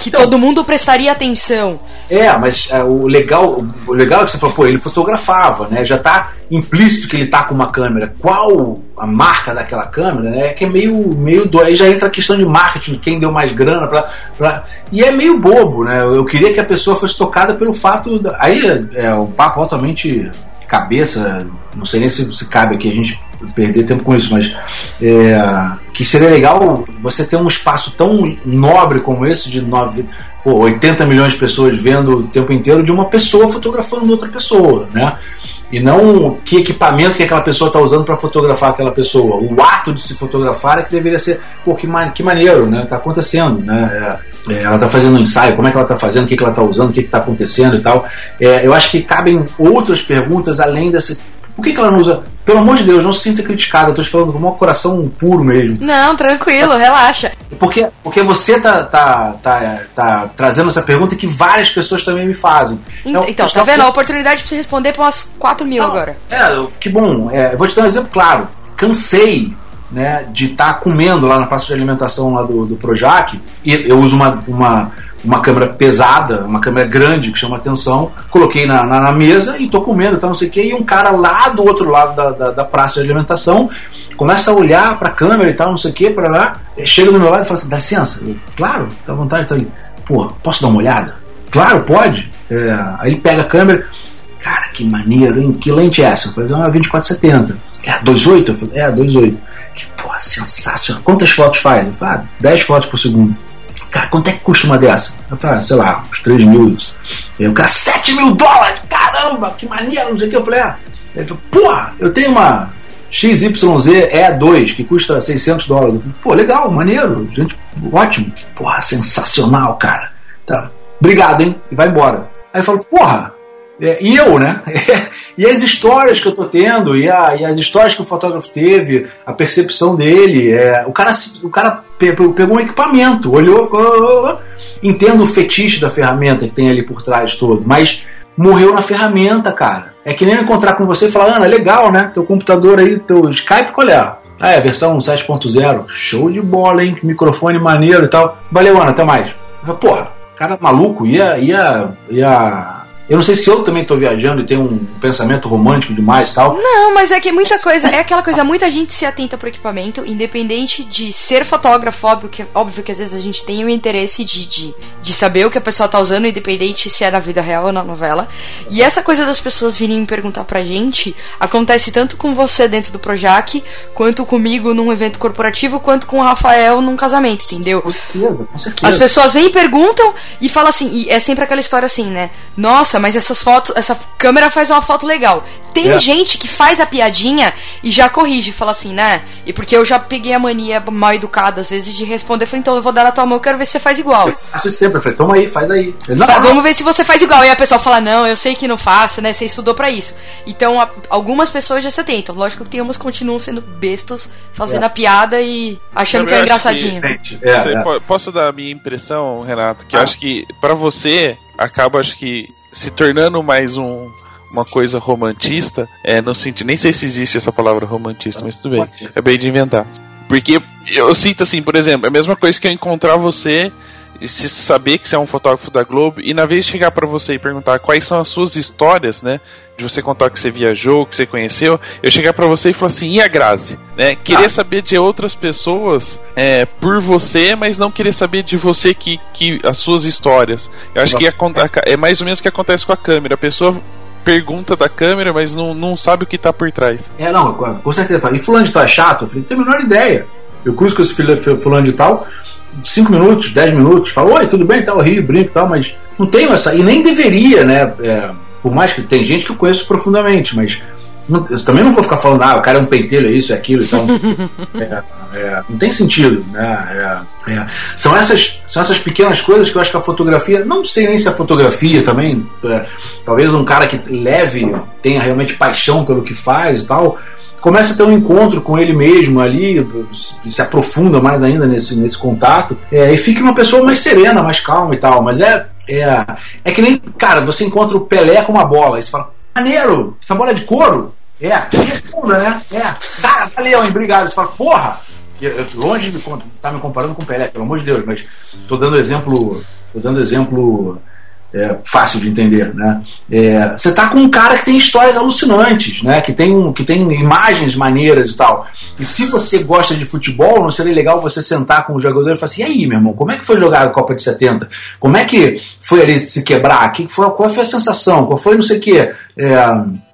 que Então- todo mundo prestaria atenção. É, mas é, o legal, o legal é que você falou, pô, ele fotografava, né? Já tá implícito que ele tá com uma câmera. Qual a marca daquela câmera, né? Que é meio, meio do... Aí já entra a questão de marketing, quem deu mais grana pra, pra... E é meio bobo, né? Eu queria que a pessoa fosse tocada pelo fato. Da... Aí é, é um papo altamente cabeça, não sei nem se, se cabe aqui a gente perder tempo com isso, mas é, que seria legal você ter um espaço tão nobre como esse de pô, 80 milhões de pessoas vendo o tempo inteiro de uma pessoa fotografando outra pessoa, né? E não que equipamento que aquela pessoa está usando para fotografar aquela pessoa. O ato de se fotografar é que deveria ser, pô, que, ma- que maneiro, né? Tá acontecendo, né? É, é, ela tá fazendo um ensaio, como é que ela tá fazendo, o que, que ela tá usando, o que, que tá acontecendo e tal. É, eu acho que cabem outras perguntas além desse. Por que, que ela não usa? Pelo amor de Deus, não se sinta criticada, eu tô te falando com um coração puro mesmo. Não, tranquilo, relaxa. Porque, porque você tá, tá, tá, tá trazendo essa pergunta que várias pessoas também me fazem. Ent- Então, Então, tá vendo? A oportunidade pra você responder pra umas 4 mil Não, agora. É, que bom. É, vou te dar um exemplo claro. Cansei né, de estar comendo lá na praça de alimentação lá do, do Projac. E eu uso uma, uma, uma câmera pesada, uma câmera grande que chama atenção. Coloquei na, na, na mesa e tô comendo, tá, não sei o quê. E um cara lá do outro lado da, da, da praça de alimentação começa a olhar pra câmera e tal, não sei o quê, para lá. Chega do meu lado e fala assim: dá licença. Eu, claro, tá à vontade. Tá ali. Pô, posso dar uma olhada? Claro, pode. É, aí ele pega a câmera. Cara, que maneiro, hein? Que lente é essa? Eu falei, é uma 2470. É, 2.8? Eu falei, é, 2.8. Que porra, sensacional. Quantas fotos faz? Eu falei, ah, 10 fotos por segundo. Cara, quanto é que custa uma dessa? Eu falei, ah, sei lá, uns 3 mil. Aí o cara, 7 mil dólares! Caramba, que maneiro, não sei o que. Eu falei, ah. Ele falou, porra, eu tenho uma XYZ E2 que custa 600 dólares. Eu falei, Pô, legal, maneiro, gente, ótimo. Porra, sensacional, cara. Tá. Obrigado, hein? E vai embora. Aí eu falo, porra, é, e eu, né? e as histórias que eu tô tendo, e, a- e as histórias que o fotógrafo teve, a percepção dele. é, o cara, o cara pe- pe- pegou um equipamento, olhou, ficou. Entendo o fetiche da ferramenta que tem ali por trás todo, mas morreu na ferramenta, cara. É que nem eu encontrar com você e falar, Ana, legal, né? Teu computador aí, teu Skype, qual é? Ah, é, versão 7.0. Show de bola, hein? Microfone maneiro e tal. Valeu, Ana, até mais. Porra, cara maluco ia, ia, ia eu não sei se eu também tô viajando e tenho um pensamento romântico demais e tal. Não, mas é que muita coisa. É aquela coisa, muita gente se atenta pro equipamento, independente de ser fotógrafo, óbvio que, óbvio que às vezes a gente tem o interesse de, de, de saber o que a pessoa tá usando, independente se é na vida real ou na novela. E essa coisa das pessoas virem me perguntar pra gente acontece tanto com você dentro do Projac, quanto comigo num evento corporativo, quanto com o Rafael num casamento, entendeu? Com certeza, com certeza. As pessoas vêm e perguntam e falam assim, e é sempre aquela história assim, né? Nossa, mas essas fotos, essa câmera faz uma foto legal. Tem é. gente que faz a piadinha e já corrige, fala assim, né? E porque eu já peguei a mania mal educada, às vezes, de responder, falei, então eu vou dar na tua mão, eu quero ver se você faz igual. Eu faço sempre, eu falei, toma aí, faz aí. Não, Vamos ver se você faz igual. E a pessoa fala, não, eu sei que não faço, né? Você estudou para isso. Então, a, algumas pessoas já se atentam. Lógico que tem umas que continuam sendo bestas, fazendo é. a piada e achando que é engraçadinho. Que, é, é. Posso dar a minha impressão, Renato? Que ah. eu acho que para você acaba, acho que, se tornando mais um uma coisa romantista, é no sentido, nem sei se existe essa palavra romantista, mas tudo bem, acabei de inventar. Porque eu sinto assim, por exemplo, é a mesma coisa que eu encontrar você e se saber que você é um fotógrafo da Globo e na vez de chegar para você e perguntar quais são as suas histórias, né, de você contar que você viajou, que você conheceu, eu chegar para você e falar assim, e a Grazi? Né? Querer ah. saber de outras pessoas é, por você, mas não querer saber de você que, que as suas histórias. Eu acho que é mais ou menos o que acontece com a câmera. A pessoa pergunta da câmera, mas não, não sabe o que tá por trás. É, não, com certeza. E fulano de tal é chato? Eu falei, não tenho a menor ideia. Eu cruzo com esse fulano de tal, 5 minutos, 10 minutos, falo, oi, tudo bem, tal, tá, rio, brinco e tal, mas não tenho essa, e nem deveria, né? É, por mais que tem gente que eu conheço profundamente, mas não, também não vou ficar falando, ah, o cara é um pentelho, é isso, é aquilo, então. é, é, não tem sentido, né? É, é, são, essas, são essas pequenas coisas que eu acho que a fotografia, não sei nem se a fotografia também, é, talvez um cara que leve, tenha realmente paixão pelo que faz e tal, começa a ter um encontro com ele mesmo ali, se aprofunda mais ainda nesse, nesse contato, é, e fica uma pessoa mais serena, mais calma e tal. Mas é, é, é que nem, cara, você encontra o Pelé com uma bola, e você fala, maneiro, essa bola é de couro? É, responda, né? É, cara, valeu, hein, obrigado. Você fala, porra, eu, eu, longe de me, tá me comparando com o Pelé, pelo amor de Deus, mas tô dando exemplo, tô dando exemplo é, fácil de entender, né? É, você tá com um cara que tem histórias alucinantes, né? Que tem, que tem imagens maneiras e tal. E se você gosta de futebol, não seria legal você sentar com o jogador e falar assim: e aí, meu irmão, como é que foi jogar a Copa de 70? Como é que foi ali se quebrar? Que foi, qual foi a sensação? Qual foi não sei o quê? É,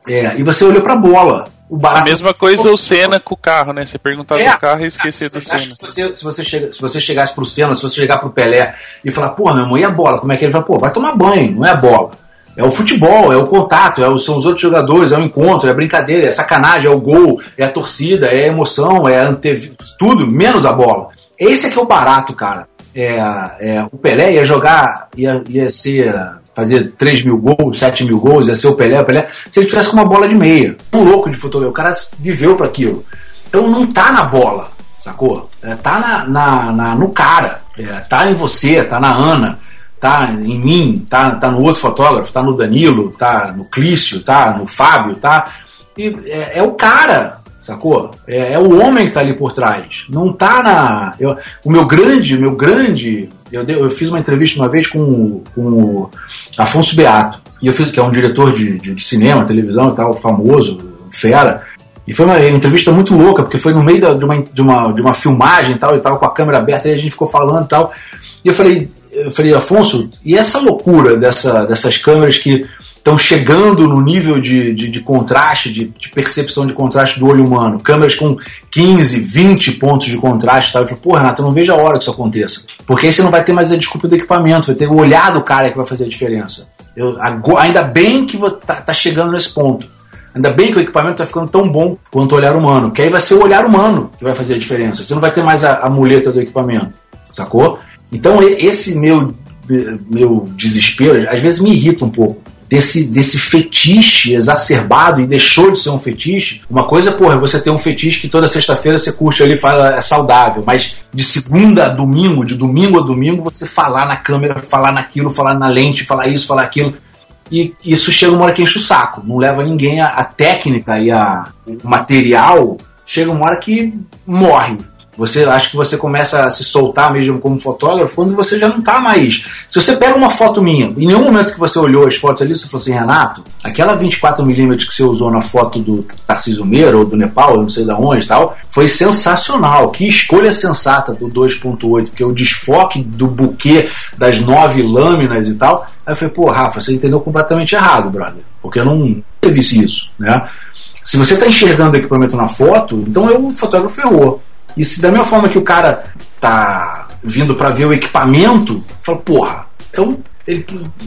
é, e você olhou pra bola. O barato a mesma coisa o Senna com o carro, né? Você perguntar é, do carro e esquecer do Senna. Se você, se, você chega, se você chegasse pro Senna, se você chegar pro Pelé e falar, pô, meu irmão, e a bola? Como é que ele fala? Pô, vai tomar banho, não é a bola. É o futebol, é o contato, é o, são os outros jogadores, é o encontro, é a brincadeira, é a sacanagem, é o gol, é a torcida, é a emoção, é a ante... tudo, menos a bola. Esse é que é o barato, cara. É, é, o Pelé ia jogar, ia, ia ser fazer 3 mil gols, 7 mil gols, ia ser o Pelé, o Pelé, se ele tivesse com uma bola de meia. Um louco de futebol, o cara viveu para aquilo. Então não tá na bola, sacou? É, tá na, na, na, no cara, é, tá em você, tá na Ana, tá em mim, tá, tá no outro fotógrafo, tá no Danilo, tá no Clício, tá no Fábio, tá. E é, é o cara, sacou? É, é, o homem que tá ali por trás. Não tá na. Eu, o meu grande, meu grande. Eu, eu fiz uma entrevista uma vez com, com o Afonso Beato, e eu fiz, que é um diretor de, de, de cinema, televisão e tal, famoso, fera. E foi uma entrevista muito louca, porque foi no meio da, de, uma, de, uma, de uma filmagem e tal, e tal, com a câmera aberta, e a gente ficou falando e tal. E eu falei, eu falei, Afonso, e essa loucura dessa, dessas câmeras que estão chegando no nível de, de, de contraste, de, de, percepção de contraste do olho humano. Câmeras com 15, 20 pontos de contraste. Tá? Eu falei, pô, Renato, eu não vejo a hora que isso aconteça. Porque aí você não vai ter mais a desculpa do equipamento, vai ter o olhar do cara que vai fazer a diferença. Eu, ainda bem que tá, tá chegando nesse ponto. Ainda bem que o equipamento está ficando tão bom quanto o olhar humano, que aí vai ser o olhar humano que vai fazer a diferença. Você não vai ter mais a, a muleta do equipamento, sacou? Então esse meu meu desespero às vezes me irrita um pouco desse, desse fetiche exacerbado e deixou de ser um fetiche. Uma coisa, porra, é você ter um fetiche que toda sexta-feira você curte ali e fala é saudável, mas de segunda a domingo, de domingo a domingo, você falar na câmera, falar naquilo, falar na lente, falar isso, falar aquilo. E isso chega uma hora que enche o saco. Não leva ninguém a, a técnica e a, o material chega uma hora que morre. Você acha que você começa a se soltar mesmo como fotógrafo quando você já não está mais. Se você pega uma foto minha, em nenhum momento que você olhou as fotos ali, você falou assim, Renato, aquela 24mm que você usou na foto do Tarcísio Meira ou do Nepal, não sei de onde e tal, foi sensacional. Que escolha sensata do 2.8, porque o desfoque do buquê das nove lâminas e tal. Aí eu falei, pô, Rafa, você entendeu completamente errado, brother. Porque eu não teve isso, né? Se você está enxergando o equipamento na foto, então eu, o fotógrafo errou. E se da mesma forma que o cara tá vindo para ver o equipamento, fala, porra, então ele,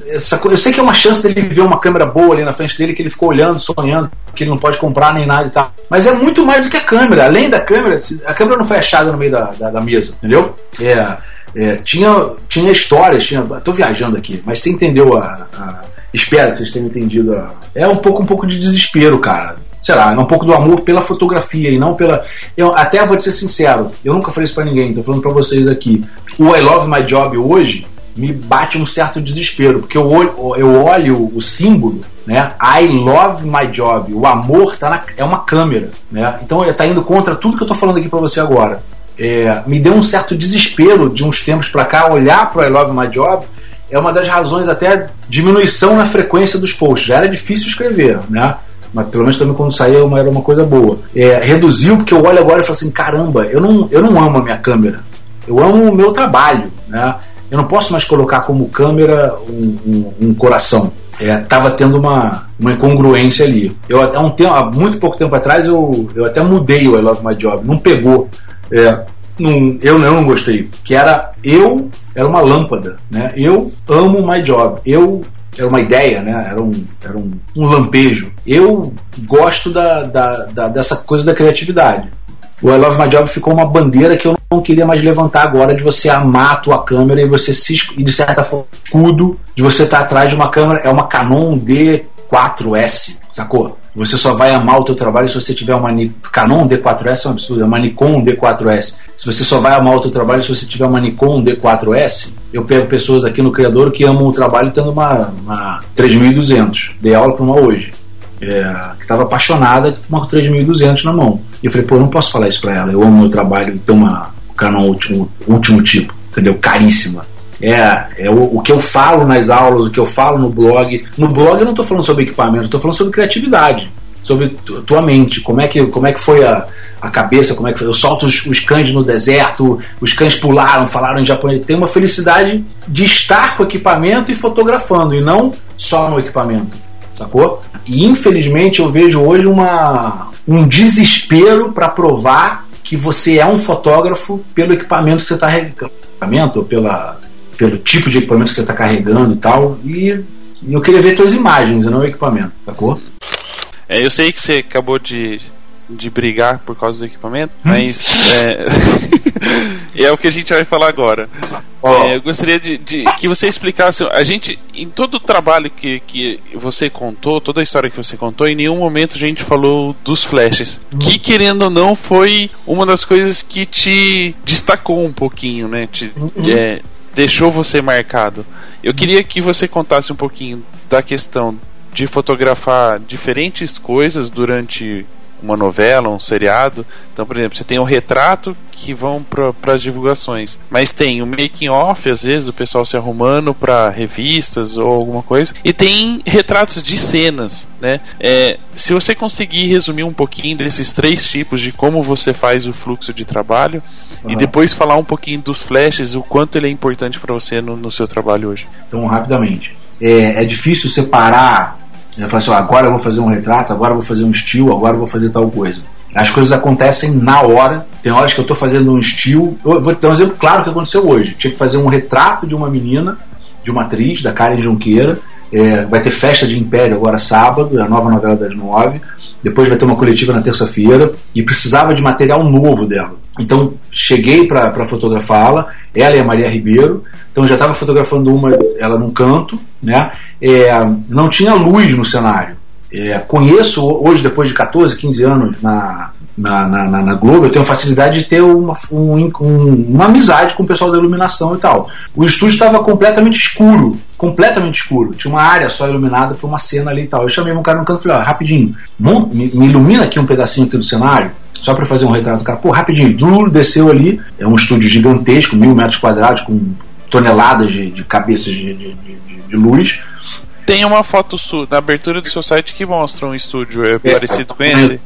essa, eu sei que é uma chance dele ver uma câmera boa ali na frente dele, que ele ficou olhando, sonhando, que ele não pode comprar nem nada e tal. Mas é muito mais do que a câmera. Além da câmera, a câmera não foi achada no meio da, da, da mesa, entendeu? É, é, tinha, tinha histórias, tinha. Tô viajando aqui, mas você entendeu a, a espero que vocês tenham entendido. A, é um pouco, um pouco de desespero, cara sei lá, um pouco do amor pela fotografia e não pela. Eu até vou te ser sincero, eu nunca falei isso pra ninguém, tô falando pra vocês aqui. O I Love My Job hoje me bate um certo desespero, porque eu olho, eu olho o símbolo, né? I love my job. O amor tá na, é uma câmera, né? Então está indo contra tudo que eu tô falando aqui para você agora. É, me deu um certo desespero de uns tempos para cá olhar para I love my job é uma das razões até diminuição na frequência dos posts. Já era difícil escrever, né? Mas pelo menos também quando uma, era uma coisa boa. É, reduziu porque eu olho agora e falo assim, caramba, eu não, eu não amo a minha câmera, eu amo o meu trabalho, né? Eu não posso mais colocar como câmera um, um, um coração. Estava é, tendo uma, uma incongruência ali. Eu, há, um tempo, há muito pouco tempo atrás eu, eu até mudei o I Love My Job, não pegou. É, não, eu não gostei. Que era eu, era uma lâmpada. Né? Eu amo my job. Eu era uma ideia, né? Era um, era um, um lampejo. Eu gosto da, da, da, dessa coisa da criatividade. O I Love My Job ficou uma bandeira que eu não queria mais levantar agora de você amar a tua câmera e você se e de certa forma escudo de você estar atrás de uma câmera é uma Canon D4S, sacou? Você só vai amar o teu trabalho se você tiver uma Canon D4S, é um absurdo, é uma Nikon D4S. Se você só vai amar o teu trabalho se você tiver uma Nikon D4S, eu pego pessoas aqui no Criador que amam o trabalho tendo uma, uma 3200. Dei aula para uma hoje. É, que estava apaixonada com uma 3200 na mão. E eu falei, pô, eu não posso falar isso para ela. Eu amo o meu trabalho e ter uma Canon último, último tipo, entendeu? Caríssima. É, é o, o, que eu falo nas aulas, o que eu falo no blog. No blog eu não estou falando sobre equipamento, estou falando sobre criatividade, sobre tua mente, como é que, como é que foi a, a cabeça, como é que foi. Eu solto os, os cães no deserto, os cães pularam, falaram em japonês. Tem uma felicidade de estar com o equipamento e fotografando, e não só no equipamento, sacou? E infelizmente eu vejo hoje uma, um desespero para provar que você é um fotógrafo pelo equipamento que você está equipamento ou pela pelo tipo de equipamento que você está carregando e tal. E eu queria ver suas imagens e não o equipamento, sacou? É, eu sei que você acabou de, de brigar por causa do equipamento, hum. mas é, é o que a gente vai falar agora. Oh. É, eu gostaria de, de, que você explicasse. A gente, em todo o trabalho que, que você contou, toda a história que você contou, em nenhum momento a gente falou dos flashes. Hum. Que, querendo ou não, foi uma das coisas que te destacou um pouquinho, né? Te, hum. é, deixou você marcado. Eu queria que você contasse um pouquinho da questão de fotografar diferentes coisas durante uma novela, um seriado. Então, por exemplo, você tem o retrato que vão para as divulgações, mas tem o making off às vezes do pessoal se arrumando para revistas ou alguma coisa, e tem retratos de cenas, né? É, se você conseguir resumir um pouquinho desses três tipos de como você faz o fluxo de trabalho uhum. e depois falar um pouquinho dos flashes, o quanto ele é importante para você no, no, seu trabalho hoje. Então, rapidamente, é, é difícil separar eu falo assim, agora eu vou fazer um retrato, agora eu vou fazer um estilo, agora eu vou fazer tal coisa. As coisas acontecem na hora. Tem horas que eu estou fazendo um estilo. Eu vou dar um exemplo claro que aconteceu hoje. Tinha que fazer um retrato de uma menina, de uma atriz, da Karen Junqueira. É, vai ter festa de Império agora sábado, é a nova novela das nove. Depois vai ter uma coletiva na terça-feira e precisava de material novo dela. Então cheguei para fotografá-la, ela e a Maria Ribeiro. Então já estava fotografando uma, ela num canto, né? É, não tinha luz no cenário. É, conheço hoje, depois de 14, 15 anos na, na, na, na Globo, eu tenho facilidade de ter uma, um, uma amizade com o pessoal da iluminação e tal. O estúdio estava completamente escuro, completamente escuro. Tinha uma área só iluminada para uma cena ali e tal. Eu chamei um cara no canto e falei: ó, rapidinho, me, me ilumina aqui um pedacinho aqui do cenário. só para fazer um retrato do cara. Pô, rapidinho, Duro desceu ali, é um estúdio gigantesco, mil metros quadrados, com toneladas de, de cabeças de, de, de luz tem uma foto sua na abertura do seu site que mostra um estúdio é, parecido com esse.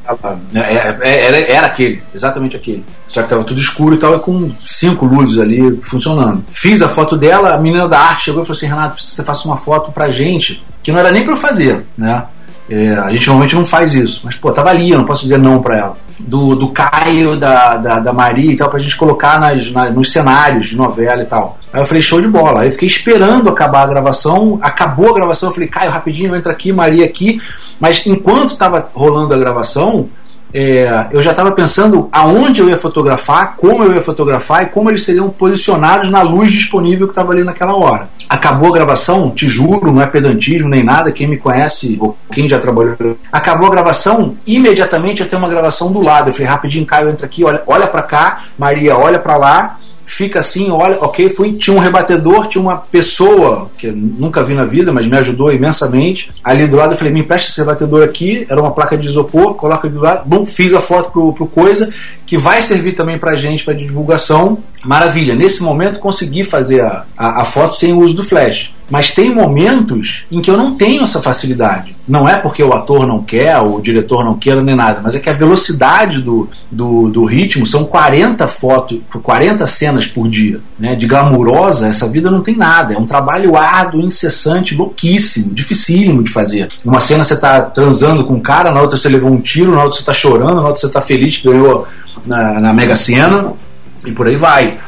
É, é, era, era aquele, exatamente aquele. Só que tava tudo escuro e tal, e com cinco luzes ali funcionando. Fiz a foto dela, a menina da arte chegou e falou assim: Renato, preciso que você faça uma foto pra gente, que não era nem pra eu fazer, né? É, a gente normalmente não faz isso, mas pô, tava ali, eu não posso dizer não pra ela. Do, do Caio, da, da, da Maria e tal, pra gente colocar nas, nos cenários de novela e tal. Aí eu falei, show de bola. Aí eu fiquei esperando acabar a gravação, acabou a gravação, eu falei, Caio, rapidinho, entra aqui, Maria aqui. Mas enquanto tava rolando a gravação, é, eu já estava pensando aonde eu ia fotografar, como eu ia fotografar e como eles seriam posicionados na luz disponível que estava ali naquela hora. Acabou a gravação, te juro, não é pedantismo nem nada, quem me conhece ou quem já trabalhou. Acabou a gravação, imediatamente eu tenho uma gravação do lado. Eu falei, rapidinho, Caio, entra aqui, olha, olha para cá, Maria, olha para lá fica assim, olha, ok, fui, tinha um rebatedor, tinha uma pessoa que nunca vi na vida, mas me ajudou imensamente. Ali do lado eu falei, me empresta esse rebatedor aqui, era uma placa de isopor, coloca do lado, bom, fiz a foto pro, pro coisa, que vai servir também pra gente para divulgação. Maravilha, nesse momento consegui fazer a, a, a foto sem o uso do flash. Mas tem momentos em que eu não tenho essa facilidade. Não é porque o ator não quer, ou o diretor não queira, nem nada, mas é que a velocidade do, do, do ritmo são 40 fotos, 40 cenas por dia. Né? De glamurosa, essa vida não tem nada. É um trabalho árduo, incessante, louquíssimo, dificílimo de fazer. Uma cena você está transando com um cara, na outra você levou um tiro, na outra você está chorando, na outra você está feliz que ganhou na, na Mega Sena, e por aí vai.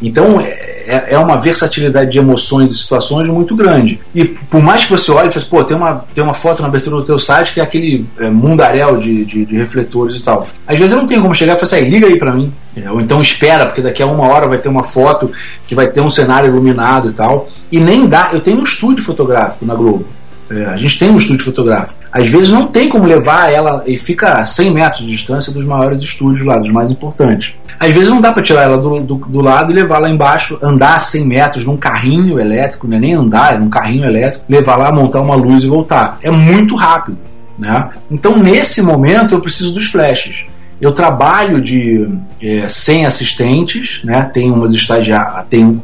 Então é, é uma versatilidade de emoções e situações muito grande. E por mais que você olhe e fale, pô, tem uma, tem uma foto na abertura do teu site que é aquele é, mundaréu de, de, de, refletores e tal. Às vezes eu não tenho como chegar e falar assim, liga aí para mim. É, ou então espera, porque daqui a uma hora vai ter uma foto que vai ter um cenário iluminado e tal. E nem dá. Eu tenho um estúdio fotográfico na Globo. É, a gente tem um estúdio fotográfico. Às vezes não tem como levar ela e fica a 100 metros de distância dos maiores estúdios lá, dos mais importantes. Às vezes não dá para tirar ela do, do, do, lado e levar lá embaixo, andar 100 metros num carrinho elétrico, não é nem andar, é num carrinho elétrico, levar lá, montar uma luz e voltar. É muito rápido. Né? Então, nesse momento, eu preciso dos flashes. Eu trabalho de é, sem assistentes, né? tem umas estagiárias, tem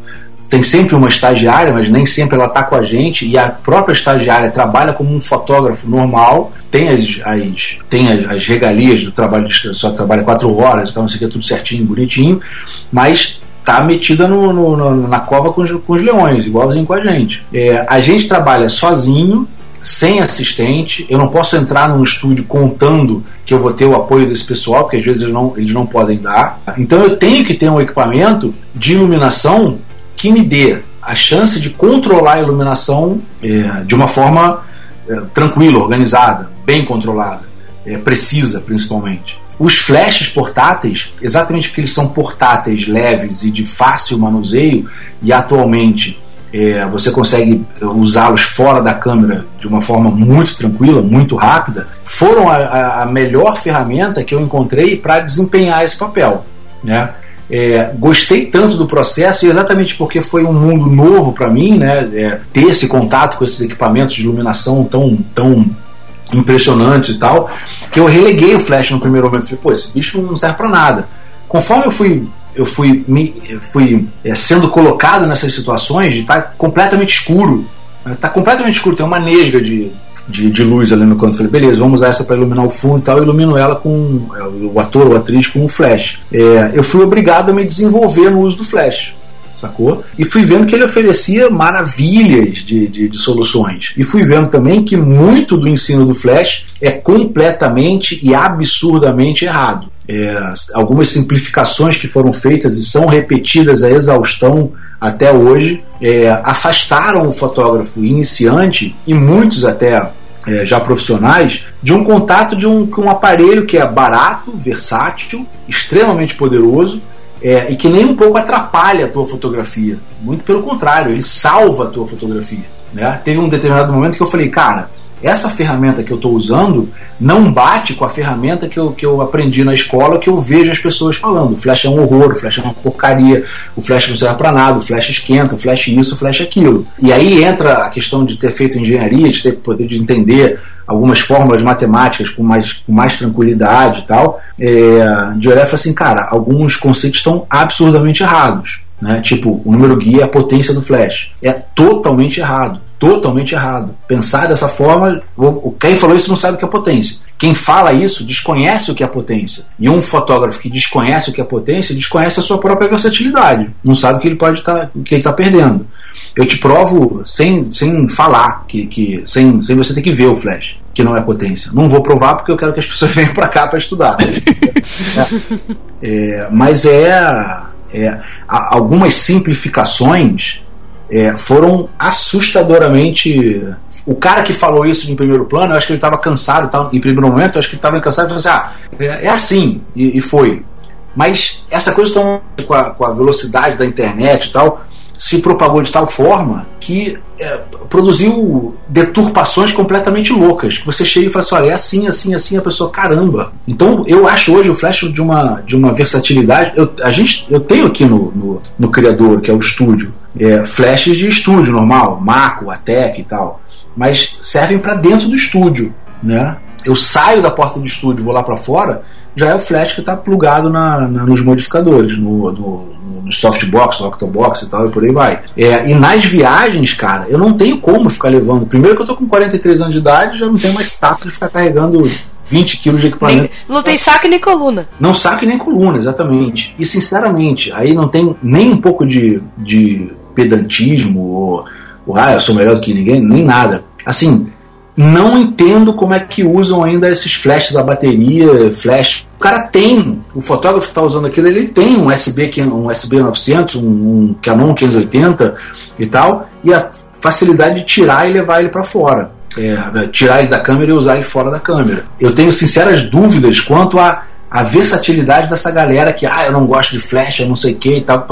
tem sempre uma estagiária, mas nem sempre ela está com a gente, e a própria estagiária trabalha como um fotógrafo normal, tem as, as tem as, as, regalias do trabalho, só trabalha quatro horas, então, não sei que, tudo certinho, bonitinho, mas tá metida no, no, na cova com os, com os leões, igualzinho com a gente. É, a gente trabalha sozinho, sem assistente, eu não posso entrar num estúdio contando que eu vou ter o apoio desse pessoal, porque às vezes eles não, eles não podem dar. Então eu tenho que ter um equipamento de iluminação que me dê a chance de controlar a iluminação é, de uma forma é, tranquila, organizada, bem controlada, é, precisa principalmente. Os flashes portáteis, exatamente porque eles são portáteis, leves e de fácil manuseio, e atualmente é, você consegue usá-los fora da câmera de uma forma muito tranquila, muito rápida, foram a, a melhor ferramenta que eu encontrei para desempenhar esse papel. Né? É, gostei tanto do processo e exatamente porque foi um mundo novo para mim, né? É, ter esse contato com esses equipamentos de iluminação tão, tão impressionantes e tal, que eu releguei o flash no primeiro momento. Falei, pô, esse bicho não serve para nada. Conforme eu fui eu fui, me, fui é, sendo colocado nessas situações de estar tá completamente escuro. Está né? completamente escuro, tem uma nesga de, de, de luz ali no canto. Falei, beleza, vamos usar essa para iluminar o fundo e tal. Eu ilumino ela com é, o ator ou atriz com um flash. É, eu fui obrigado a me desenvolver no uso do flash sacou? E fui vendo que ele oferecia maravilhas de, de, de, soluções. E fui vendo também que muito do ensino do Flash é completamente e absurdamente errado. É, algumas simplificações que foram feitas e são repetidas a exaustão até hoje é, afastaram o fotógrafo iniciante e muitos até é, já profissionais de um contato de um, um aparelho que é barato, versátil, extremamente poderoso é, e que nem um pouco atrapalha a tua fotografia. Muito pelo contrário, ele salva a tua fotografia. Né? Teve um determinado momento que eu falei, cara, essa ferramenta que eu estou usando não bate com a ferramenta que eu, que eu aprendi na escola que eu vejo as pessoas falando. O flash é um horror, o flash é uma porcaria, o flash não serve para nada, o flash esquenta, o flash isso, o flash aquilo. E aí entra a questão de ter feito engenharia, de ter poder de entender algumas fórmulas matemáticas com mais, com mais tranquilidade e tal, é, de olhar e falar assim, cara, alguns conceitos estão absurdamente errados. Né? Tipo, o número guia é a potência do flash. É totalmente errado. Totalmente errado. Pensar dessa forma, quem falou isso não sabe o que é potência. Quem fala isso desconhece o que é potência. E um fotógrafo que desconhece o que é potência, desconhece a sua própria versatilidade. Não sabe o que ele pode estar, tá, que ele está perdendo. Eu te provo sem, sem falar, que, que, sem, sem você ter que ver o flash, que não é potência. Não vou provar porque eu quero que as pessoas venham para cá para estudar. é, é, mas é é, algumas simplificações é, foram assustadoramente. O cara que falou isso em primeiro plano, eu acho que ele estava cansado, tava, em primeiro momento, eu acho que ele estava cansado e falou assim: ah, é, é assim, e, e, foi. Mas essa coisa com, a, com a velocidade da internet e tal, se propagou de tal forma que é, produziu deturpações completamente loucas. Que você chega e fala assim: olha, é assim, assim, assim, a pessoa, caramba. Então eu acho hoje o Flash de uma, de uma versatilidade. Eu, a gente, eu tenho aqui no, no, no Criador, que é o estúdio, é, flashes de estúdio normal, Maco, Atec e tal, mas servem para dentro do estúdio. Né? Eu saio da porta do estúdio, vou lá para fora, já é o flash que está plugado na, na, nos modificadores, no, no no softbox, no octobox e tal, e por aí vai. É, e nas viagens, cara, eu não tenho como ficar levando. Primeiro que eu tô com 43 anos de idade, já não tenho mais status de ficar carregando 20 quilos de equipamento. Nem, não tem saco nem coluna. Não saco nem coluna, exatamente. E sinceramente, aí não tem nem um pouco de, de pedantismo ou, ou ah, eu sou melhor do que ninguém, nem nada. Assim, não entendo como é que usam ainda esses flashes da bateria, flash. O cara tem, o fotógrafo está usando aquilo, ele tem um USB, um USB 900, um, um Canon 580 e tal, e a facilidade de tirar e levar ele para fora. É, tirar ele da câmera e usar ele fora da câmera. Eu tenho sinceras dúvidas quanto a a versatilidade dessa galera que, ah, eu não gosto de flash, eu não sei o que e tal,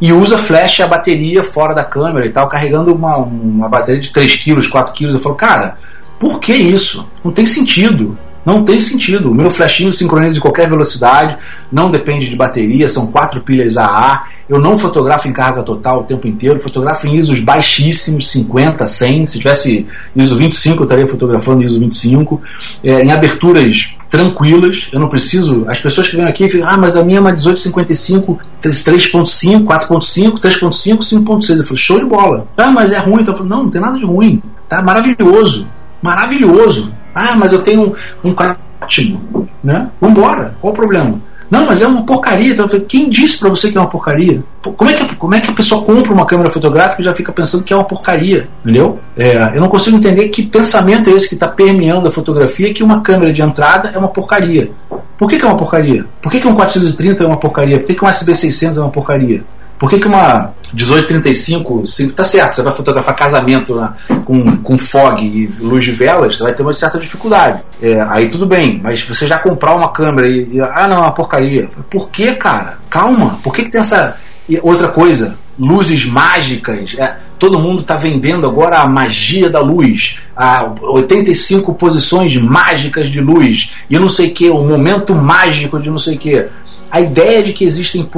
e usa flash a bateria fora da câmera e tal, carregando uma, uma bateria de 3 kg, 4 kg. Eu falo, cara, por que isso? Não tem sentido. Não tem sentido. O meu flashinho sincroniza em qualquer velocidade, não depende de bateria, são quatro pilhas AA. Eu não fotografo em carga total o tempo inteiro, fotografo em ISOs baixíssimos, 50, 100. Se tivesse ISO 25, eu estaria fotografando ISO 25. É, em aberturas tranquilas, eu não preciso. As pessoas que vêm aqui ficam, ah, mas a minha é uma 1855, 3.5, 4.5, 3.5, 5.6. Eu falo, show de bola. Ah, mas é ruim. Então, eu falo, não, não tem nada de ruim. Tá maravilhoso maravilhoso. Ah, mas eu tenho um, um ótimo, né? Vambora, qual o problema? Não, mas é uma porcaria. Então, quem disse para você que é uma porcaria? Como é, que, como é que a pessoa compra uma câmera fotográfica e já fica pensando que é uma porcaria? Entendeu? É, eu não consigo entender que pensamento é esse que está permeando a fotografia que uma câmera de entrada é uma porcaria. Por que, que é uma porcaria? Por que, que um 430 é uma porcaria? Por que, que um SB600 é uma porcaria? Por que, que uma 1835, tá certo, você vai fotografar casamento com, com fog e luz de velas, você vai ter uma certa dificuldade. É, aí tudo bem, mas você já comprar uma câmera e, e ah, não, é uma porcaria. Por que, cara? Calma, por que, que tem essa. E outra coisa, luzes mágicas. É, todo mundo está vendendo agora a magia da luz, a 85 posições mágicas de luz, e não sei o que, o momento mágico de não sei o que a ideia de que existem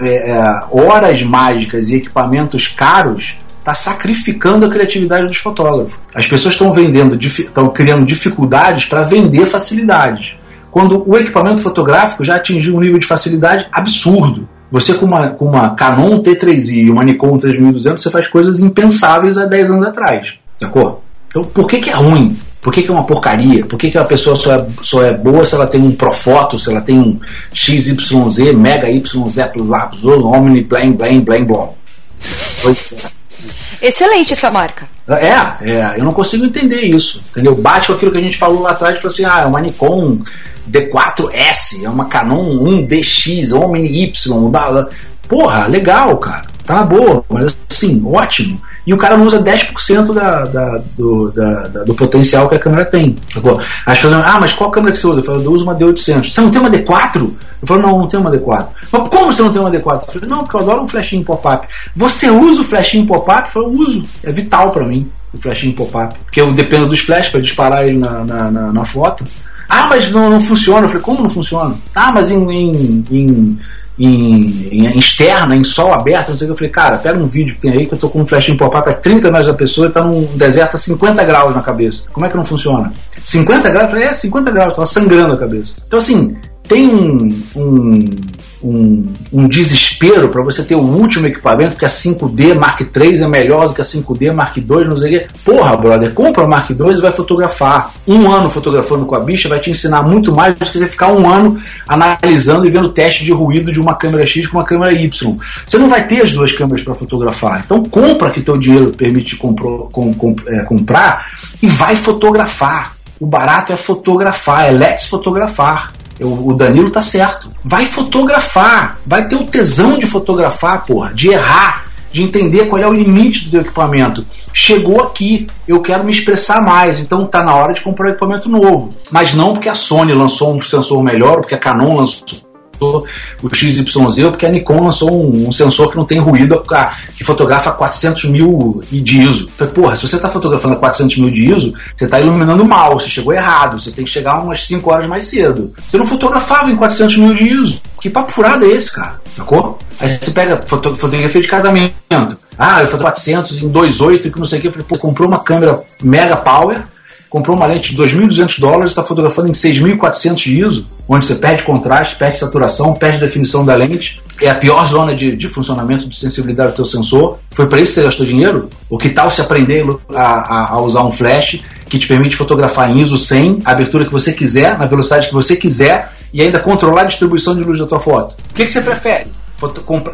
é, é, horas mágicas e equipamentos caros está sacrificando a criatividade dos fotógrafos. As pessoas estão vendendo, estão criando dificuldades para vender facilidades. Quando o equipamento fotográfico já atingiu um nível de facilidade absurdo. Você com uma, com uma Canon T3i e uma Nikon 3200, você faz coisas impensáveis há 10 anos atrás. Sacou? Então, por que, que é ruim? Por que, que é uma porcaria? Por que, que uma pessoa só é, só é boa se ela tem um Profoto, se ela tem um XYZ, Mega YZ Lápis, Omni, Blém, Blém, Blém, Blom? Excelente essa marca. É, é, eu não consigo entender isso. Entendeu? Bate com aquilo que a gente falou lá atrás e falou assim: ah, é uma Nikon D4S, é uma Canon 1DX, Omni Y, blá, blá. Porra, legal, cara. Tá boa, mas assim, ótimo e o cara não usa 10% da, da, do, da, da, do potencial que a câmera tem. As pessoas ah, mas qual câmera que você usa? Eu falo, eu uso uma D800. Você não tem uma D4? Eu falo, não, não tem uma D4. Mas como você não tem uma D4? Eu falei, não, porque eu adoro um flashinho pop-up. Você usa o flashinho pop-up? Eu falo, uso. É vital para mim o flashinho pop-up. Porque eu dependo dos flash para disparar ele na, na, na, na, foto. Ah, mas não, não funciona. Eu falei, como não funciona? Ah, mas em, em, em em, em, externa, em sol aberto, não sei o que. Eu falei, cara, pega um vídeo que tem aí que eu tô com um flash em pop-up a 30 metros da pessoa e tá num deserto a 50 graus na cabeça. Como é que não funciona? 50 graus? Eu falei, é, 50 graus, tava sangrando a cabeça. Então, assim, tem um, um, um, um desespero para você ter o último equipamento, que a 5D Mark III é melhor do que a 5D Mark II, não sei o quê. Porra, brother, compra o Mark II e vai fotografar. Um ano fotografando com a bicha vai te ensinar muito mais do que você ficar um ano analisando e vendo teste de ruído de uma câmera X com uma câmera Y. Você não vai ter as duas câmeras para fotografar. Então compra que teu dinheiro permite compro, com, com, é, comprar e vai fotografar. O barato é fotografar, é let's fotografar. O Danilo tá certo. Vai fotografar. Vai ter o tesão de fotografar, porra. De errar. De entender qual é o limite do teu equipamento. Chegou aqui, eu quero me expressar mais, então tá na hora de comprar um equipamento novo. Mas não porque a Sony lançou um sensor melhor, porque a Canon lançou o XYZ, porque a Nikon lançou um, um, sensor que não tem ruído, que fotografa 400 mil de ISO. Falei, porra, se você está fotografando a 400 mil de ISO, você está iluminando mal, você chegou errado, você tem que chegar umas 5 horas mais cedo. Você não fotografava em 400 mil de ISO. Que papo furado é esse, cara? Sacou? Aí você pega foto, fotografia de casamento. Ah, eu fotografo 400 em 2.8 que não sei o que. Eu falei, pô, comprou uma câmera mega power, comprou uma lente de 2.200 dólares, está fotografando em 6.400 de ISO, onde você perde contraste, perde saturação, perde definição da lente. É a pior zona de, de funcionamento de sensibilidade do teu sensor. Foi para isso que você gastou dinheiro? O que tal se aprender a, a, a, usar um flash que te permite fotografar em ISO 100, a abertura que você quiser, na velocidade que você quiser e ainda controlar a distribuição de luz da tua foto? O que, que você prefere?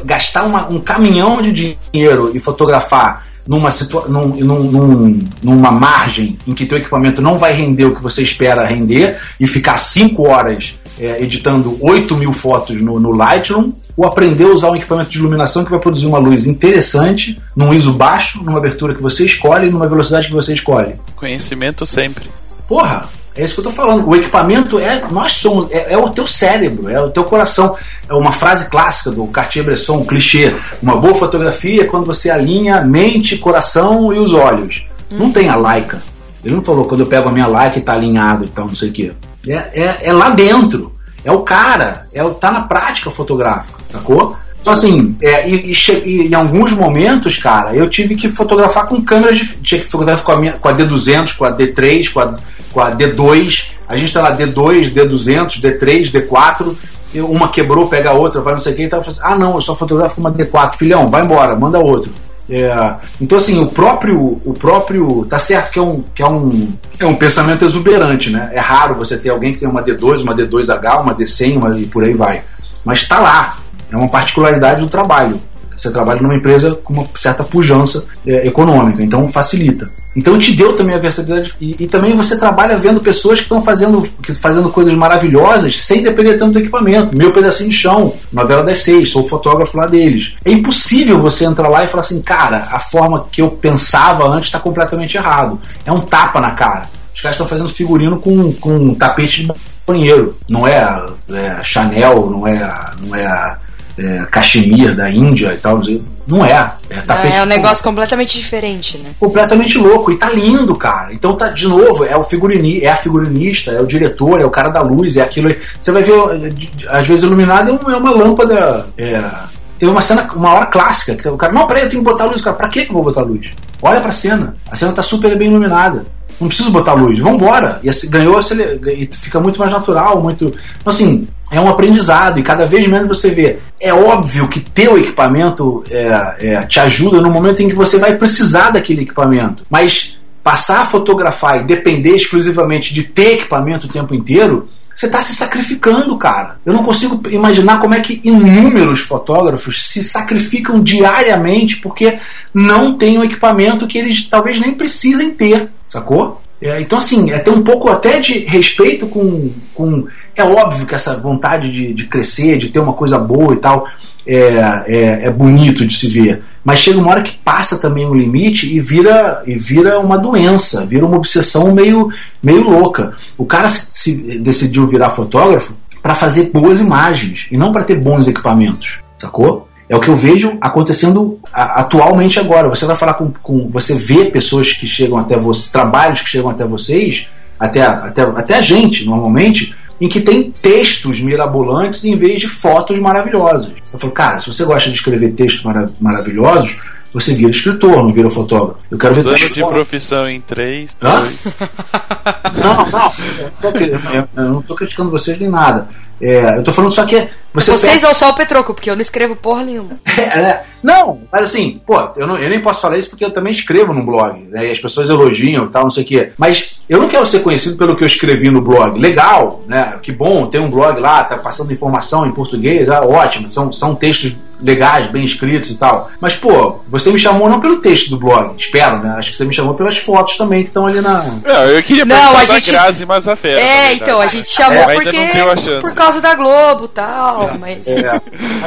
Gastar uma, um caminhão de dinheiro e fotografar numa, situa num, num, num, numa margem em que teu equipamento não vai render o que você espera render e ficar 5 horas é, editando 8 mil fotos no, no, Lightroom, ou aprender a usar um equipamento de iluminação que vai produzir uma luz interessante, num ISO baixo, numa abertura que você escolhe e numa velocidade que você escolhe. Conhecimento sempre. Porra, é isso que eu tô falando. O equipamento é nós somos, é, é, o teu cérebro, é o teu coração. É uma frase clássica do Cartier-Bresson, um clichê. Uma boa fotografia é quando você alinha mente, coração e os olhos. Hum. Não tem a Leica. Ele não falou quando eu pego a minha Leica e tá alinhado e tal, não sei o quê. É, é, é lá dentro. É o cara. É o, tá na prática fotográfica, sacou? Então, assim, é, e, e, em alguns momentos, cara, eu tive que fotografar com câmeras. De, tinha que fotografar com a, minha, com a D200, com a D3, com a com a D2, a gente está lá D2, D200, D3, D4, uma quebrou, pega a outra, vai não sei o que, então assim, ah não, eu só fotografo uma D4, filhão, vai embora, manda outro. É, então assim, o próprio, o próprio, tá certo que é um, que é um, é um pensamento exuberante, né? É raro você ter alguém que tem uma D2, uma D2H, uma D100, uma, e por aí vai. Mas está lá, é uma particularidade do trabalho. Você trabalha numa empresa com uma certa pujança é, econômica, então facilita. Então te deu também a versatilidade e, e também você trabalha vendo pessoas que estão fazendo, fazendo coisas maravilhosas sem depender tanto do equipamento. Meu pedacinho de chão, novela das seis, sou fotógrafo lá deles. É impossível você entrar lá e falar assim, cara, a forma que eu pensava antes está completamente errado. É um tapa na cara. Os caras estão fazendo figurino com, com um tapete de banheiro. Não é, é Chanel, não é, não é é, cachemir da Índia e tal. Não é. É, tapete, é um negócio completamente diferente, né? Completamente louco. E tá lindo, cara. Então tá, de novo, é o figurinista, é a figurinista, é o diretor, é o cara da luz, é aquilo. Você vai ver, às vezes, iluminado é, é uma lâmpada. É, tem uma cena, uma hora clássica, que o cara, não, peraí, eu tenho que botar luz. Cara, pra que eu vou botar luz? Olha pra cena. A cena tá super bem iluminada. Não preciso botar luz, vambora. E assim, ganhou, e fica muito mais natural, muito. Então, assim, é um aprendizado e cada vez menos você vê. É óbvio que teu equipamento é, é, te ajuda no momento em que você vai precisar daquele equipamento, mas passar a fotografar e depender exclusivamente de ter equipamento o tempo inteiro, você está se sacrificando, cara. Eu não consigo imaginar como é que inúmeros fotógrafos se sacrificam diariamente porque não têm um equipamento que eles talvez nem precisem ter, sacou? É, então, assim, é ter um pouco até de respeito com, com. É óbvio que essa vontade de, de crescer, de ter uma coisa boa e tal, é, é, é, bonito de se ver. Mas chega uma hora que passa também um limite e vira, e vira uma doença, vira uma obsessão meio, meio louca. O cara se, se decidiu virar fotógrafo para fazer boas imagens e não para ter bons equipamentos, sacou? É o que eu vejo acontecendo atualmente agora. Você vai falar com, com. Você vê pessoas que chegam até você, trabalhos que chegam até vocês, até, até, até a gente, normalmente, em que tem textos mirabolantes em vez de fotos maravilhosas. Eu falo, cara, se você gosta de escrever textos mara maravilhosos, você vira escritor, não vira fotógrafo. Eu quero ver de profissão em três, Hã? dois. Não, não, eu não, tô, eu- eu não tô criticando vocês nem nada. É, eu tô falando só que você Vocês pega- não só o Petroco, porque eu não escrevo porra nenhuma. É, né? Não, mas assim, pô, eu, não- eu nem posso falar isso porque eu também escrevo no blog, né? E as pessoas elogiam e tal, não sei o quê. Mas eu não quero ser conhecido pelo que eu escrevi no blog. Legal, né? Que bom, tem um blog lá, tá passando informação em português, ah, ótimo, são, são textos legais, bem escritos e tal. Mas, pô, você me chamou não pelo texto do blog, espero, né? Acho que você me chamou pelas fotos também que estão ali na. Não, eu queria Não, perguntar a da gente- Grazi Mazafera. na É, verdade. então, a gente chamou É, porque. a. Por causa da Globo tal, mas. É,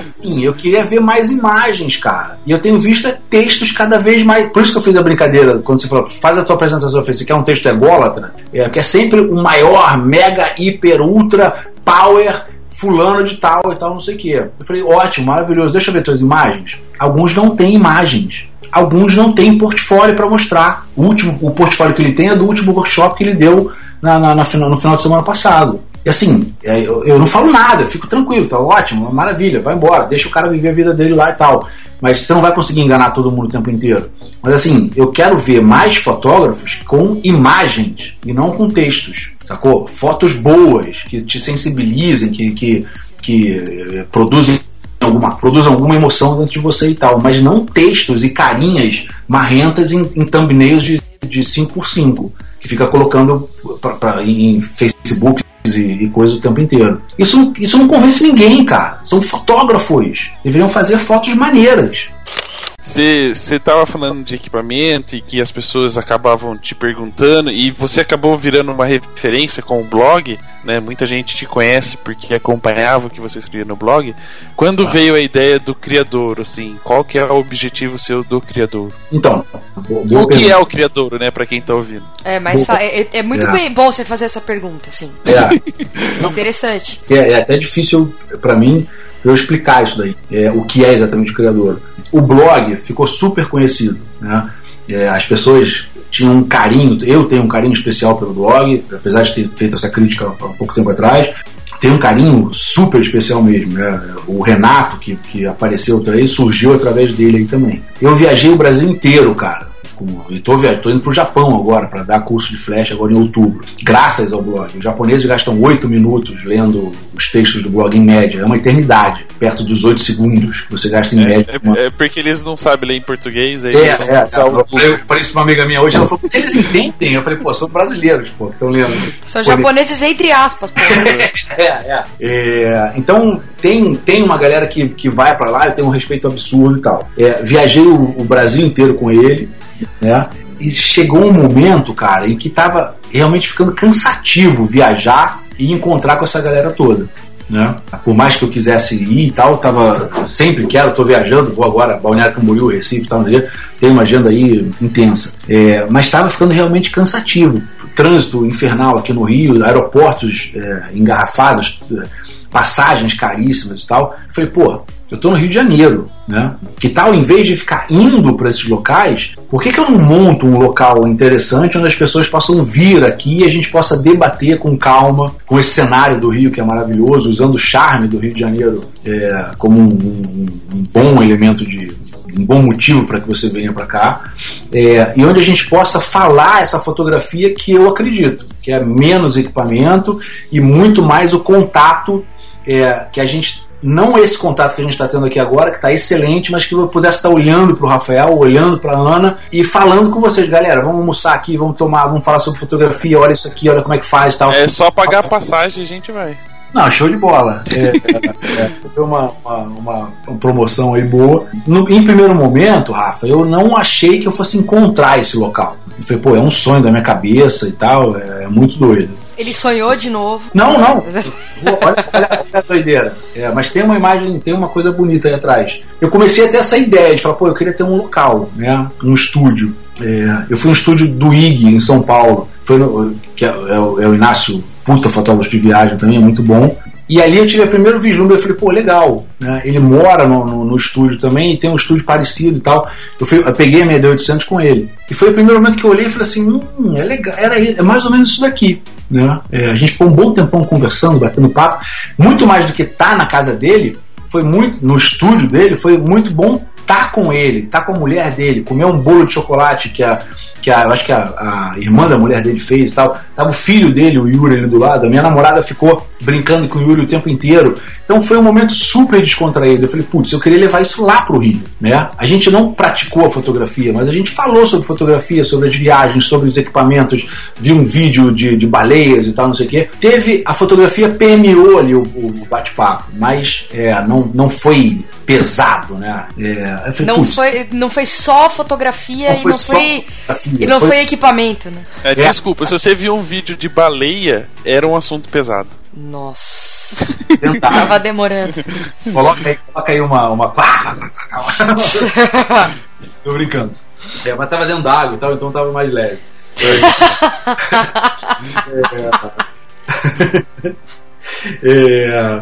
assim, eu queria ver mais imagens, cara. E eu tenho visto é, textos cada vez mais. Por isso que eu fiz a brincadeira quando você falou, faz a tua apresentação. Eu falei, você quer um texto ególatra? É, que é sempre o maior, mega, hiper, ultra, power, fulano de tal e tal, não sei o quê. Eu falei, ótimo, maravilhoso, deixa eu ver tuas imagens. Alguns não têm imagens. Alguns não têm portfólio para mostrar. O, último, o portfólio que ele tem é do último workshop que ele deu na, na- na no final de semana passado. E assim, é, eu, eu não falo nada, eu fico tranquilo, falo, ótimo, maravilha, vai embora, deixa o cara viver a vida dele lá e tal. Mas você não vai conseguir enganar todo mundo o tempo inteiro. Mas assim, eu quero ver mais fotógrafos com imagens e não com textos, sacou? Fotos boas, que te sensibilizem, que, que, que eh, produzem alguma, produzam alguma emoção dentro de você e tal, mas não textos e carinhas marrentas em, em thumbnails de, de 5x5, que fica colocando pra, pra- em Facebook e, e coisa o tempo inteiro. Isso, isso não convence ninguém, cara. São fotógrafos. Deveriam fazer fotos maneiras. Você estava falando de equipamento e que as pessoas acabavam te perguntando e você acabou virando uma referência com o blog, né? Muita gente te conhece porque acompanhava o que você escrevia no blog. Quando veio a ideia do criador, assim, qual que é o objetivo seu do criador? Então, o que pergunta. é o criador, né, para quem tá ouvindo? É, mas Boa. é, é- é muito É. bem- bom você fazer essa pergunta, assim. É. Interessante. É, é até difícil para mim eu explicar isso daí, é, o que é exatamente o criador. O blog ficou super conhecido, né? É, as pessoas tinham um carinho, eu tenho um carinho especial pelo blog, apesar de ter feito essa crítica há pouco tempo atrás, tem um carinho super especial mesmo. Né? O Renato, que, que apareceu por surgiu através dele aí também. Eu viajei o Brasil inteiro, cara. Com- E tô, via- tô indo pro Japão agora para dar curso de flash agora em outubro. Graças ao blog. Os japoneses gastam oito minutos lendo os textos do blog em média. É uma eternidade, perto dos oito segundos que você gasta em média. Uma- É, é porque eles não sabem ler em português, aí é, é, usam o eu falei isso pra uma amiga minha hoje, ela falou, eles entendem? Eu falei, pô, são brasileiros, pô, que estão lendo. São japoneses entre aspas, pô. é, é. É, Então tem, tem uma galera que, que vai pra lá, eu tenho um respeito absurdo e tal. É, viajei o, o Brasil inteiro com ele, né? E chegou um momento, cara, em que tava realmente ficando cansativo viajar e encontrar com essa galera toda. Né? Por mais que eu quisesse ir e tal, tava sempre quero, tô viajando, vou agora Balneário Camboriú, Recife, tal, tem uma agenda aí intensa. É, mas estava ficando realmente cansativo. Trânsito infernal aqui no Rio, aeroportos é, engarrafados, é, passagens caríssimas e tal. Falei, pô, eu tô no Rio de Janeiro, né? Que tal, em vez de ficar indo para esses locais, por que, que eu não monto um local interessante onde as pessoas possam vir aqui e a gente possa debater com calma, com esse cenário do Rio que é maravilhoso, usando o charme do Rio de Janeiro é, como um, um- um bom elemento de. um bom motivo para que você venha para cá, é, e onde a gente possa falar essa fotografia que eu acredito, que é menos equipamento e muito mais o contato é, que a gente não esse contato que a gente está tendo aqui agora, que está excelente, mas que eu pudesse estar olhando para o Rafael, olhando para a Ana e falando com vocês, galera, vamos almoçar aqui, vamos tomar, vamos falar sobre fotografia, olha isso aqui, olha como é que faz e tal. É só pagar a passagem e a gente vai. Não, show de bola. É, é, é, foi uma, uma, uma- uma promoção aí boa. No- em primeiro momento, Rafa, eu não achei que eu fosse encontrar esse local. Eu falei, pô, é um sonho da minha cabeça e tal, é, é muito doido. Ele sonhou de novo. Não, não. Vou- Olha, olha, a doideira. É, mas tem uma imagem, tem uma coisa bonita aí atrás. Eu comecei a ter essa ideia de falar, pô, eu queria ter um local, né? Um estúdio. É, eu fui no estúdio do IG em São Paulo, foi no- que é, é é o Inácio, puta fotógrafo de viagem também, é muito bom. E ali eu tive o primeiro vislumbre, eu falei, pô, legal. Né? Ele mora no, no- no estúdio também e tem um estúdio parecido e tal. Eu, fui- eu peguei a minha D800 com ele. E foi o primeiro momento que eu olhei e falei assim, hum, é legal, era, é mais ou menos isso daqui. né? É, a gente ficou um bom tempão conversando, batendo papo. Muito mais do que estar tá na casa dele, foi muito no estúdio dele, foi muito bom tá com ele, tá com a mulher dele, comer um bolo de chocolate que a, que a, eu acho que a, a irmã da mulher dele fez e tal. Tava o filho dele, o Yuri, ali do lado. A minha namorada ficou brincando com o Yuri o tempo inteiro. Então foi um momento super descontraído. Eu falei, putz, eu queria levar isso lá pro Rio, né? A gente não praticou a fotografia, mas a gente falou sobre fotografia, sobre as viagens, sobre os equipamentos, viu um vídeo de, de baleias e tal, não sei o quê. Teve, a fotografia permeou ali o, o bate-papo, mas é, não, não foi pesado, né? É, falei, não, foi, não foi só fotografia não e, não foi, e não foi, foi equipamento, né? É, desculpa, se você viu um vídeo de baleia, era um assunto pesado. Nossa. Tava demorando. Coloca aí, coloca aí uma. uma... Tô brincando. É, mas tava dentro d'água e tal, então tava mais leve. é, é,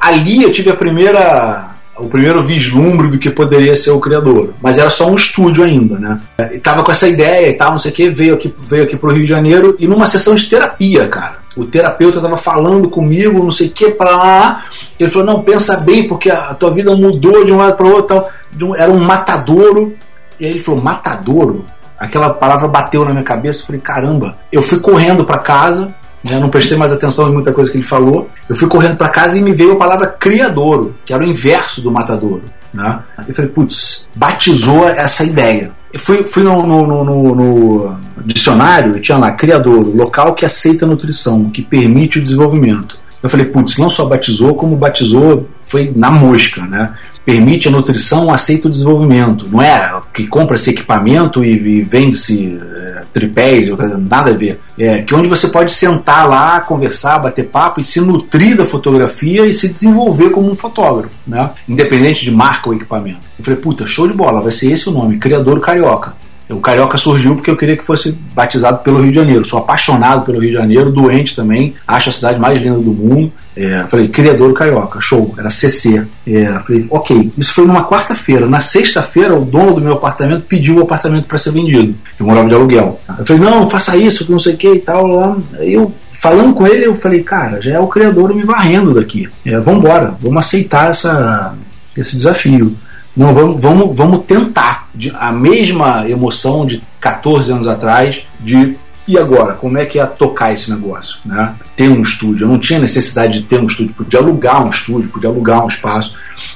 ali eu tive a primeira o primeiro vislumbre do que poderia ser o criador. Mas era só um estúdio ainda, né? E tava com essa ideia e tal, não sei o que, veio aqui, veio aqui pro Rio de Janeiro e numa sessão de terapia, cara. O terapeuta tava falando comigo, não sei o que, para lá. Ele falou: Não, pensa bem, porque a tua vida mudou de um lado para o outro. Tal. Era um matadouro. E aí ele falou: Matadouro? Aquela palavra bateu na minha cabeça. Eu falei: Caramba. Eu fui correndo para casa, né, não prestei mais atenção em muita coisa que ele falou. Eu fui correndo para casa e me veio a palavra criadouro, que era o inverso do matadouro. Né? Eu falei, putz, batizou essa ideia. Eu fui, fui no, no, no, no, dicionário e tinha lá criadouro, local que aceita a nutrição, que permite o desenvolvimento. Eu falei, putz, não só batizou, como batizou foi na mosca, né? Permite a nutrição, aceita o desenvolvimento. Não é que compra esse equipamento e, e vende-se é, tripés, nada a ver. É que onde você pode sentar lá, conversar, bater papo e se nutrir da fotografia e se desenvolver como um fotógrafo, né? Independente de marca ou equipamento. Eu falei, puta, show de bola, vai ser esse o nome, Criador Carioca. O Carioca surgiu porque eu queria que fosse batizado pelo Rio de Janeiro. Sou apaixonado pelo Rio de Janeiro, doente também, acho a cidade mais linda do mundo. É, falei, criador Carioca, show, era CC. É, falei, ok. Isso foi numa quarta-feira. Na sexta-feira, o dono do meu apartamento pediu o apartamento para ser vendido. Eu morava de aluguel. Eu falei, não, faça isso, não sei o que e tal. Lá. Aí eu falando com ele, eu falei, cara, já é o criador me varrendo daqui. É, vamos embora, vamos aceitar essa, esse desafio. Não, vamos, vamos, vamos tentar. A mesma emoção de 14 anos atrás, de e agora, como é que ia tocar esse negócio? Né? Ter um estúdio. Eu não tinha necessidade de ter um estúdio, podia alugar um estúdio, podia alugar um espaço.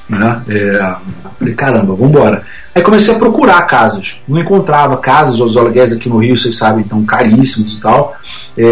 Né? É, falei, caramba, vamos embora. Aí comecei a procurar casas. Não encontrava casas, os aluguéis aqui no Rio, vocês sabem, estão caríssimos e tal. É,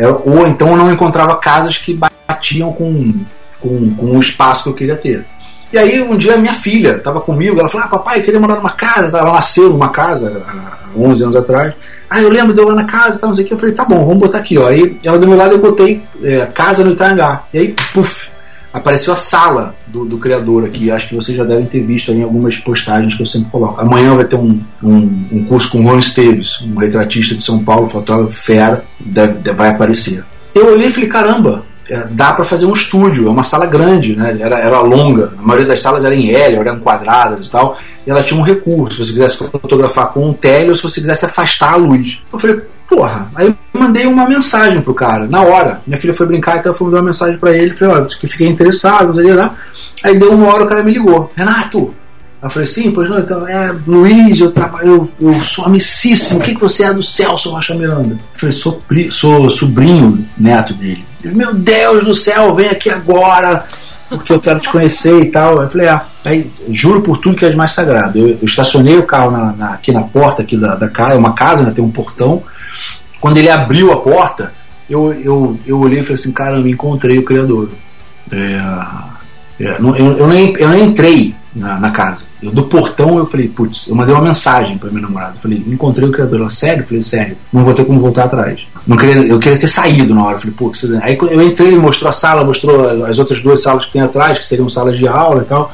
é, ou então não encontrava casas que batiam com, com, com o espaço que eu queria ter. E aí um dia minha filha estava comigo, ela falou: ah, papai, queria morar numa casa. Ela nasceu numa casa há 11 anos atrás. Ah, eu lembro de eu lá na casa, tá, não sei o que. Eu falei: tá bom, vamos botar aqui. Ó. Aí ela do meu lado eu botei é, casa no Itangá. E aí, puf, apareceu a sala do, do, criador aqui. Acho que vocês já devem ter visto em algumas postagens que eu sempre coloco. Amanhã vai ter um, um, um curso com o Ron Esteves, um retratista de São Paulo, fotógrafo fera, deve, deve, vai aparecer. Eu olhei e falei: caramba, dá para fazer um estúdio, é uma sala grande, né? era, era longa, a maioria das salas era em L, eram quadradas e tal, e ela tinha um recurso, se você quisesse fotografar com um tele ou se você quisesse afastar a luz. Eu falei, porra, aí eu mandei uma mensagem pro cara, na hora, minha filha foi brincar, então eu fui mandar uma mensagem para ele, falei, olha, que fiquei interessado, não sei lá. Aí deu uma hora o cara me ligou, Renato, eu falei, sim, pois não, então, é, Luiz, eu trabalho, eu, eu sou amicíssimo, o que, que você é do Celso Rocha Miranda? Eu falei, sou, pri, sou sobrinho neto dele. Meu Deus do céu, vem aqui agora, porque eu quero te conhecer e tal. Eu falei, ah, aí, juro por tudo que é mais sagrado. Eu, eu estacionei o carro na, na, aqui na porta aqui da, da casa, é uma casa, né, tem um portão. Quando ele abriu a porta, eu, eu, eu olhei e falei assim, cara, eu encontrei o Criador. É, é, eu, eu, nem, eu nem entrei na, na, casa. Eu, do portão eu falei, putz, eu mandei uma mensagem para minha namorada. Eu falei, encontrei o criador. Ela, sério? Eu falei, sério, não vou ter como voltar atrás. Não queria, eu queria ter saído na hora. Eu falei, putz, aí eu entrei, ele mostrou a sala, mostrou as outras duas salas que tem atrás, que seriam salas de aula e tal.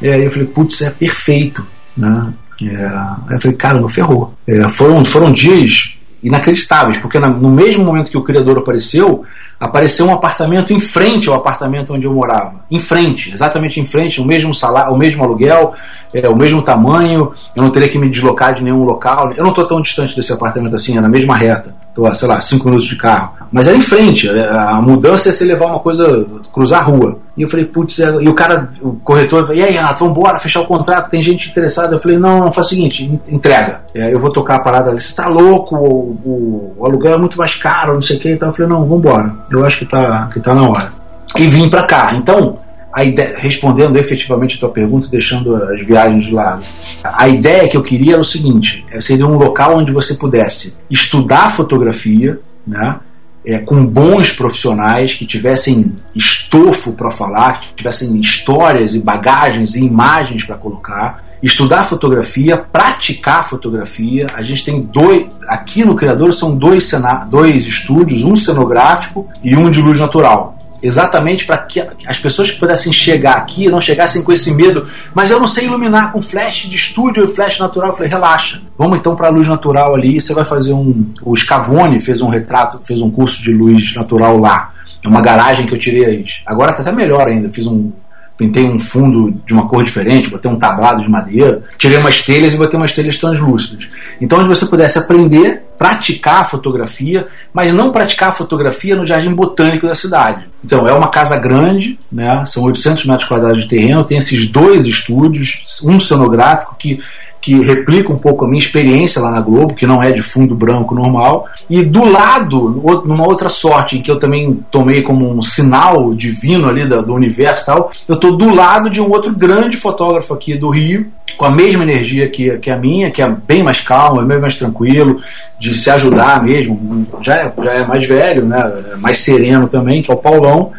E aí eu falei, putz, é perfeito. Né? É, aí eu falei, caramba, ferrou. É, foram, foram dias inacreditáveis, porque no mesmo momento que o criador apareceu, apareceu um apartamento em frente ao apartamento onde eu morava. Em frente, exatamente em frente, o mesmo salário, o mesmo aluguel, é, o mesmo tamanho, eu não teria que me deslocar de nenhum local. Eu não estou tão distante desse apartamento assim, é na mesma reta. Estou, sei lá, cinco minutos de carro. mas era em frente. É, a mudança é você levar uma coisa, cruzar a rua. E eu falei, putz, é... e o cara, o corretor, e aí, Renato, vamos embora, fechar o contrato, tem gente interessada. Eu falei, não, não, faz o seguinte, entrega. Eu vou tocar a parada ali. Você tá louco, o, o, o, aluguel é muito mais caro, não sei o que. Então eu falei, não, vamos embora. Eu acho que tá, que tá na hora. E vim para cá. Então, ideia, respondendo efetivamente a tua pergunta, deixando as viagens de lado, a ideia que eu queria era o seguinte: é, seria um local onde você pudesse estudar fotografia, né? É, com bons profissionais que tivessem estofo para falar, que tivessem histórias e bagagens e imagens para colocar, estudar fotografia, praticar fotografia. A gente tem dois, aqui no Criador são dois, dois estúdios, um cenográfico e um de luz natural exatamente para que as pessoas que pudessem chegar aqui não chegassem com esse medo. Mas eu não sei iluminar com flash de estúdio e flash natural. Eu falei, relaxa, vamos então para a luz natural ali. Você vai fazer um. O Scavone fez um retrato, fez um curso de luz natural lá. É uma garagem que eu tirei. Agora está até melhor ainda. Fiz um pintei um fundo de uma cor diferente, botei um tablado de madeira, tirei umas telhas e botei umas telhas translúcidas. Então, onde você pudesse aprender, praticar a fotografia, mas não praticar a fotografia no jardim botânico da cidade. Então, é uma casa grande, né? são 800 metros quadrados de terreno, tem esses dois estúdios, um cenográfico que que replica um pouco a minha experiência lá na Globo, que não é de fundo branco normal, e do lado, numa outra sorte, que eu também tomei como um sinal divino ali do, universo e tal, eu estou do lado de um outro grande fotógrafo aqui do Rio, com a mesma energia que, que a minha, que é bem mais calmo, é bem mais tranquilo, de se ajudar mesmo, já é, já é mais velho, né, é mais sereno também, que é o Paulão,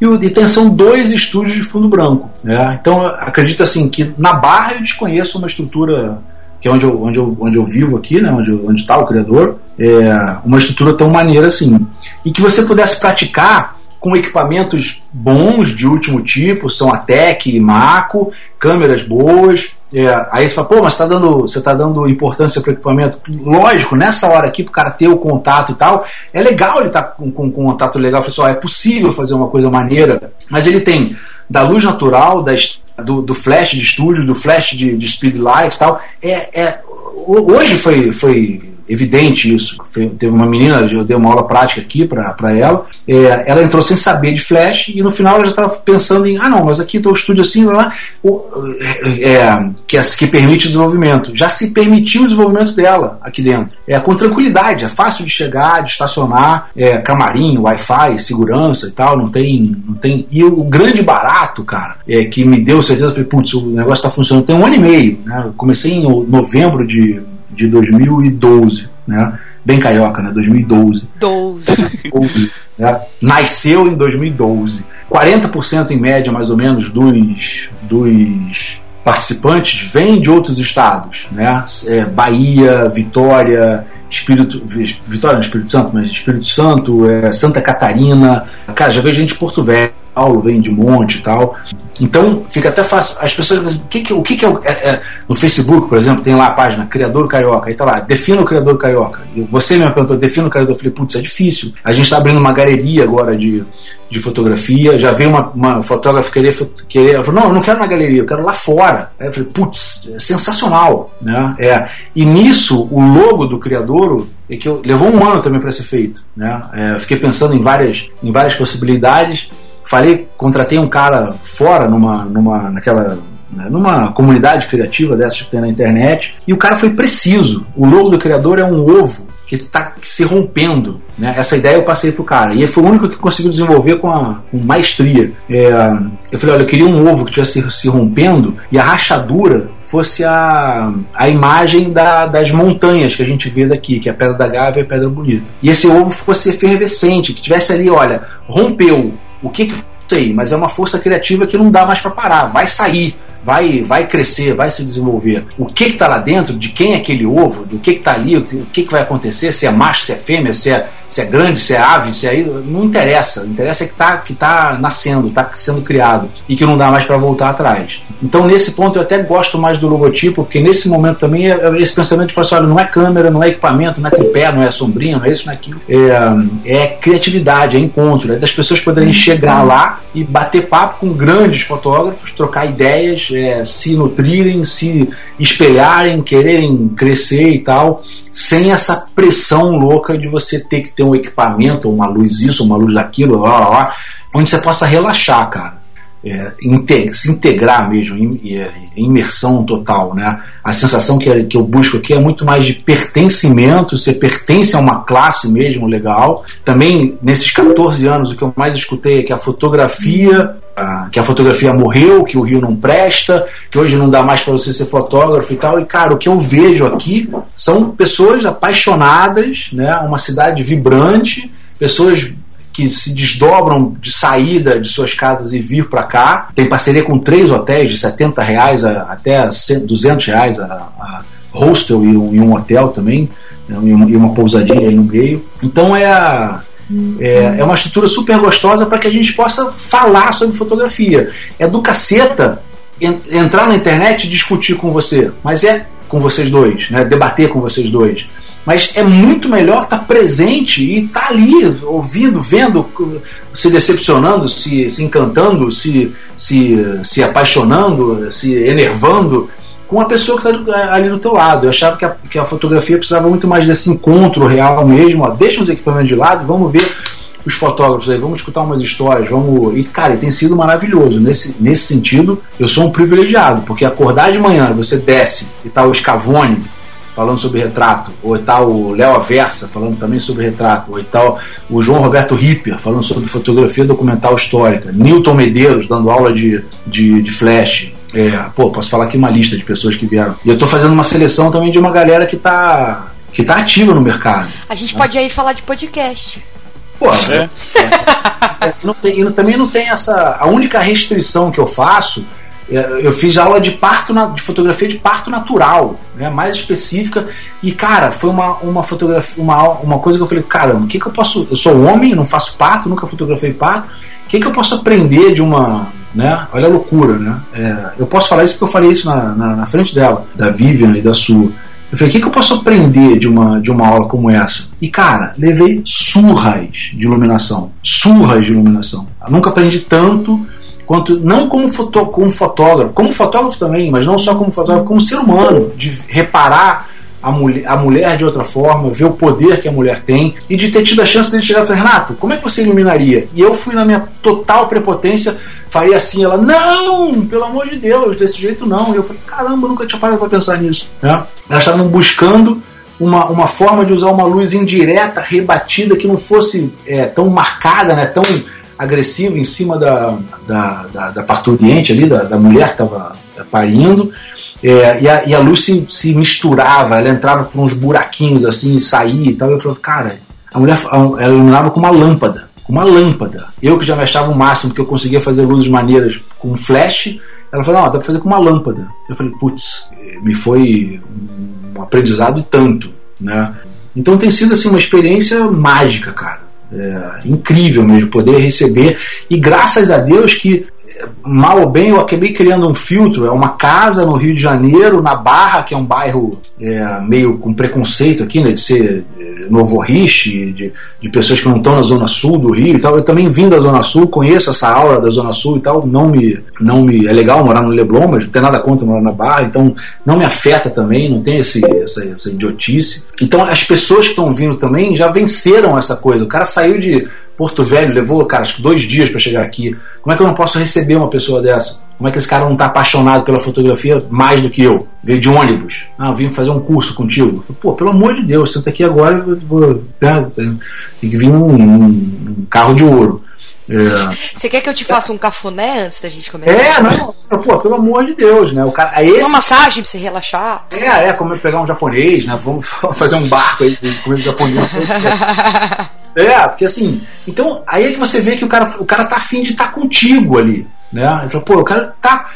e, tem, são dois estúdios de fundo branco. Né? Então acredito assim que na Barra eu desconheço uma estrutura que é onde eu, onde eu, onde eu vivo aqui, né, onde, está o criador, é uma estrutura tão maneira assim. E que você pudesse praticar com equipamentos bons de último tipo, são a Tec e Maco, câmeras boas. É, aí você fala, pô, mas tá dando, você está dando importância para o equipamento. Lógico, nessa hora aqui, para o cara ter o contato e tal, é legal ele estar tá com, com, com, um contato legal. Pessoal, é possível fazer uma coisa maneira, mas ele tem da luz natural, das, do, do flash de estúdio, do flash de, de speed light e tal. É, é, hoje foi, foi evidente isso. Teve uma menina, eu dei uma aula prática aqui para ela, é, ela entrou sem saber de flash e no final ela já estava pensando em, ah não, mas aqui está o estúdio assim, lá, é, é, que, que permite o desenvolvimento. Já se permitiu o desenvolvimento dela aqui dentro. É com tranquilidade, é fácil de chegar, de estacionar, é, camarim, Wi-Fi, segurança e tal, não tem, não tem. E o grande barato, cara, é que me deu certeza, eu falei, putz, o negócio está funcionando tem um ano e meio. Né? Eu comecei em novembro de de 2012, né? Bem carioca, né? 2012. 12. 12 né? Nasceu em 2012. 40% em média, mais ou menos, dos, dos participantes vêm de outros estados, né? É, Bahia, Vitória, Espírito, Vitória Espírito Santo, mas Espírito Santo, é, Santa Catarina, cara, já vejo gente de Porto Velho, Paulo vem de monte e tal. Então fica até fácil. As pessoas. O que, que, o que, que é, é, é, No Facebook, por exemplo, tem lá a página Criador Carioca. Aí tá lá, defina o Criador Carioca. E você mesmo perguntou, defina o Criador. Eu falei, putz, é difícil. A gente está abrindo uma galeria agora de, de fotografia. Já veio uma, uma fotógrafa querer. querer ela falou, não, eu não quero na galeria, eu quero lá fora. Aí eu falei, putz, é sensacional. Né? É, e nisso, o logo do Criador é que eu, levou um ano também para ser feito. Né? É, fiquei pensando em várias, em várias possibilidades falei, contratei um cara fora numa, numa naquela né, numa comunidade criativa dessa que tem na internet e o cara foi preciso. O logo do criador é um ovo que está se rompendo. Né? Essa ideia eu passei pro cara. E ele foi o único que conseguiu desenvolver com, a, com maestria. É, eu falei, olha, eu queria um ovo que estivesse se, se rompendo e a rachadura fosse a, a imagem da, das montanhas que a gente vê daqui, que é a Pedra da Gávea e a Pedra Bonita. E esse ovo fosse efervescente, que tivesse ali, olha, rompeu, o que, que sei, mas é uma força criativa que não dá mais para parar, vai sair, vai, vai crescer, vai se desenvolver. O que está lá dentro, de quem é aquele ovo, do que está ali, o que, que vai acontecer, se é macho, se é fêmea, se é se é grande, se é ave, se é. Não interessa. O interessa é que está que tá nascendo, está sendo criado e que não dá mais para voltar atrás. Então, nesse ponto, eu até gosto mais do logotipo, porque nesse momento também é, é esse pensamento de falar assim: olha, não é câmera, não é equipamento, não é tripé, não é sombrinha, não é isso, não é aquilo. É, é criatividade, é encontro, é das pessoas poderem chegar lá e bater papo com grandes fotógrafos, trocar ideias, é, se nutrirem, se espelharem, quererem crescer e tal. sem essa pressão louca de você ter que ter um equipamento, uma luz isso, uma luz daquilo, lá, lá, lá, onde você possa relaxar, cara. É, se integrar mesmo, em, em, imersão total, né? A sensação que, que eu busco aqui é muito mais de pertencimento, você pertence a uma classe mesmo legal. Também, nesses 14 anos, o que eu mais escutei é que a fotografia que a fotografia morreu, que o Rio não presta, que hoje não dá mais para você ser fotógrafo e tal. E cara, o que eu vejo aqui são pessoas apaixonadas, né? Uma cidade vibrante, pessoas que se desdobram de saída de suas casas e vir para cá. Tem parceria com três hotéis de 70 reais a, até 200 reais a, a hostel e um, e um, hotel também, né? e, uma, e uma pousadinha aí no meio. Então é a é, é uma estrutura super gostosa para que a gente possa falar sobre fotografia. É do caceta entrar na internet e discutir com você, mas é com vocês dois, né? debater com vocês dois. Mas é muito melhor estar presente e estar ali, ouvindo, vendo, se decepcionando, se, se encantando, se, se, se apaixonando, se enervando com a pessoa que está ali do teu lado. Eu achava que a, que a fotografia precisava muito mais desse encontro real mesmo. Ó. Deixa os equipamentos de lado, vamos ver os fotógrafos aí, vamos escutar umas histórias, vamos. E, cara, tem sido maravilhoso. Nesse, nesse sentido, eu sou um privilegiado, porque acordar de manhã, você desce e tá o Scavone falando sobre retrato, ou tá o Léo Aversa falando também sobre retrato, ou tá o João Roberto Ripper falando sobre fotografia documental histórica, Newton Medeiros dando aula de, de, de flash, é, pô, posso falar aqui uma lista de pessoas que vieram. E eu tô fazendo uma seleção também de uma galera que tá, que tá ativa no mercado. A gente né? pode aí falar de podcast. Pô, é. É, é, não tem, também não tem essa. A única restrição que eu faço é, eu fiz aula de parto de fotografia de parto natural, né, mais específica. E cara, foi uma, uma fotografia, uma, uma coisa que eu falei, caramba, o que, que eu posso. Eu sou homem, não faço parto, nunca fotografei parto. O que, que eu posso aprender de uma, né? Olha a loucura, né? É, eu posso falar isso porque eu falei isso na, na, na, frente dela, da Vivian e da sua. Eu falei, o que, que eu posso aprender de uma, de uma aula como essa? E, cara, levei surras de iluminação. Surras de iluminação. Eu nunca aprendi tanto quanto, não como, foto, como fotógrafo, como fotógrafo também, mas não só como fotógrafo, como ser humano, de reparar a mulher, a mulher de outra forma, ver o poder que a mulher tem e de ter tido a chance dele chegar e falar, Renato, como é que você iluminaria? E eu fui na minha total prepotência, faria assim, ela, não, pelo amor de Deus, desse jeito não. E eu falei, caramba, nunca tinha parado para pensar nisso. Né? Elas estavam buscando uma, uma forma de usar uma luz indireta, rebatida, que não fosse é, tão marcada, né, tão agressiva em cima da, da, da, da parturiente ali, da, da mulher que estava parindo. É, e, a, e, a, luz se, se, misturava, ela entrava por uns buraquinhos assim e saía e tal. Eu falei, cara, a mulher ela iluminava com uma lâmpada. Com uma lâmpada. Eu que já me achava o máximo, porque eu conseguia fazer luzes maneiras com flash. Ela falou, não, dá pra fazer com uma lâmpada. Eu falei, putz, me foi um aprendizado e tanto, né? Então tem sido assim uma experiência mágica, cara. É, incrível mesmo poder receber. E graças a Deus que mal ou bem, eu acabei criando um filtro. É uma casa no Rio de Janeiro, na Barra, que é um bairro é, meio com preconceito aqui, né, de ser é, novo riche, de, de pessoas que não estão na zona sul do Rio e tal. Eu também vim da zona sul, conheço essa aula da zona sul e tal. Não me, não me é legal morar no Leblon, mas não tem nada contra morar na Barra, então não me afeta também, não tem esse, essa, essa idiotice. Então as pessoas que estão vindo também já venceram essa coisa. O cara saiu de Porto Velho levou, cara, acho que dois dias para chegar aqui. Como é que eu não posso receber uma pessoa dessa? Como é que esse cara não está apaixonado pela fotografia mais do que eu? Veio de ônibus. Ah, eu vim fazer um curso contigo. Pô, pelo amor de Deus, senta aqui agora. Vou, né, tem que vir um, um, um carro de ouro. É. Você quer que eu te faça um cafuné antes da gente começar? É, não, pô, pelo amor de Deus, né? O cara, é esse... Uma massagem pra você relaxar. É, é, como pegar um japonês, né? Vamos fazer um barco aí com japonês. É, porque assim, então aí é que você vê que o cara, o cara tá afim de estar tá contigo ali. Né? Ele falou, pô, o cara tá.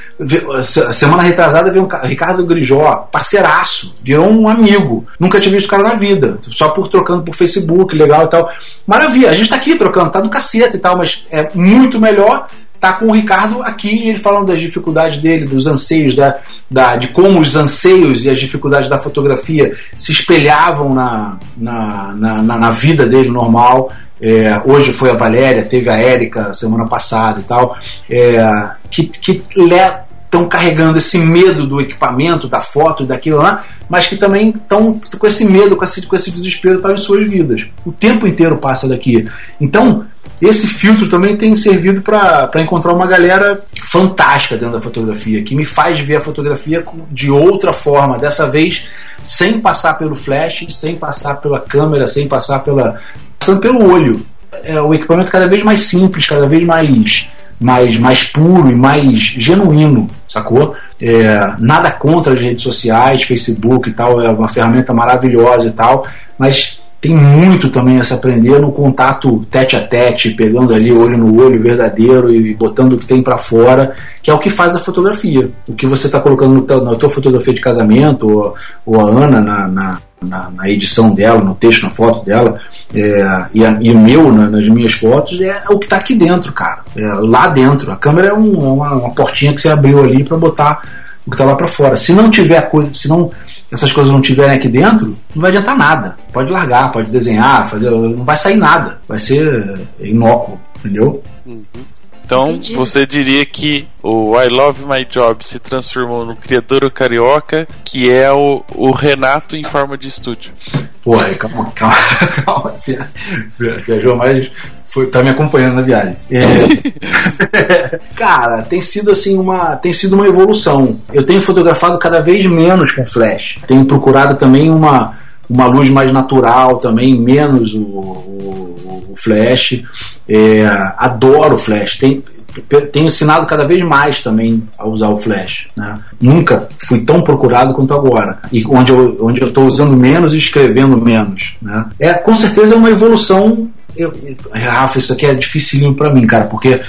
Semana retrasada veio um Ricardo Grijó, parceiraço, virou um amigo. Nunca tinha visto o cara na vida. Só por trocando por Facebook, legal e tal. Maravilha, a gente tá aqui trocando, tá do cacete e tal, mas é muito melhor tá com o Ricardo aqui, ele falando das dificuldades dele, dos anseios, da, da, de como os anseios e as dificuldades da fotografia se espelhavam na, na, na, na vida dele normal. É, hoje foi a Valéria, teve a Érica semana passada e tal, é, que, que estão carregando esse medo do equipamento, da foto, daquilo lá, mas que também estão com esse medo, com esse, com esse desespero tal, em suas vidas. O tempo inteiro passa daqui. Então, esse filtro também tem servido para encontrar uma galera fantástica dentro da fotografia, que me faz ver a fotografia de outra forma, dessa vez sem passar pelo flash, sem passar pela câmera, sem passar pela. passando pelo olho. É o equipamento cada vez mais simples, cada vez mais mais, mais puro e mais genuíno, sacou? É, nada contra as redes sociais, Facebook e tal, é uma ferramenta maravilhosa e tal, mas tem muito também a se aprender no contato tete a tete, pegando ali olho no olho verdadeiro e botando o que tem para fora, que é o que faz a fotografia. O que você está colocando teu, na tua fotografia de casamento, ou, ou a Ana na, na, na, na, edição dela, no texto, na foto dela, é, e, a, e, o meu na, nas minhas fotos, é, é o que está aqui dentro, cara. É, lá dentro. A câmera é, um, é uma, uma portinha que você abriu ali para botar o que está lá para fora. Se não tiver coisa, se não essas coisas não tiverem aqui dentro, não vai adiantar nada. Pode largar, pode desenhar, fazer, não vai sair nada. Vai ser inócuo, entendeu? Uhum. Então, Entendi. você diria que o I Love My Job se transformou no criador carioca, que é o, o Renato em forma de estúdio. Pô, calma, calma, calma. Você viajou mais foi, tá me acompanhando na viagem. É, cara, tem sido assim uma, tem sido uma evolução. Eu tenho fotografado cada vez menos com flash. Tenho procurado também uma uma luz mais natural também, menos o, o flash. É, adoro o flash. Tem, tenho ensinado cada vez mais também a usar o flash. Né? Nunca fui tão procurado quanto agora. E onde eu onde eu estou usando menos e escrevendo menos. Né? É com certeza é uma evolução eu, Rafa, isso aqui é dificílimo para mim, cara, porque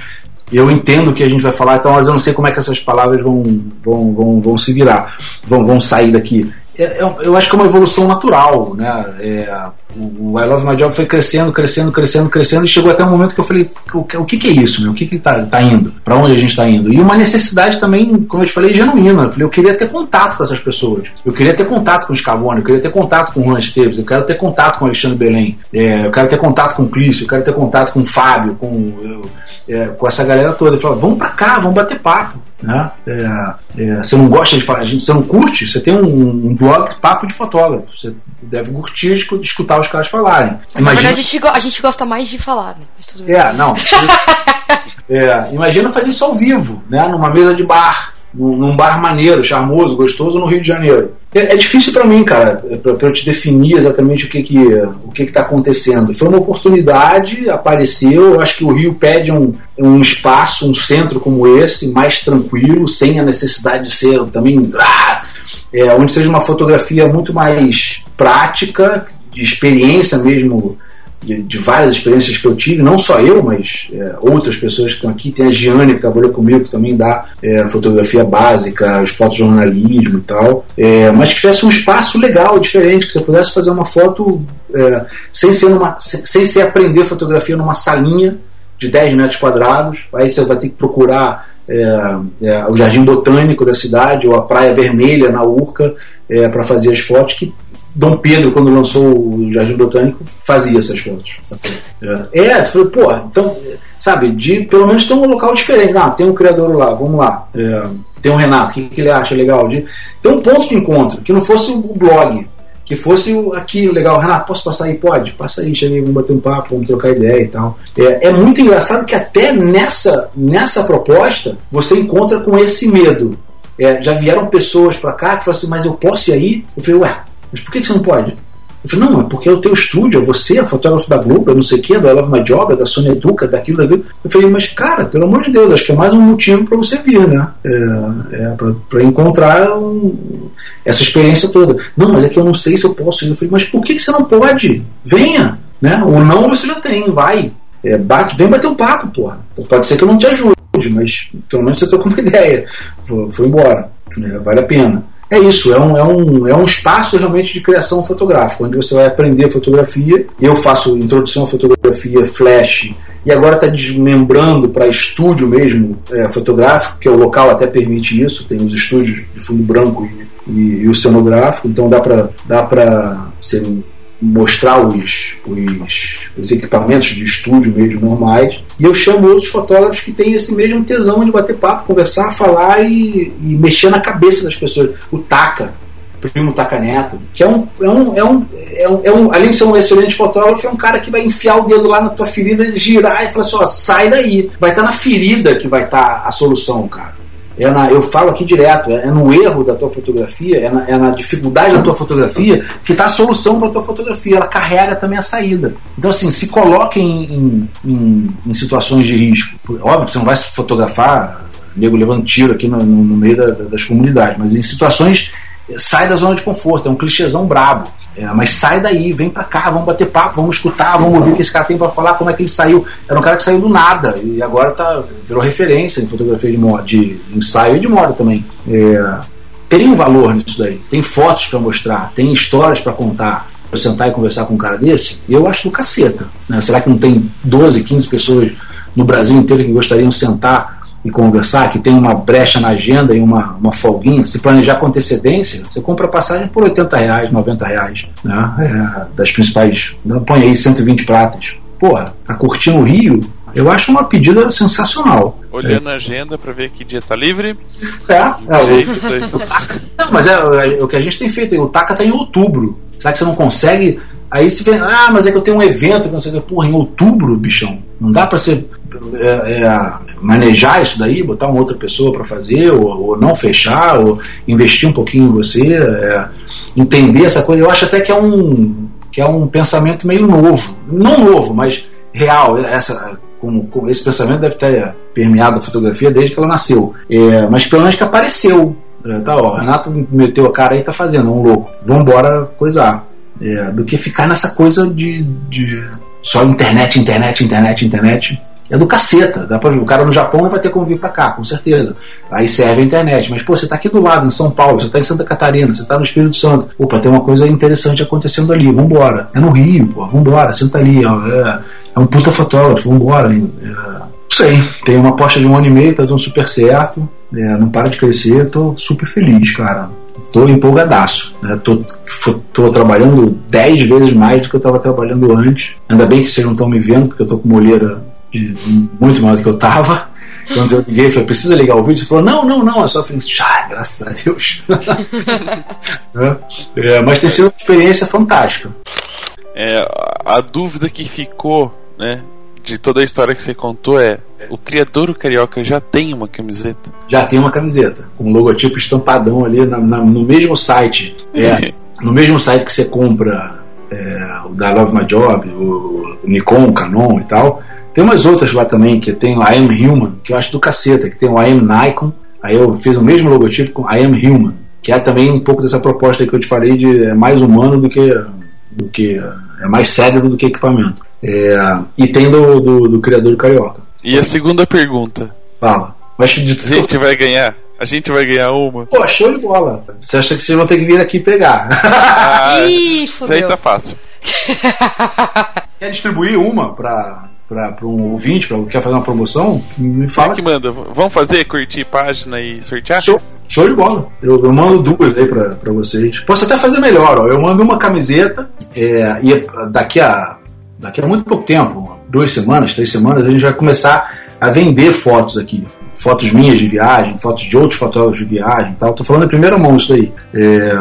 eu entendo que a gente vai falar, então, mas eu não sei como é que essas palavras vão, vão, vão, vão se virar, vão, vão sair daqui. É, é, eu acho que é uma evolução natural, né? É, o I Love My Job foi crescendo, crescendo, crescendo, crescendo e chegou até um momento que eu falei, o, o que, que é isso? Meu? O que que tá, tá indo? Para onde a gente está indo? E uma necessidade também, como eu te falei, genuína. Eu falei, eu queria ter contato com essas pessoas. Eu queria ter contato com o Scavone, eu queria ter contato com o Juan Esteves, eu quero ter contato com o Alexandre Belém, é, eu quero ter contato com o Clício, eu quero ter contato com o Fábio, com, eu, é, com essa galera toda. Ele falou, vamos para cá, vamos bater papo. Né? É, é, você não gosta de falar, você não curte, você tem um, um, blog papo de fotógrafo. Você deve curtir escutar os caras falarem. Imagina... Na verdade, a gente, a gente gosta mais de falar, né? É, não. é, imagina fazer isso ao vivo, né? numa mesa de bar num bar maneiro, charmoso, gostoso no Rio de Janeiro. É, é difícil para mim, cara, é para eu te definir exatamente o que que o que está acontecendo. Foi uma oportunidade, apareceu. Eu acho que o Rio pede um, um espaço, um centro como esse, mais tranquilo, sem a necessidade de ser também ah, é, onde seja uma fotografia muito mais prática, de experiência mesmo de, de, várias experiências que eu tive, não só eu, mas é, outras pessoas que estão aqui. Tem a Giane, que trabalhou comigo, que também dá é, fotografia básica, os fotojornalismo e tal. É, mas que tivesse um espaço legal, diferente, que você pudesse fazer uma foto é, sem, ser numa, sem, sem ser aprender fotografia numa salinha de 10 metros quadrados. Aí você vai ter que procurar é, é, o Jardim Botânico da cidade ou a Praia Vermelha na Urca é, para fazer as fotos, que Dom Pedro, quando lançou o Jardim Botânico, fazia essas fotos. É, é falei, pô, então, sabe, de pelo menos ter um local diferente. Não, tem um criador lá, vamos lá. É, tem um Renato, o que, que ele acha legal? De, ter um ponto de encontro, que não fosse o blog, que fosse aqui legal. Renato, posso passar aí? Pode, passa aí, chega aí, vamos bater um papo, vamos trocar ideia e tal. É, é muito engraçado que até nessa, nessa proposta você encontra com esse medo. É, já vieram pessoas para cá que falam assim, mas eu posso ir aí? Eu falei, ué, mas por que, você não pode? Eu falei, não, é porque é o teu estúdio, é você, é fotógrafo da Globo, é não sei o que, da I Love My Job, é da Sony Educa, daquilo, daquilo. Eu falei, mas cara, pelo amor de Deus, acho que é mais um motivo para você vir, né? É, é para encontrar um, essa experiência toda. Não, mas é que eu não sei se eu posso ir. Eu falei, mas por que, que você não pode? Venha, né? O não você já tem, vai. É, bate, vem bater um papo, porra. Pode ser que eu não te ajude, mas pelo menos você trocou uma ideia. Foi embora. É, vale a pena. É isso, é um, é, um, é um espaço realmente de criação fotográfica, onde você vai aprender fotografia. Eu faço introdução à fotografia flash e agora está desmembrando para estúdio mesmo é, fotográfico, que é o local até permite isso. Tem os estúdios de fundo branco e, e, e o cenográfico, então dá para dá ser mostrar os, os, os, equipamentos de estúdio mesmo normais. E eu chamo outros fotógrafos que têm esse mesmo tesão de bater papo, conversar, falar e, e mexer na cabeça das pessoas. O Taka, primo Taka Neto, que é um, é um, é um, é um, é um, além de ser um excelente fotógrafo, é um cara que vai enfiar o dedo lá na tua ferida, girar e falar assim: ó, sai daí. Vai estar tá na ferida que vai estar tá a solução, cara. É na, eu falo aqui direto, é, é no erro da tua fotografia, é na, é na dificuldade da tua fotografia que está a solução para a tua fotografia. Ela carrega também a saída. Então, assim, se coloque em, em, em situações de risco. Óbvio que você não vai se fotografar, nego levando tiro aqui no, no, no meio da, das comunidades, mas em situações sai da zona de conforto, é um clichêzão brabo. É, mas sai daí, vem pra cá, vamos bater papo, vamos escutar, vamos ouvir o que esse cara tem pra falar, como é que ele saiu. Era um cara que saiu do nada e agora tá, virou referência em fotografia de, moda, de ensaio e de moda também. É, um valor nisso daí, tem fotos para mostrar, tem histórias para contar. Pra sentar e conversar com um cara desse, eu acho do caceta. Né? Será que não tem 12, 15 pessoas no Brasil inteiro que gostariam de sentar e conversar, que tem uma brecha na agenda e uma, uma folguinha, se planejar com antecedência, você compra passagem por 80 reais, 90 reais, né? É, das principais, né? põe aí 120 pratas. Porra, pra curtir no Rio, eu acho uma pedida sensacional. Olhando é. a agenda para ver que dia tá livre. É, é o... não, mas é, é, o que a gente tem feito. O TACA tá em outubro. Será que você não consegue? Aí você vê, ah, mas é que eu tenho um evento, não sei o que. Porra, em outubro, bichão. Não dá para você é, é, manejar isso daí, botar uma outra pessoa para fazer, ou, ou, não fechar, ou investir um pouquinho em você, é, entender essa coisa. Eu acho até que é um que é um pensamento meio novo, não novo, mas real. Essa, como, como esse pensamento deve ter permeado a fotografia desde que ela nasceu, é, mas pelo menos que apareceu. É, tá, ó, Renato meteu a cara aí, tá fazendo, um louco. Vambora coisar. É, do que ficar nessa coisa de, de só internet, internet, internet, internet é do caceta. Dá pra, o cara no Japão não vai ter como vir para cá, com certeza. Aí serve a internet. Mas, pô, você tá aqui do lado, em São Paulo, você tá em Santa Catarina, você tá no Espírito Santo. Opa, tem uma coisa interessante acontecendo ali, vambora. É no Rio, pô, vambora, senta ali, ó. É, é um puta fotógrafo, vambora. É, não sei, tem uma aposta de um ano e meio, tá dando super certo. É, não para de crescer, tô super feliz, cara. Tô empolgadaço. Né? Tô, tô trabalhando 10 vezes mais do que eu estava trabalhando antes. Ainda bem que vocês não estão me vendo, porque eu tô com uma olheira muito maior do que eu tava. Quando eu liguei, falei, precisa ligar o vídeo? Você falou, não, não, não, é só falei, ah, graças a Deus. é, mas tem sido uma experiência fantástica. É, a dúvida que ficou, né, de toda a história que você contou é: o criador carioca já tem uma camiseta? Já tem uma camiseta, com um logotipo estampadão ali na, na, no mesmo site. É, no mesmo site que você compra é, o da Love My Job, o Nikon, o Canon e tal tem umas outras lá também, que tem o I Am Human, que eu acho do caceta, que tem o I Am Nikon, aí eu fiz o mesmo logotipo com I Am Human, que é também um pouco dessa proposta que eu te falei de é mais humano do que, do que é mais cérebro do que equipamento. É, e tem do, do, do, criador do Carioca. E a segunda pergunta? Fala. Mas a gente vai ganhar? A gente vai ganhar uma? Pô, show de bola. Você acha que vocês vão ter que vir aqui pegar? Ah, Ih, Isso aí tá fácil. Quer distribuir uma pra, para um ouvinte, para quer fazer uma promoção, me fala. que manda. Vamos fazer, curtir página e sortear? Show, show de bola. Eu, eu mando duas aí para vocês. Posso até fazer melhor, ó. Eu mando uma camiseta é, e daqui a, daqui a muito pouco tempo, duas semanas, três semanas, a gente vai começar a vender fotos aqui. Fotos minhas de viagem, fotos de outros fotógrafos de viagem tal. Tô falando em primeira mão isso aí. É,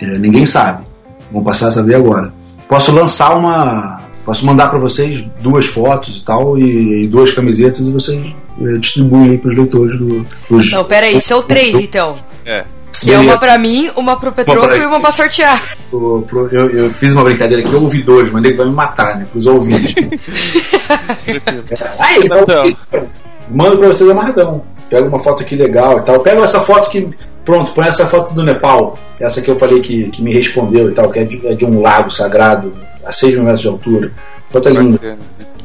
é, ninguém sabe. Vamos passar a saber agora. Posso lançar uma, Posso mandar para vocês duas fotos e tal, e, e duas camisetas, e vocês é, distribuem aí pros leitores do. Pros, não, peraí, são três então. É. Que é uma pra mim, uma pro Petroco e uma pra sortear. Pro, pro, eu, eu, fiz uma brincadeira aqui, ouvidores, mas ele vai me matar, né? Pros ouvintes. é, aí, então, mando pra vocês amarradão. Pega uma foto aqui legal e tal. Pega essa foto que. Pronto, põe essa foto do Nepal. Essa que eu falei que, que me respondeu e tal, que é de, é de um lago sagrado a 6 mil metros de altura. Foto linda.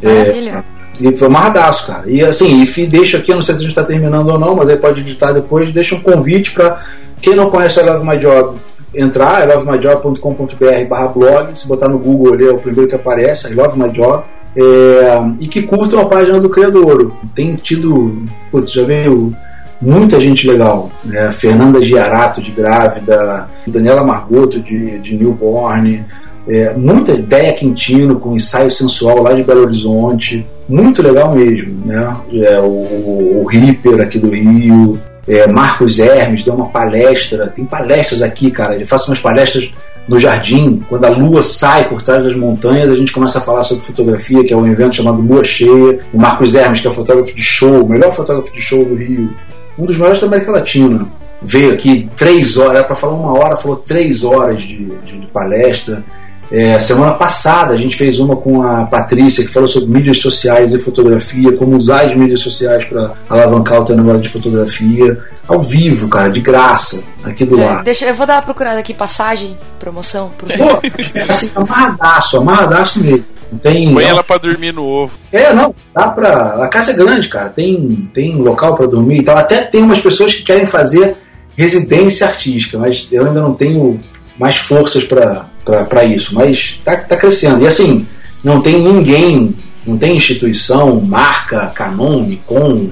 É, e foi amarradaço, cara. E assim, e deixa aqui, não sei se a gente está terminando ou não, mas aí pode editar depois, deixa um convite para quem não conhece o I Love My Job entrar, ilovemyjob.com.br barra blog, se botar no Google ali é o primeiro que aparece, I Love My Job. É, e que curtam a página do Criador. Tem tido, putz, já veio muita gente legal. Né? Fernanda Giarato de Grávida, Daniela Margoto de, de Newborn, É, muita ideia Quintino com ensaio sensual lá de Belo Horizonte, muito legal mesmo, né? É, o, o Ripper aqui do Rio, é, Marcos Hermes deu uma palestra, tem palestras aqui, cara, ele faz umas palestras no jardim, quando a lua sai por trás das montanhas, a gente começa a falar sobre fotografia, que é um evento chamado Lua Cheia. O Marcos Hermes, que é fotógrafo de show, o melhor fotógrafo de show do Rio, um dos maiores da América Latina, veio aqui três horas, era para falar uma hora, falou três horas de, de, de palestra. É, semana passada a gente fez uma com a Patrícia que falou sobre mídias sociais e fotografia, como usar as mídias sociais para alavancar o teu negócio de fotografia, ao vivo, cara, de graça, aqui do É, lado. deixa, eu vou dar uma procurada aqui, passagem, promoção. Pro... Pô, assim, amarradaço, amarradaço mesmo. Não tem. Põe ela pra dormir no ovo. É, não, dá pra. A casa é grande, cara. Tem, tem local pra dormir e tal. Até tem umas pessoas que querem fazer residência artística, mas eu ainda não tenho mais forças pra pra isso. Mas tá, tá crescendo. E assim, não tem ninguém, não tem instituição, marca, Canon, Nikon,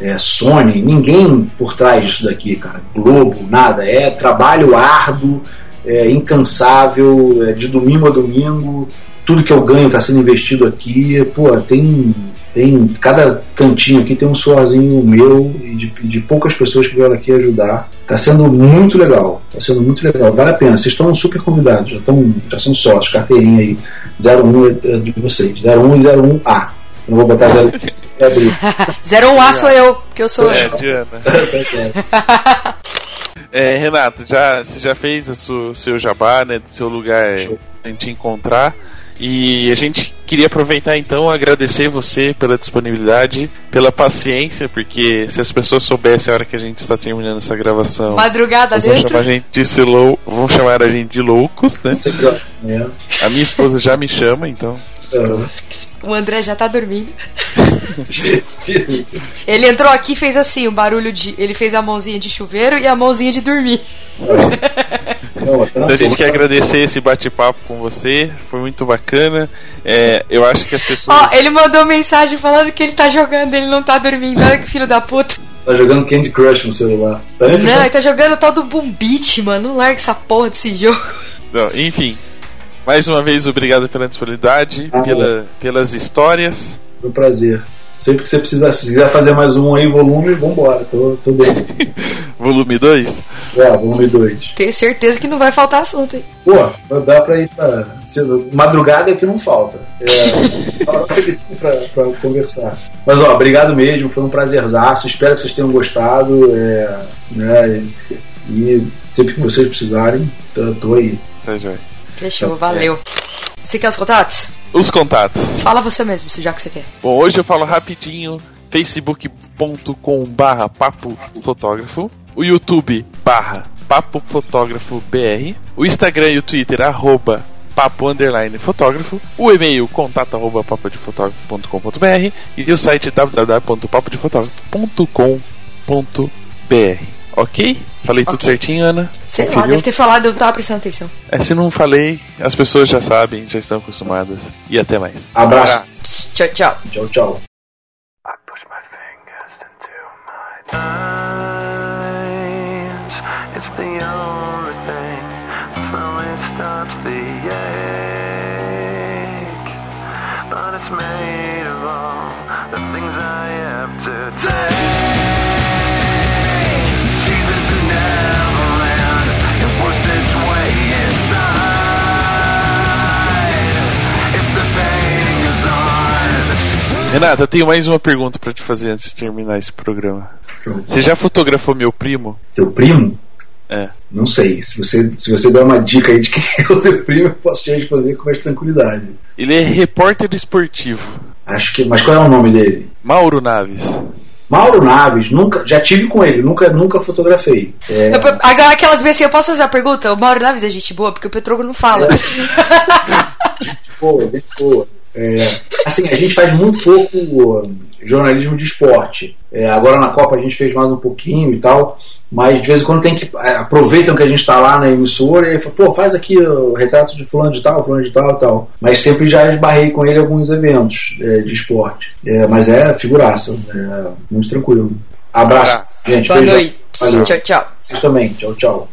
é, Sony, ninguém por trás disso daqui, cara. Globo, nada. É trabalho árduo, é, incansável, é de domingo a domingo. Tudo que eu ganho está sendo investido aqui. Pô, tem, tem. Cada cantinho aqui tem um suorzinho meu e de, de poucas pessoas que vieram aqui ajudar. Tá sendo muito legal. Tá sendo muito legal. Vale a pena. Vocês estão super convidados. Já, estão, já são sócios. Carteirinha aí. 01 é de vocês. 01 e 01A. Eu não vou botar 0 é abrir. 01A sou eu, porque eu sou. É, Diana. É, Renato, já, você já fez o seu, seu jabá, né? Do seu lugar a gente encontrar. E a gente queria aproveitar então agradecer você pela disponibilidade, pela paciência, porque se as pessoas soubessem a hora que a gente está terminando essa gravação, Madrugada vão dentro. chamar a gente de se lou- vão chamar a gente de loucos, né? Manhã. A minha esposa já me chama, então. O André já tá dormindo. Ele entrou aqui e fez assim, o barulho de. Ele fez a mãozinha de chuveiro e a mãozinha de dormir. Não, Então a gente quer agradecer esse bate-papo com você, foi muito bacana. É, eu acho que as pessoas. Ó, ele mandou mensagem falando que ele tá jogando, ele não tá dormindo. Olha que filho da puta. Tá jogando Candy Crush no celular. Tá? Não, ele tá jogando o tal do Boom Beat, mano. Não larga essa porra desse jogo. Não, enfim, mais uma vez obrigado pela disponibilidade, Ah, pela, pelas histórias. Foi um prazer. Sempre que você precisar, se quiser fazer mais um aí, volume, vambora. Tô, tô bem. Volume 2. É, volume 2. Tenho certeza que não vai faltar assunto, hein? Pô, dá pra ir pra. se- Madrugada é que não falta. É. pra, pra conversar. Mas ó, obrigado mesmo, foi um prazerzaço. Espero que vocês tenham gostado. É, né, e, e sempre que vocês precisarem, tô, tô aí. Tá, joia. Fechou, valeu. Você quer os contatos? Os contatos. Fala você mesmo, se já que você quer. Bom, hoje eu falo rapidinho. facebook.com barra papo fotógrafo. O YouTube barra papo fotógrafo BR. O Instagram e o Twitter arroba papo underline fotógrafo. O e-mail contato arroba papodefotógrafo.com.br e o site www.papodefotógrafo.com.br. Ok? Falei tudo Ok. certinho, Ana? Sei lá, Conferiu? deve ter falado, eu não tava prestando atenção. É, se não falei, as pessoas já sabem, já estão acostumadas. E até mais. Abraço. Tchau, tchau. Tchau, tchau. I push my fingers into my times. It's the only thing that slowly stops the ache. But it's made Renata, eu tenho mais uma pergunta pra te fazer antes de terminar esse programa. Você já fotografou meu primo? Teu primo? É. Não sei. Se você, se você der uma dica aí de quem é o teu primo, eu posso te responder com mais tranquilidade. Ele é repórter esportivo. Acho que. Mas qual é o nome dele? Mauro Naves. Mauro Naves, nunca, já tive com ele, nunca, nunca fotografei. É, Eu- agora aquelas vezes assim, eu posso fazer a pergunta? O Mauro Naves é gente boa, porque o Petrogo não fala. boa, bem boa. É, assim, a gente faz muito pouco uh, jornalismo de esporte. É, agora na Copa a gente fez mais um pouquinho e tal, mas de vez em quando tem que. é, aproveitam que a gente está lá na emissora e fala, pô, faz aqui o retrato de fulano de tal, fulano de tal e tal. Mas sempre já esbarrei com ele alguns eventos é, de esporte. É, mas é figuraça, é, muito tranquilo. Abraço, gente. Boa noite. Valeu. Tchau, tchau. Vocês também. Tchau, tchau.